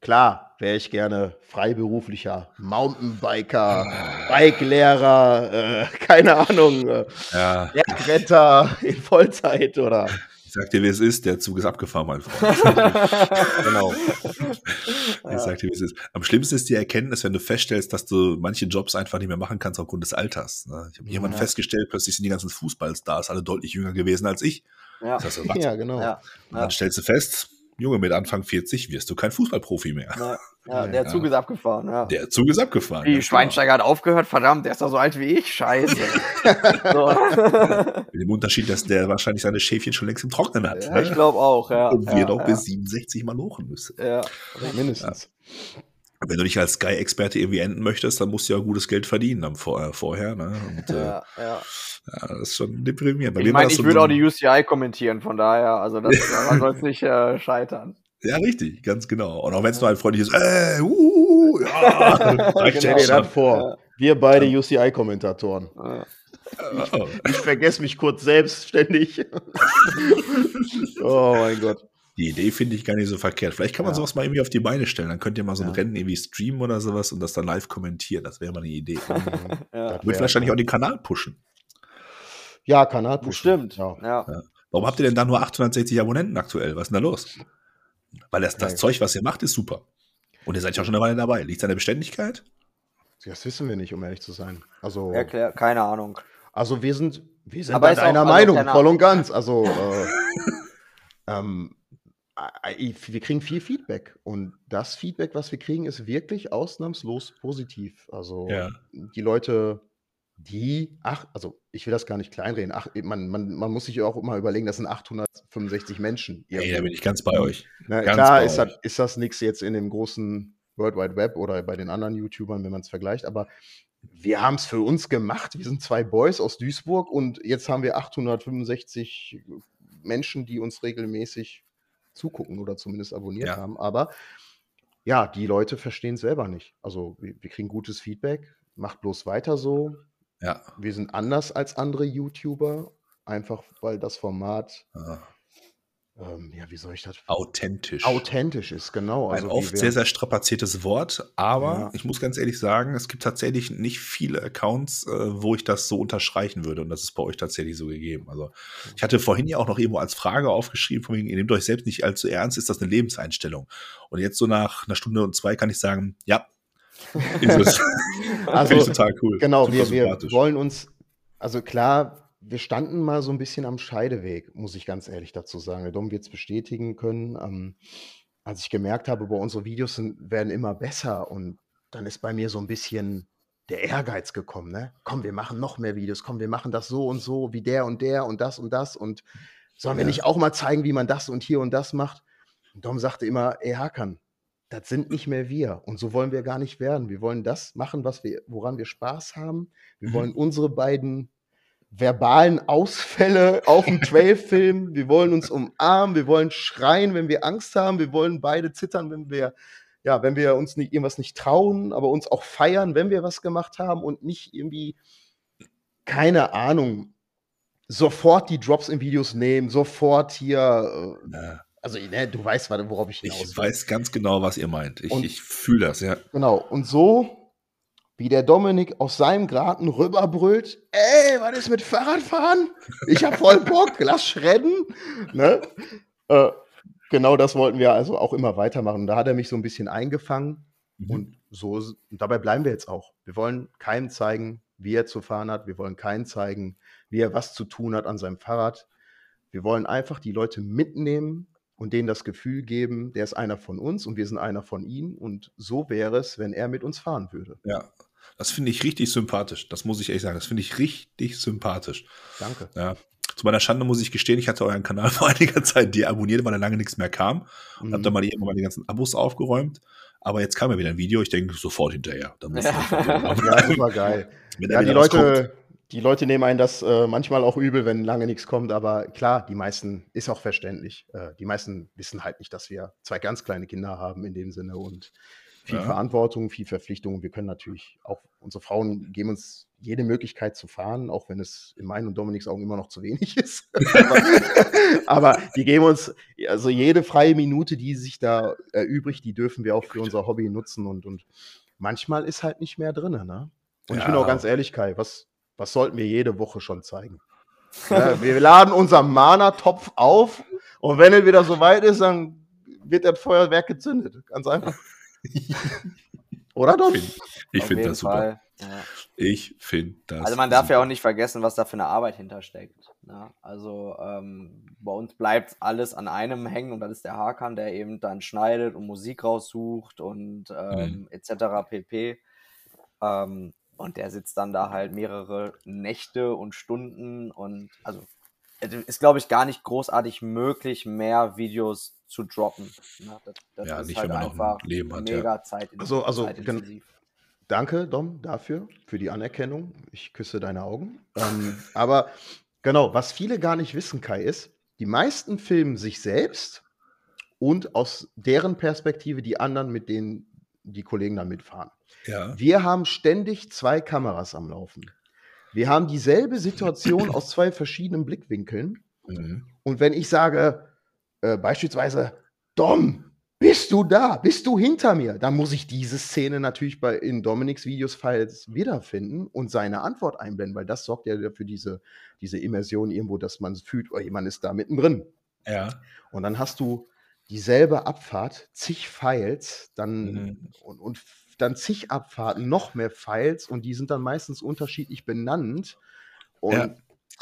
Speaker 3: klar, wäre ich gerne freiberuflicher Mountainbiker, Bikelehrer, äh, keine Ahnung, äh,
Speaker 1: Ja,
Speaker 3: Bergretter in Vollzeit oder
Speaker 1: sag dir, wie es ist. Der Zug ist abgefahren, mein Freund.
Speaker 3: genau.
Speaker 1: Ich sag dir, wie es ist. Am schlimmsten ist die Erkenntnis, wenn du feststellst, dass du manche Jobs einfach nicht mehr machen kannst aufgrund des Alters. ne? Ich habe
Speaker 2: Ja.
Speaker 1: festgestellt, plötzlich sind die ganzen Fußballstars alle deutlich jünger gewesen als ich.
Speaker 2: Ja.
Speaker 1: Das heißt?
Speaker 3: Ja, genau.
Speaker 2: Ja.
Speaker 1: Und dann stellst du fest, Junge, mit Anfang 40 wirst du kein Fußballprofi mehr.
Speaker 2: Ja. Der
Speaker 1: Ja.
Speaker 2: Zug ist abgefahren. Ja.
Speaker 1: Der Zug ist abgefahren.
Speaker 2: Wie,
Speaker 1: ganz
Speaker 2: Schweinsteiger hat aufgehört, verdammt, der ist doch so alt wie ich, scheiße. so.
Speaker 1: genau. Mit dem Unterschied, dass der wahrscheinlich seine Schäfchen schon längst im Trocknen hat.
Speaker 2: ja, ich glaube auch, ja.
Speaker 1: Und wir
Speaker 2: ja.
Speaker 1: bis 67 mal lochen müssen.
Speaker 2: Ja.
Speaker 3: Mindestens.
Speaker 1: Wenn du dich als Sky-Experte irgendwie enden möchtest, dann musst du ja gutes Geld verdienen am vor, äh, vorher. Ne? Und, äh, ja.
Speaker 2: Ja, ja.
Speaker 1: das ist schon deprimierend. Bei
Speaker 2: Ich meine, ich
Speaker 1: so-
Speaker 2: würde
Speaker 1: so
Speaker 2: auch die UCI kommentieren, von daher, also das soll es nicht äh, scheitern.
Speaker 1: Ja, richtig, ganz genau. Und auch wenn es nur ein freundliches, äh, uh, ja, reicht
Speaker 2: Genau.
Speaker 3: Stell dir das vor. Wir beide UCI-Kommentatoren.
Speaker 2: Ja.
Speaker 1: Oh,
Speaker 3: Ich vergesse mich kurz selbst ständig. oh mein Gott.
Speaker 1: Die Idee finde ich gar nicht so verkehrt. Vielleicht kann man
Speaker 3: Ja.
Speaker 1: sowas mal irgendwie auf die Beine stellen. Dann könnt ihr mal so ein
Speaker 3: Ja.
Speaker 1: Rennen irgendwie streamen oder sowas und das dann live kommentieren. Das wäre mal eine Idee.
Speaker 2: Ja.
Speaker 1: Wird
Speaker 3: wär-
Speaker 1: wahrscheinlich auch den Kanal pushen.
Speaker 3: Ja, Kanal
Speaker 2: Bestimmt.
Speaker 3: Ja.
Speaker 2: Ja.
Speaker 1: Warum habt ihr denn da nur 860 Abonnenten aktuell? Was ist denn da los? Weil das, das. Zeug, was ihr macht, ist super. Und ihr seid ja schon eine Weile dabei. Liegt es an der Beständigkeit?
Speaker 3: Das wissen wir nicht, um ehrlich zu sein. Also,
Speaker 2: Erklär, keine Ahnung.
Speaker 3: also wir sind, wir sind
Speaker 2: Aber also
Speaker 3: Meinung, voll und ganz. Also äh, ähm, äh, wir kriegen viel Feedback und das Feedback, was wir kriegen, ist wirklich ausnahmslos positiv. Also
Speaker 1: Ja.
Speaker 3: die Leute, die, ach, also ich will das gar nicht kleinreden, ach, man, man, man muss sich auch immer überlegen, das sind 865 Menschen.
Speaker 1: Ey, da
Speaker 3: irgendwo.
Speaker 1: bin ich ganz bei euch.
Speaker 3: Na,
Speaker 1: Ganz
Speaker 3: klar
Speaker 1: bei
Speaker 3: ist
Speaker 1: euch.
Speaker 3: das, ist das nichts jetzt in dem großen World Wide Web oder bei den anderen YouTubern, wenn man es vergleicht, aber wir haben es für uns gemacht. Wir sind zwei Boys aus Duisburg und jetzt haben wir 865 Menschen, die uns regelmäßig zugucken oder zumindest abonniert
Speaker 1: Ja.
Speaker 3: haben. Aber ja, die Leute verstehen es selber nicht. Also wir, wir kriegen gutes Feedback, macht bloß weiter so.
Speaker 1: Ja.
Speaker 3: Wir sind anders als andere YouTuber, einfach weil das Format,
Speaker 1: Ah,
Speaker 3: ähm, ja, wie soll ich das?
Speaker 1: Authentisch.
Speaker 3: Authentisch ist, genau.
Speaker 1: Ein
Speaker 3: wie
Speaker 1: oft
Speaker 3: wir-
Speaker 1: sehr, sehr strapaziertes Wort, aber
Speaker 3: Ja.
Speaker 1: ich muss ganz ehrlich sagen, es gibt tatsächlich nicht viele Accounts, äh, wo ich das so unterstreichen würde und das ist bei euch tatsächlich so gegeben. Also ich hatte vorhin ja auch noch irgendwo als Frage aufgeschrieben, von wegen, ihr nehmt euch selbst nicht allzu ernst, ist das eine Lebenseinstellung? Und jetzt so nach einer Stunde und zwei kann ich sagen, ja, ist es.
Speaker 3: Also,
Speaker 1: Finde ich total cool.
Speaker 3: Genau,
Speaker 1: Super
Speaker 3: wir, wir wollen uns, also klar, wir standen mal so ein bisschen am Scheideweg, muss ich ganz ehrlich dazu sagen. Der Dom wird es bestätigen können. Ähm, als ich gemerkt habe, boah, unsere Videos sind, werden immer besser und dann ist bei mir so ein bisschen der Ehrgeiz gekommen, ne? Komm, wir machen noch mehr Videos, komm, wir machen das so und so, wie der und der und das und das und sollen wir
Speaker 1: Ja.
Speaker 3: nicht auch mal zeigen, wie man das und hier und das macht? Und Dom sagte immer, ey Hakan, das sind nicht mehr wir und so wollen wir gar nicht werden. Wir wollen das machen, was wir, woran wir Spaß haben. Wir
Speaker 1: Mhm.
Speaker 3: wollen unsere beiden verbalen Ausfälle auf dem Trail filmen. Wir wollen uns umarmen, wir wollen schreien, wenn wir Angst haben. Wir wollen beide zittern, wenn wir, ja, wenn wir uns nicht, irgendwas nicht trauen, aber uns auch feiern, wenn wir was gemacht haben und nicht irgendwie, keine Ahnung, sofort die Drops in Videos nehmen, sofort hier, äh,
Speaker 1: Ja,
Speaker 3: also ne, du weißt, worauf ich hinaus
Speaker 1: ich
Speaker 3: will.
Speaker 1: weiß ganz genau, was ihr meint. Ich, ich fühle das, ja.
Speaker 3: Genau, und so wie der Dominik aus seinem Garten rüberbrüllt, ey, was ist mit Fahrradfahren? Ich hab voll Bock, lass schredden. Ne? Äh, genau das wollten wir also auch immer weitermachen. Und da hat er mich so ein bisschen eingefangen
Speaker 1: Mhm.
Speaker 3: und so und dabei bleiben wir jetzt auch. Wir wollen keinem zeigen, wie er zu fahren hat. Wir wollen keinem zeigen, wie er was zu tun hat an seinem Fahrrad. Wir wollen einfach die Leute mitnehmen und denen das Gefühl geben, der ist einer von uns und wir sind einer von ihnen. Und so wäre es, wenn er mit uns fahren würde.
Speaker 1: Ja, das finde ich richtig sympathisch. Das muss ich ehrlich sagen. Das finde ich richtig sympathisch.
Speaker 3: Danke.
Speaker 1: Ja. Zu meiner Schande muss ich gestehen, ich hatte euren Kanal vor einiger Zeit deabonniert, weil da lange nichts mehr kam. Mhm. Hab dann mal die, mal die ganzen Abos aufgeräumt. Aber jetzt kam ja wieder ein Video, ich denke sofort hinterher. Da muss
Speaker 3: ja, super geil. ja, die Leute, die Leute nehmen einen das äh, manchmal auch übel, wenn lange nichts kommt, aber klar, die meisten ist auch verständlich. Äh, die meisten wissen halt nicht, dass wir zwei ganz kleine Kinder haben in dem Sinne und viel ja. Verantwortung, viel Verpflichtung. Wir können natürlich auch, unsere Frauen geben uns jede Möglichkeit zu fahren, auch wenn es in meinen und Dominiks Augen immer noch zu wenig ist. aber, aber, die geben uns, also jede freie Minute, die sich da erübrigt, die dürfen wir auch für unser Hobby nutzen und, und manchmal ist halt nicht mehr drin. Ne? Und ja. ich bin auch ganz ehrlich, Kai, was, was sollten wir jede Woche schon zeigen? ja, wir laden unseren Mana-Topf auf und wenn er wieder so weit ist, dann wird das Feuerwerk gezündet. Ganz einfach. Oder doch?
Speaker 1: Ich finde das super. Ja. Ich finde das.
Speaker 2: Also man darf super. ja auch nicht vergessen, was da für eine Arbeit hintersteckt. Ne? Also ähm, bei uns bleibt alles an einem hängen und das ist der Hakan, der eben dann schneidet und Musik raussucht und ähm, mhm. etc. pp. Ähm, und der sitzt dann da halt mehrere Nächte und Stunden und also ist, glaube ich, gar nicht großartig möglich, mehr Videos zu droppen.
Speaker 1: Ne? Das, das ja, nicht, halt wenn man noch ein Leben hat.
Speaker 3: Mega ja. Zeit also, also danke, Dom, dafür, für die Anerkennung. Ich küsse deine Augen. ähm, aber genau, was viele gar nicht wissen, Kai, ist, die meisten filmen sich selbst und aus deren Perspektive die anderen, mit denen die Kollegen dann mitfahren. Ja. Wir haben ständig zwei Kameras am Laufen. Wir haben dieselbe Situation aus zwei verschiedenen Blickwinkeln. Mhm. Und wenn ich sage, äh, beispielsweise, Dom, bist du da? Bist du hinter mir? Dann muss ich diese Szene natürlich bei, in Dominiks Videos-Files wiederfinden und seine Antwort einblenden, weil das sorgt ja für diese, diese Immersion irgendwo, dass man fühlt, oh, jemand ist da mittendrin.
Speaker 1: Ja.
Speaker 3: Und dann hast du dieselbe Abfahrt, zig Files, dann mhm. und, und dann zig Abfahrten, noch mehr Files und die sind dann meistens unterschiedlich benannt. Und ja,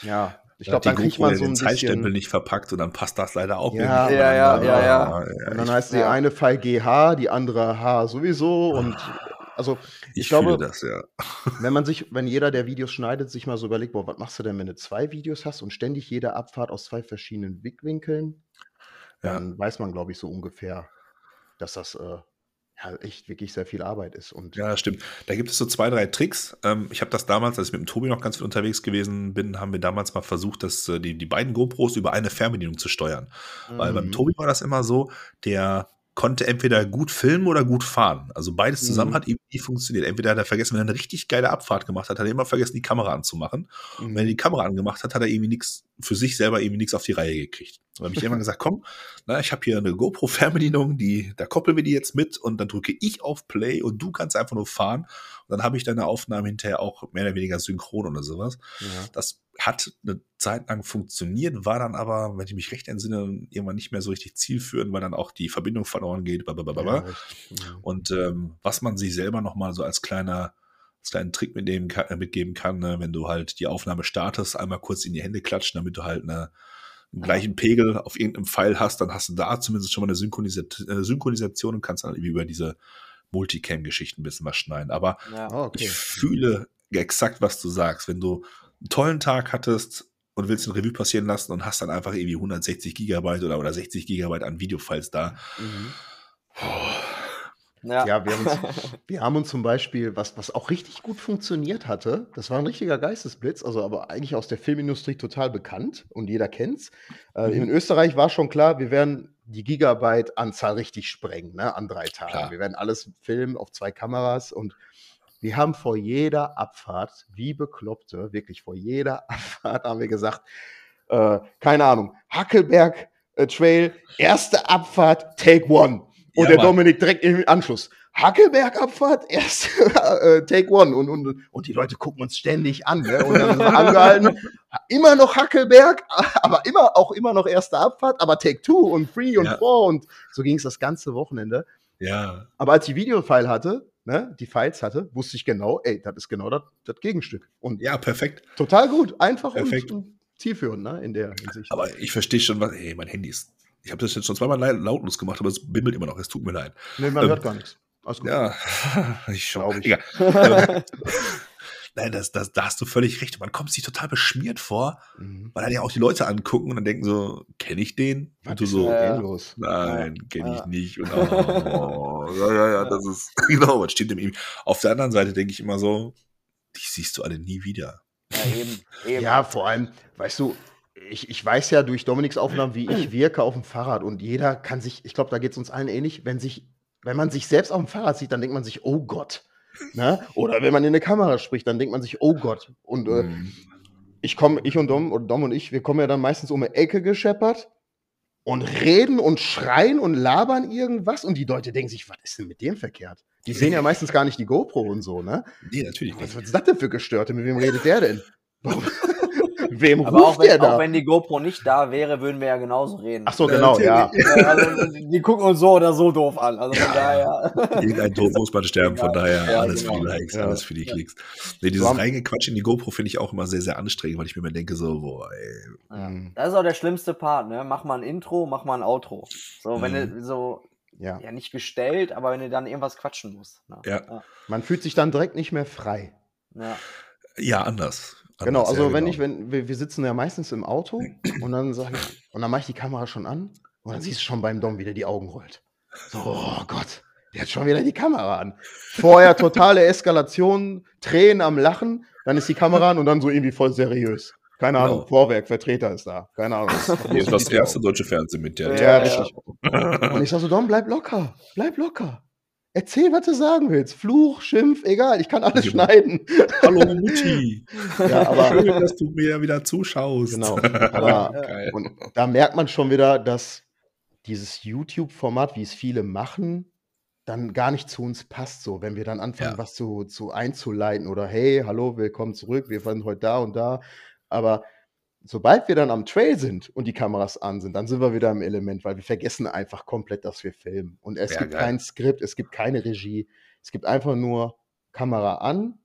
Speaker 3: ja ich glaube, dann kriegt man so ein
Speaker 1: Zeitstempel nicht verpackt und dann passt das leider auch
Speaker 2: ja, ja, ja, ja, ja,
Speaker 3: Und dann heißt die eine File GH, die andere H sowieso und also ich, ich glaube,
Speaker 1: das, ja.
Speaker 3: wenn man sich, wenn jeder der Videos schneidet, sich mal so überlegt, boah, was machst du denn, wenn du zwei Videos hast und ständig jede Abfahrt aus zwei verschiedenen Blickwinkeln, ja. Dann weiß man, glaube ich, so ungefähr, dass das äh, ja, echt wirklich sehr viel Arbeit ist. Und
Speaker 1: ja, stimmt. Da gibt es so zwei, drei Tricks. Ähm, ich habe das damals, als ich mit dem Tobi noch ganz viel unterwegs gewesen bin, haben wir damals mal versucht, das, äh, die, die beiden GoPros über eine Fernbedienung zu steuern. Mhm. Weil beim mhm. Tobi war das immer so, der konnte entweder gut filmen oder gut fahren. Also beides zusammen mhm. hat ihm nie funktioniert. Entweder hat er vergessen, wenn er eine richtig geile Abfahrt gemacht hat, hat er immer vergessen, die Kamera anzumachen. Mhm. Und wenn er die Kamera angemacht hat, hat er irgendwie nichts für sich selber irgendwie nichts auf die Reihe gekriegt. Und dann habe ich immer gesagt, komm, na, ich habe hier eine GoPro-Fernbedienung, die, da koppeln wir die jetzt mit und dann drücke ich auf Play und du kannst einfach nur fahren. Und dann habe ich deine Aufnahme hinterher auch mehr oder weniger synchron oder sowas. Ja. Das hat eine Zeit lang funktioniert, war dann aber, wenn ich mich recht entsinne, irgendwann nicht mehr so richtig zielführend, weil dann auch die Verbindung verloren geht. Ja, ja. Und ähm, was man sich selber nochmal so als kleiner als kleinen Trick mitnehmen kann, äh, mitgeben kann, ne, wenn du halt die Aufnahme startest, einmal kurz in die Hände klatschen, damit du halt eine, einen gleichen Pegel auf irgendeinem Pfeil hast, dann hast du da zumindest schon mal eine Synchronisation, äh, Synchronisation und kannst dann irgendwie über diese Multicam-Geschichten ein bisschen was schneiden. Aber ja, okay. ich fühle exakt, was du sagst. Wenn du einen tollen Tag hattest und willst ein Revue passieren lassen und hast dann einfach irgendwie 160 Gigabyte oder, oder 60 Gigabyte an Videofiles da. Mhm.
Speaker 3: Ja, ja wir, haben uns, wir, haben uns, zum Beispiel, was, was auch richtig gut funktioniert hatte, das war ein richtiger Geistesblitz, also aber eigentlich aus der Filmindustrie total bekannt und jeder kennt's. Äh, mhm. In Österreich war schon klar, wir werden die Gigabyte-Anzahl richtig sprengen, ne, an drei Tagen. Klar. Wir werden alles filmen auf zwei Kameras und wir haben vor jeder Abfahrt, wie Bekloppte, wirklich vor jeder Abfahrt haben wir gesagt, äh, keine Ahnung, Hackelberg äh, Trail, erste Abfahrt, Take One. Und ja, der Mann. Dominik direkt im Anschluss. Hackelberg-Abfahrt, erste äh, Take One. Und, und, und die Leute gucken uns ständig an. Ne? Und dann sind wir angehalten. Immer noch Hackelberg, aber immer auch immer noch erste Abfahrt, aber Take Two und Three und ja. Four. Und so ging es das ganze Wochenende.
Speaker 1: Ja.
Speaker 3: Aber als ich Videofile hatte, ne, die Files hatte, wusste ich genau, ey, das ist genau das, das Gegenstück. Und
Speaker 1: ja, perfekt.
Speaker 3: Total gut, einfach perfekt. Und, und zielführend, ne, in der Hinsicht.
Speaker 1: Aber ich verstehe schon, was, ey, mein Handy ist Ich habe das jetzt schon zweimal lautlos gemacht, aber es bimmelt immer noch. Es tut mir leid.
Speaker 3: Nee, man ähm, hört gar nichts.
Speaker 1: Ja, ich glaube. Ich. Nein, das, das, da hast du völlig recht. Man kommt sich total beschmiert vor, mhm. weil dann ja auch die Leute angucken und dann denken so, kenne ich den?
Speaker 3: Was und du so,
Speaker 1: äh, nein, kenne ich nicht. Und, oh, ja, ja, ja, das ist, genau, was steht dem Auf der anderen Seite denke ich immer so, die siehst du alle nie wieder.
Speaker 3: Ja, eben, eben. ja vor allem, weißt du, ich, ich weiß ja durch Dominiks Aufnahmen, wie ich wirke auf dem Fahrrad und jeder kann sich, ich glaube, da geht es uns allen ähnlich, wenn sich, wenn man sich selbst auf dem Fahrrad sieht, dann denkt man sich, oh Gott. Ne? Oder wenn man in eine Kamera spricht, dann denkt man sich, oh Gott. Und äh, mhm. ich komme, ich und Dom, oder Dom und ich, wir kommen ja dann meistens um eine Ecke gescheppert und reden und schreien und labern irgendwas und die Leute denken sich, was ist denn mit dem verkehrt? Die sehen ja meistens gar nicht die GoPro und so, ne?
Speaker 1: Nee, natürlich nicht.
Speaker 3: Was, was ist das denn für Gestörte? Mit wem redet der denn?
Speaker 2: Wem Aber ruft auch wenn, der da? Auch wenn die GoPro nicht da wäre, würden wir ja genauso reden.
Speaker 3: Ach so, genau, ja.
Speaker 2: Also, die gucken uns so oder so doof an. Also von daher.
Speaker 1: Irgendein Tod muss man sterben, von daher ja, alles genau. für die Likes, ja. alles für die Klicks. Nee, dieses so Reingequatsch in die GoPro finde ich auch immer sehr, sehr anstrengend, weil ich mir immer denke, so, boah, ey.
Speaker 2: Ja. Das ist auch der schlimmste Part, ne? Mach mal ein Intro, mach mal ein Outro. So, wenn mhm. du so ja. ja nicht gestellt, aber wenn du dann irgendwas quatschen musst.
Speaker 1: Ne? Ja. ja.
Speaker 3: Man fühlt sich dann direkt nicht mehr frei.
Speaker 1: Ja, ja anders.
Speaker 3: Genau, also wenn genau. ich, wenn wir, wir, sitzen ja meistens im Auto und dann sage ich, und dann mache ich die Kamera schon an und dann siehst du schon beim Dom, wie der die Augen rollt. So, oh Gott, der hat schon wieder die Kamera an. Vorher totale Eskalation, Tränen am Lachen, dann ist die Kamera an und dann so irgendwie voll seriös. Keine Ahnung, genau. Vorwerk, Vertreter ist da. Keine Ahnung. Das
Speaker 1: ist das erste deutsche Fernsehen mit der.
Speaker 3: Ja, richtig. Und ich sag so, Dom, bleib locker, bleib locker. Erzähl, was du sagen willst. Fluch, Schimpf, egal, ich kann alles genau. schneiden.
Speaker 1: Hallo Mutti. ja, aber, Schön, dass du mir wieder zuschaust.
Speaker 3: Genau. Aber, und da merkt man schon wieder, dass dieses YouTube-Format, wie es viele machen, dann gar nicht zu uns passt. So, wenn wir dann anfangen, ja. was zu, zu einzuleiten oder hey, hallo, willkommen zurück, wir sind heute da und da. Aber sobald wir dann am Trail sind und die Kameras an sind, dann sind wir wieder im Element, weil wir vergessen einfach komplett, dass wir filmen. Und es ja, gibt geil. kein Skript, es gibt keine Regie, es gibt einfach nur Kamera an.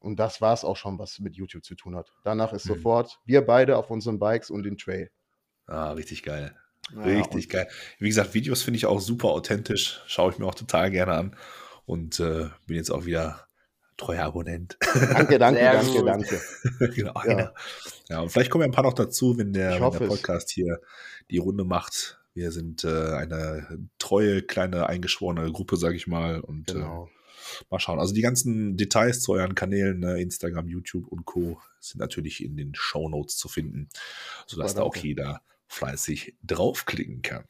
Speaker 3: Und das war es auch schon, was mit YouTube zu tun hat. Danach ist mhm. sofort wir beide auf unseren Bikes und den Trail.
Speaker 1: Ah, richtig geil. Ja, richtig geil. Wie gesagt, Videos finde ich auch super authentisch. Schaue ich mir auch total gerne an. Und äh, bin jetzt auch wieder treuer Abonnent.
Speaker 3: Danke, danke, Sehr danke, gut. danke.
Speaker 1: genau, ja. ja, und vielleicht kommen ja ein paar noch dazu, wenn der, wenn der Podcast es. hier die Runde macht. Wir sind äh, eine treue, kleine, eingeschworene Gruppe, sage ich mal. Und äh, genau. äh, mal schauen. Also die ganzen Details zu euren Kanälen, ne, Instagram, YouTube und Co. sind natürlich in den Show Notes zu finden, sodass Super, da auch jeder fleißig draufklicken kann.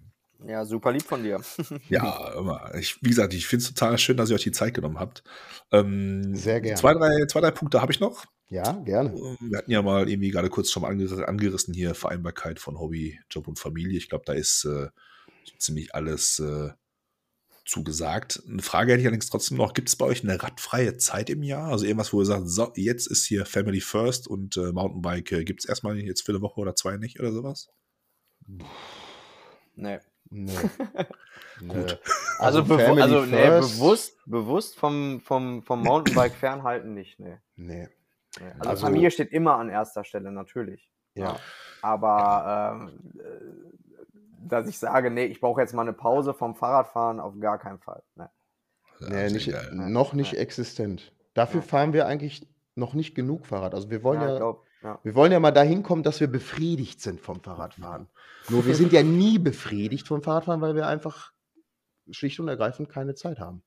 Speaker 2: Ja, super lieb von dir.
Speaker 1: ja, immer. Ich, wie gesagt, ich finde es total schön, dass ihr euch die Zeit genommen habt. Ähm,
Speaker 3: Sehr gerne.
Speaker 1: Zwei, drei, zwei, drei Punkte habe ich noch.
Speaker 3: Ja, gerne.
Speaker 1: Ähm, wir hatten ja mal irgendwie gerade kurz schon mal angerissen hier Vereinbarkeit von Hobby, Job und Familie. Ich glaube, da ist äh, ziemlich alles äh, zugesagt. Eine Frage hätte ich allerdings trotzdem noch: Gibt es bei euch eine radfreie Zeit im Jahr? Also irgendwas, wo ihr sagt, so, jetzt ist hier Family First und äh, Mountainbike äh, gibt es erstmal jetzt für eine Woche oder zwei nicht oder sowas?
Speaker 2: Nee.
Speaker 3: Nee.
Speaker 2: Gut. Also, also, bewu also nee, bewusst, bewusst vom, vom, vom Mountainbike fernhalten nicht. Nee.
Speaker 3: Nee.
Speaker 2: nee. Also, also, Familie steht immer an erster Stelle, natürlich.
Speaker 3: Ja.
Speaker 2: Aber ähm, äh, dass ich sage, nee, ich brauche jetzt mal eine Pause vom Fahrradfahren, auf gar keinen Fall. Nee,
Speaker 3: nee nicht, noch nicht nee. existent. Dafür fahren wir eigentlich noch nicht genug Fahrrad. Also wir wollen ja, ja glaub, ja. Wir wollen ja mal dahin kommen, dass wir befriedigt sind vom Fahrradfahren. Nur wir sind ja nie befriedigt vom Fahrradfahren, weil wir einfach schlicht und ergreifend keine Zeit haben.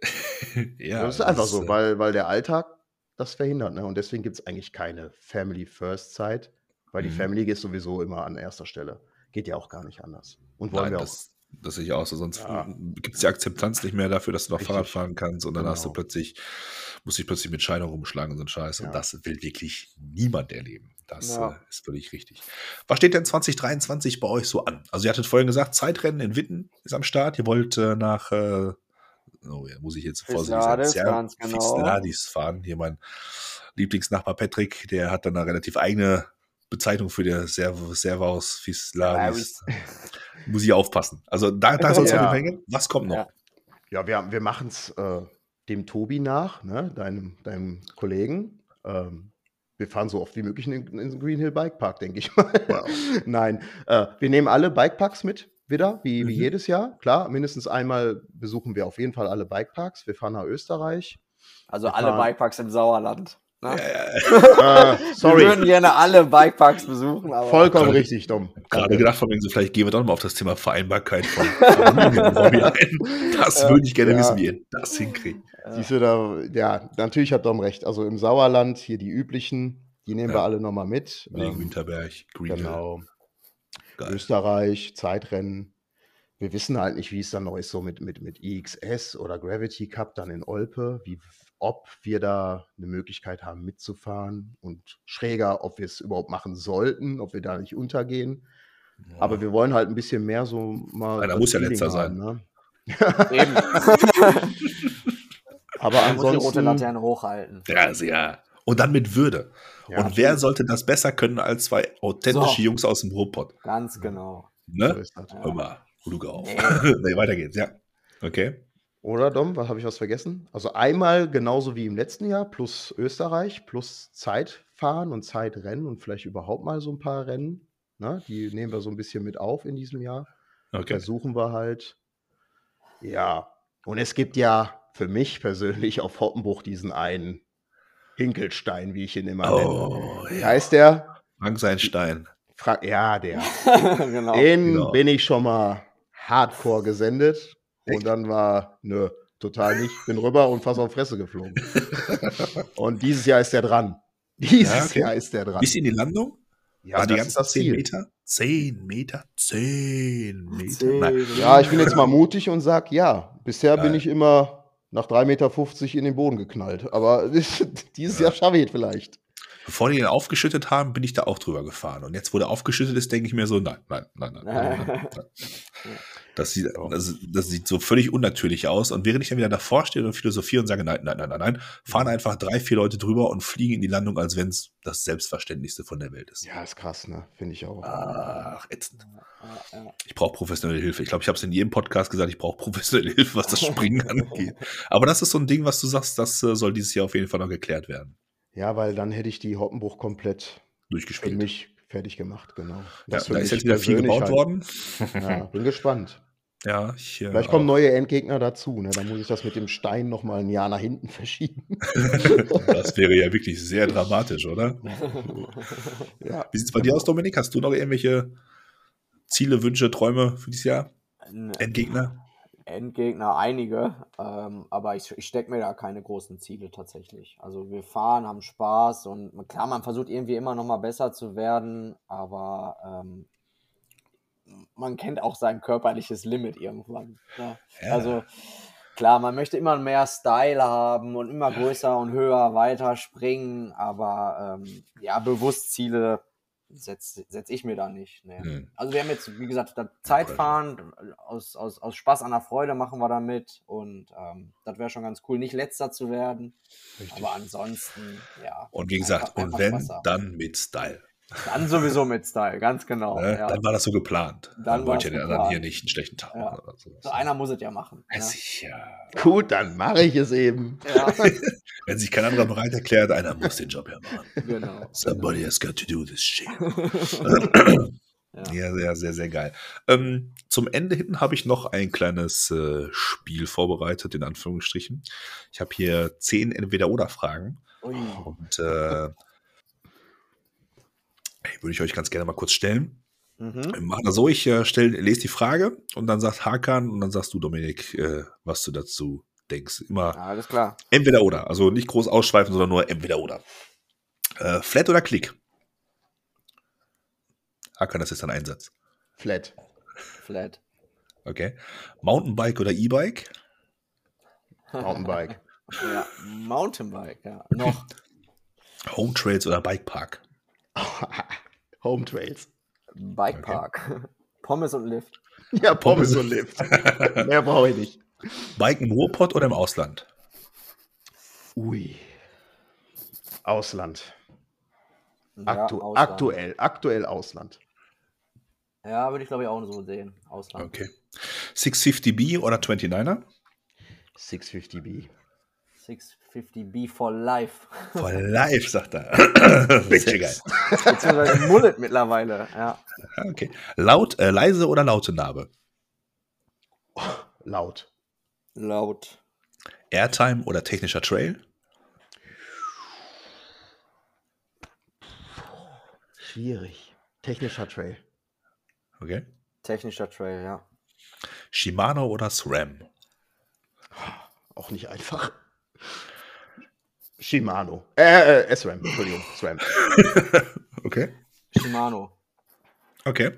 Speaker 3: ja, das ist einfach das, so, weil, weil der Alltag das verhindert. Ne? Und deswegen gibt es eigentlich keine Family First Zeit, weil die mhm. Family ist sowieso immer an erster Stelle. Geht ja auch gar nicht anders. Und wollen Nein, wir
Speaker 1: das, auch. Das sehe ich auch so. Sonst ja. gibt es die Akzeptanz nicht mehr dafür, dass du noch Richtig. Fahrrad fahren kannst und dann genau. hast du genau. plötzlich muss sich plötzlich mit Scheidung rumschlagen und so ein Scheiß. Ja. Und das will wirklich niemand erleben. Das ja. äh, ist völlig richtig. Was steht denn 2023 bei euch so an? Also, ihr hattet vorhin gesagt, Zeitrennen in Witten ist am Start. Ihr wollt äh, nach, äh, oh, ja, muss ich jetzt vorsichtig sagen, genau. fahren. Hier mein Lieblingsnachbar Patrick, der hat dann eine relativ eigene Bezeichnung für der Serv Servaus Fisladis. muss ich aufpassen. Also, da, da soll es ja. hängen. Was kommt noch?
Speaker 3: Ja, wir, wir machen es äh, dem Tobi nach, ne, deinem, deinem Kollegen. Ähm, wir fahren so oft wie möglich in, in den Green Hill Bike Park, denke ich mal. Wow. Nein, äh, wir nehmen alle Bikeparks mit, wieder, wie, mhm. wie jedes Jahr. Klar, mindestens einmal besuchen wir auf jeden Fall alle Bikeparks. Wir fahren nach Österreich.
Speaker 2: Also wir alle fahren... Bikeparks im Sauerland. Ne?
Speaker 3: äh, sorry.
Speaker 2: Wir würden gerne alle Bikeparks besuchen. Aber
Speaker 3: Vollkommen gerade, richtig, Dom.
Speaker 1: Gerade gedacht von so, vielleicht gehen wir doch mal auf das Thema Vereinbarkeit von Familien ein. Das würde ich gerne ja. wissen, wie ihr das hinkriegt.
Speaker 3: Siehst du da, ja, natürlich hat Dom recht. Also im Sauerland hier die üblichen, die nehmen ja. wir alle nochmal mit.
Speaker 1: Wegen ähm, Winterberg,
Speaker 3: Green Genau. Geil. Österreich, Zeitrennen. Wir wissen halt nicht, wie es dann noch ist, so mit, mit, mit IXS oder Gravity Cup dann in Olpe, wie, ob wir da eine Möglichkeit haben mitzufahren und schräger, ob wir es überhaupt machen sollten, ob wir da nicht untergehen. Ja. Aber wir wollen halt ein bisschen mehr so mal.
Speaker 1: Einer muss ja letzter haben, sein. Ne?
Speaker 2: Eben.
Speaker 3: Aber Man ansonsten. Muss
Speaker 2: die rote Laterne hochhalten.
Speaker 1: Ja, sehr. Und dann mit Würde. Ja, und wer sollte das besser können als zwei authentische so. Jungs aus dem Ruhrpott?
Speaker 2: Ganz genau.
Speaker 1: Ne? So ja. Hör mal, Luke auf. Nee. nee, weiter geht's, ja. Okay.
Speaker 3: Oder Dom, was habe ich was vergessen? Also einmal genauso wie im letzten Jahr, plus Österreich, plus Zeitfahren und Zeitrennen und vielleicht überhaupt mal so ein paar Rennen. Ne? Die nehmen wir so ein bisschen mit auf in diesem Jahr. Okay. Versuchen wir halt. Ja. Und es gibt ja für mich persönlich auf Hoppenbruch diesen einen Hinkelstein, wie ich ihn immer oh, nenne. Wie ja. heißt der?
Speaker 1: Frank Seinstein.
Speaker 3: Fra ja, der. genau. Den genau. bin ich schon mal hardcore gesendet. Echt? Und dann war, nö, total nicht. Bin rüber und fast auf Fresse geflogen. und dieses Jahr ist der dran. Dieses ja, okay. Jahr ist der dran.
Speaker 1: Bis in die Landung?
Speaker 3: Ja, War die ganzen 10
Speaker 1: Meter? 10 Meter? 10 Meter?
Speaker 3: 10. Ja, ich bin jetzt mal mutig und sag ja. Bisher Nein. bin ich immer nach 3,50 Meter in den Boden geknallt. Aber dieses ja. Jahr schaffe ich es vielleicht.
Speaker 1: Bevor die den aufgeschüttet haben, bin ich da auch drüber gefahren. Und jetzt, wo der aufgeschüttet ist, denke ich mir so, nein, nein, nein, nein. nein, nein, nein. Das sieht, das, das, sieht so völlig unnatürlich aus. Und während ich dann wieder davor stehe und philosophiere und sage, nein, nein, nein, nein, nein, fahren einfach drei, vier Leute drüber und fliegen in die Landung, als wenn es das Selbstverständlichste von der Welt ist.
Speaker 3: Ja, ist krass, ne? Finde ich auch.
Speaker 1: Ach, ätzend. Ich brauche professionelle Hilfe. Ich glaube, ich habe es in jedem Podcast gesagt, ich brauche professionelle Hilfe, was das Springen angeht. Aber das ist so ein Ding, was du sagst, das äh, soll dieses Jahr auf jeden Fall noch geklärt werden.
Speaker 3: Ja, weil dann hätte ich die Hoppenbruch komplett
Speaker 1: durchgespielt.
Speaker 3: Für mich fertig gemacht, genau.
Speaker 1: Das ja, da ist jetzt wieder viel gebaut halt. worden.
Speaker 3: Ja, bin gespannt.
Speaker 1: Ja, ich,
Speaker 3: äh, Vielleicht kommen neue Endgegner dazu. Ne? Da muss ich das mit dem Stein noch mal ein Jahr nach hinten verschieben.
Speaker 1: das wäre ja wirklich sehr dramatisch, oder? ja. Wie sieht es bei dir aus, Dominik? Hast du noch irgendwelche Ziele, Wünsche, Träume für dieses Jahr? Endgegner?
Speaker 2: Endgegner einige, ähm, aber ich, ich stecke mir da keine großen Ziele tatsächlich. Also wir fahren, haben Spaß und klar, man versucht irgendwie immer noch mal besser zu werden, aber ähm, man kennt auch sein körperliches Limit irgendwann. Ne? Ja. Also klar, man möchte immer mehr Style haben und immer größer und höher weiter springen, aber ähm, ja, bewusst Ziele setze setz ich mir da nicht. Nee. Hm. Also wir haben jetzt, wie gesagt, Zeitfahren, aus, aus, aus Spaß an der Freude machen wir damit und ähm, das wäre schon ganz cool, nicht letzter zu werden. Richtig. Aber ansonsten, ja.
Speaker 1: Und wie gesagt, einfach, und wenn, dann mit Style.
Speaker 2: Dann sowieso mit Style, ganz genau.
Speaker 1: Ne? Ja. Dann war das so geplant. Dann, dann wollte ich ja dann hier nicht einen schlechten Tag
Speaker 2: ja. machen. So einer muss es ja machen.
Speaker 1: Ja. Sicher.
Speaker 3: Gut, dann mache ich es eben.
Speaker 1: Wenn sich kein anderer bereit erklärt, einer muss den Job ja machen. Genau. Somebody has got to do this shit. ja. sehr, sehr, sehr geil. Ähm, zum Ende hinten habe ich noch ein kleines äh, Spiel vorbereitet, in Anführungsstrichen. Ich habe hier zehn Entweder-Oder-Fragen. Und äh, würde ich euch ganz gerne mal kurz stellen. Mhm. Wir machen das so, ich äh, stell, lese die Frage und dann sagt Hakan und dann sagst du, Dominik, äh, was du dazu denkst. Immer
Speaker 2: alles klar.
Speaker 1: entweder oder. Also nicht groß ausschweifen, sondern nur entweder oder. Äh, Flat oder Klick? Hakan, das ist dein Einsatz.
Speaker 3: Flat.
Speaker 2: Flat.
Speaker 1: Okay. Mountainbike oder E-Bike?
Speaker 3: Mountainbike.
Speaker 2: ja, Mountainbike, ja. Noch.
Speaker 1: Home Trails oder Bikepark?
Speaker 3: Home Trails.
Speaker 2: Bikepark. Okay. Pommes und Lift.
Speaker 3: Ja, Pommes, Pommes und Lift. Mehr brauche ich nicht.
Speaker 1: Bike im Ruhrpott oder im Ausland?
Speaker 3: Ui. Ausland. Aktu ja, Ausland. Aktuell, aktuell Ausland.
Speaker 2: Ja, würde ich glaube ich auch so sehen. Ausland.
Speaker 1: Okay. 650B oder 29er?
Speaker 3: 650B.
Speaker 2: 650B for life.
Speaker 1: For life, sagt er. Richtig geil.
Speaker 2: Beziehungsweise Mullet mittlerweile, ja.
Speaker 1: Okay. Laut, äh, leise oder laute Narbe?
Speaker 3: Laut.
Speaker 2: Laut.
Speaker 1: Airtime oder technischer Trail?
Speaker 3: Schwierig. Technischer Trail.
Speaker 1: Okay.
Speaker 2: Technischer Trail, ja.
Speaker 1: Shimano oder SRAM?
Speaker 3: Auch nicht einfach. Shimano. Äh, äh, SRAM, Entschuldigung, SRAM.
Speaker 1: Okay.
Speaker 2: Shimano.
Speaker 1: Okay.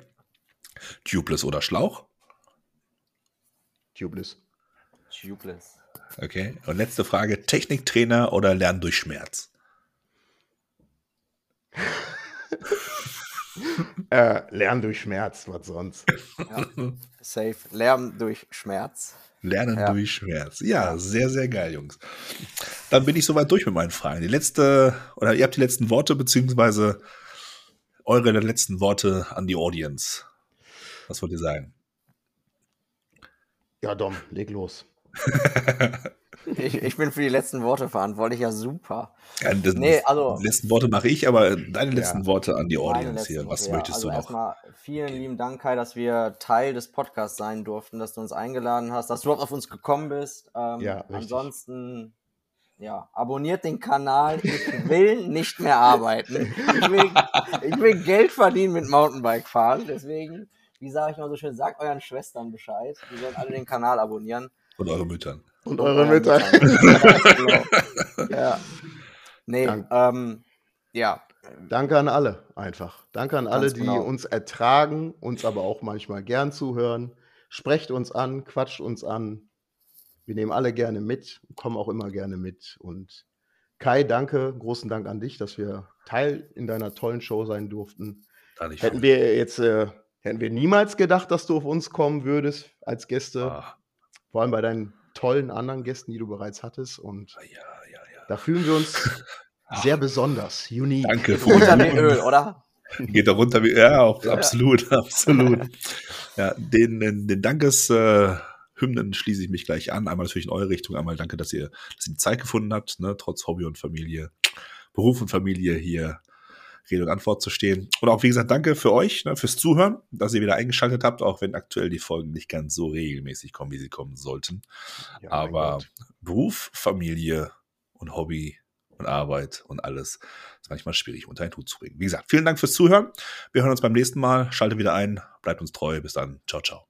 Speaker 1: Tubeless oder Schlauch?
Speaker 3: Tubeless.
Speaker 2: Tubeless.
Speaker 1: Okay. Und letzte Frage: Techniktrainer oder Lernen durch Schmerz?
Speaker 3: Äh, Lernen durch Schmerz, was sonst.
Speaker 2: Ja. Safe. Lärm durch Schmerz.
Speaker 1: Lernen
Speaker 2: Ja.
Speaker 1: durch Schmerz. Ja, sehr, sehr geil, Jungs. Dann bin ich soweit durch mit meinen Fragen. Die letzte, oder ihr habt die letzten Worte, beziehungsweise eure letzten Worte an die Audience. Was wollt ihr sagen?
Speaker 3: Ja, Dom, leg los.
Speaker 2: Ich, ich bin für die letzten Worte verantwortlich, ja super.
Speaker 1: Ja, das,
Speaker 2: Nee, also-
Speaker 1: die letzten Worte mache ich, aber deine letzten
Speaker 3: Ja.
Speaker 1: Worte an die Audience hier. Was
Speaker 2: Worte, ja.
Speaker 1: möchtest
Speaker 2: also
Speaker 1: du noch?
Speaker 2: Erstmal vielen lieben Dank, Kai, dass wir Teil des Podcasts sein durften, dass du uns eingeladen hast, dass du überhaupt auf uns gekommen bist. Ähm,
Speaker 3: Ja, richtig.
Speaker 2: ansonsten, ja, abonniert den Kanal. Ich will nicht mehr arbeiten. Ich will, ich will Geld verdienen mit Mountainbike fahren. Deswegen, wie sage ich mal so schön, sagt euren Schwestern Bescheid. Die sollen alle den Kanal abonnieren.
Speaker 1: Und eure Müttern.
Speaker 3: Und
Speaker 2: Und
Speaker 3: eure Mütter.
Speaker 2: Genau. Ja. Nee,
Speaker 3: Dank.
Speaker 2: ähm, ja.
Speaker 3: Danke an alle, einfach. Danke an alle,
Speaker 2: Ganz
Speaker 3: die
Speaker 2: genau.
Speaker 3: uns ertragen, uns aber auch manchmal gern zuhören. Sprecht uns an, quatscht uns an. Wir nehmen alle gerne mit, kommen auch immer gerne mit. Und Kai, danke, großen Dank an dich, dass wir Teil in deiner tollen Show sein durften. Hätten wir jetzt, äh, hätten wir niemals gedacht, dass du auf uns kommen würdest als Gäste,
Speaker 1: Ah,
Speaker 3: vor allem bei deinen tollen anderen Gästen, die du bereits hattest. Und
Speaker 1: ja, ja, ja.
Speaker 3: da fühlen wir uns sehr besonders, unique.
Speaker 1: Danke.
Speaker 2: Unter wie Öl, oder?
Speaker 1: Geht da runter wie, ja, auch, absolut, absolut. Ja, den, den, den Dankeshymnen äh, Hymnen schließe ich mich gleich an. Einmal natürlich in eure Richtung, einmal danke, dass ihr, dass ihr die Zeit gefunden habt, ne, trotz Hobby und Familie, Beruf und Familie hier Rede und Antwort zu stehen. Und auch, wie gesagt, danke für euch, ne, fürs Zuhören, dass ihr wieder eingeschaltet habt, auch wenn aktuell die Folgen nicht ganz so regelmäßig kommen, wie sie kommen sollten.
Speaker 3: Ja,
Speaker 1: Aber. Beruf, Familie und Hobby und Arbeit und alles ist manchmal schwierig unter einen Hut zu bringen. Wie gesagt, vielen Dank fürs Zuhören. Wir hören uns beim nächsten Mal. Schaltet wieder ein, bleibt uns treu. Bis dann. Ciao, ciao.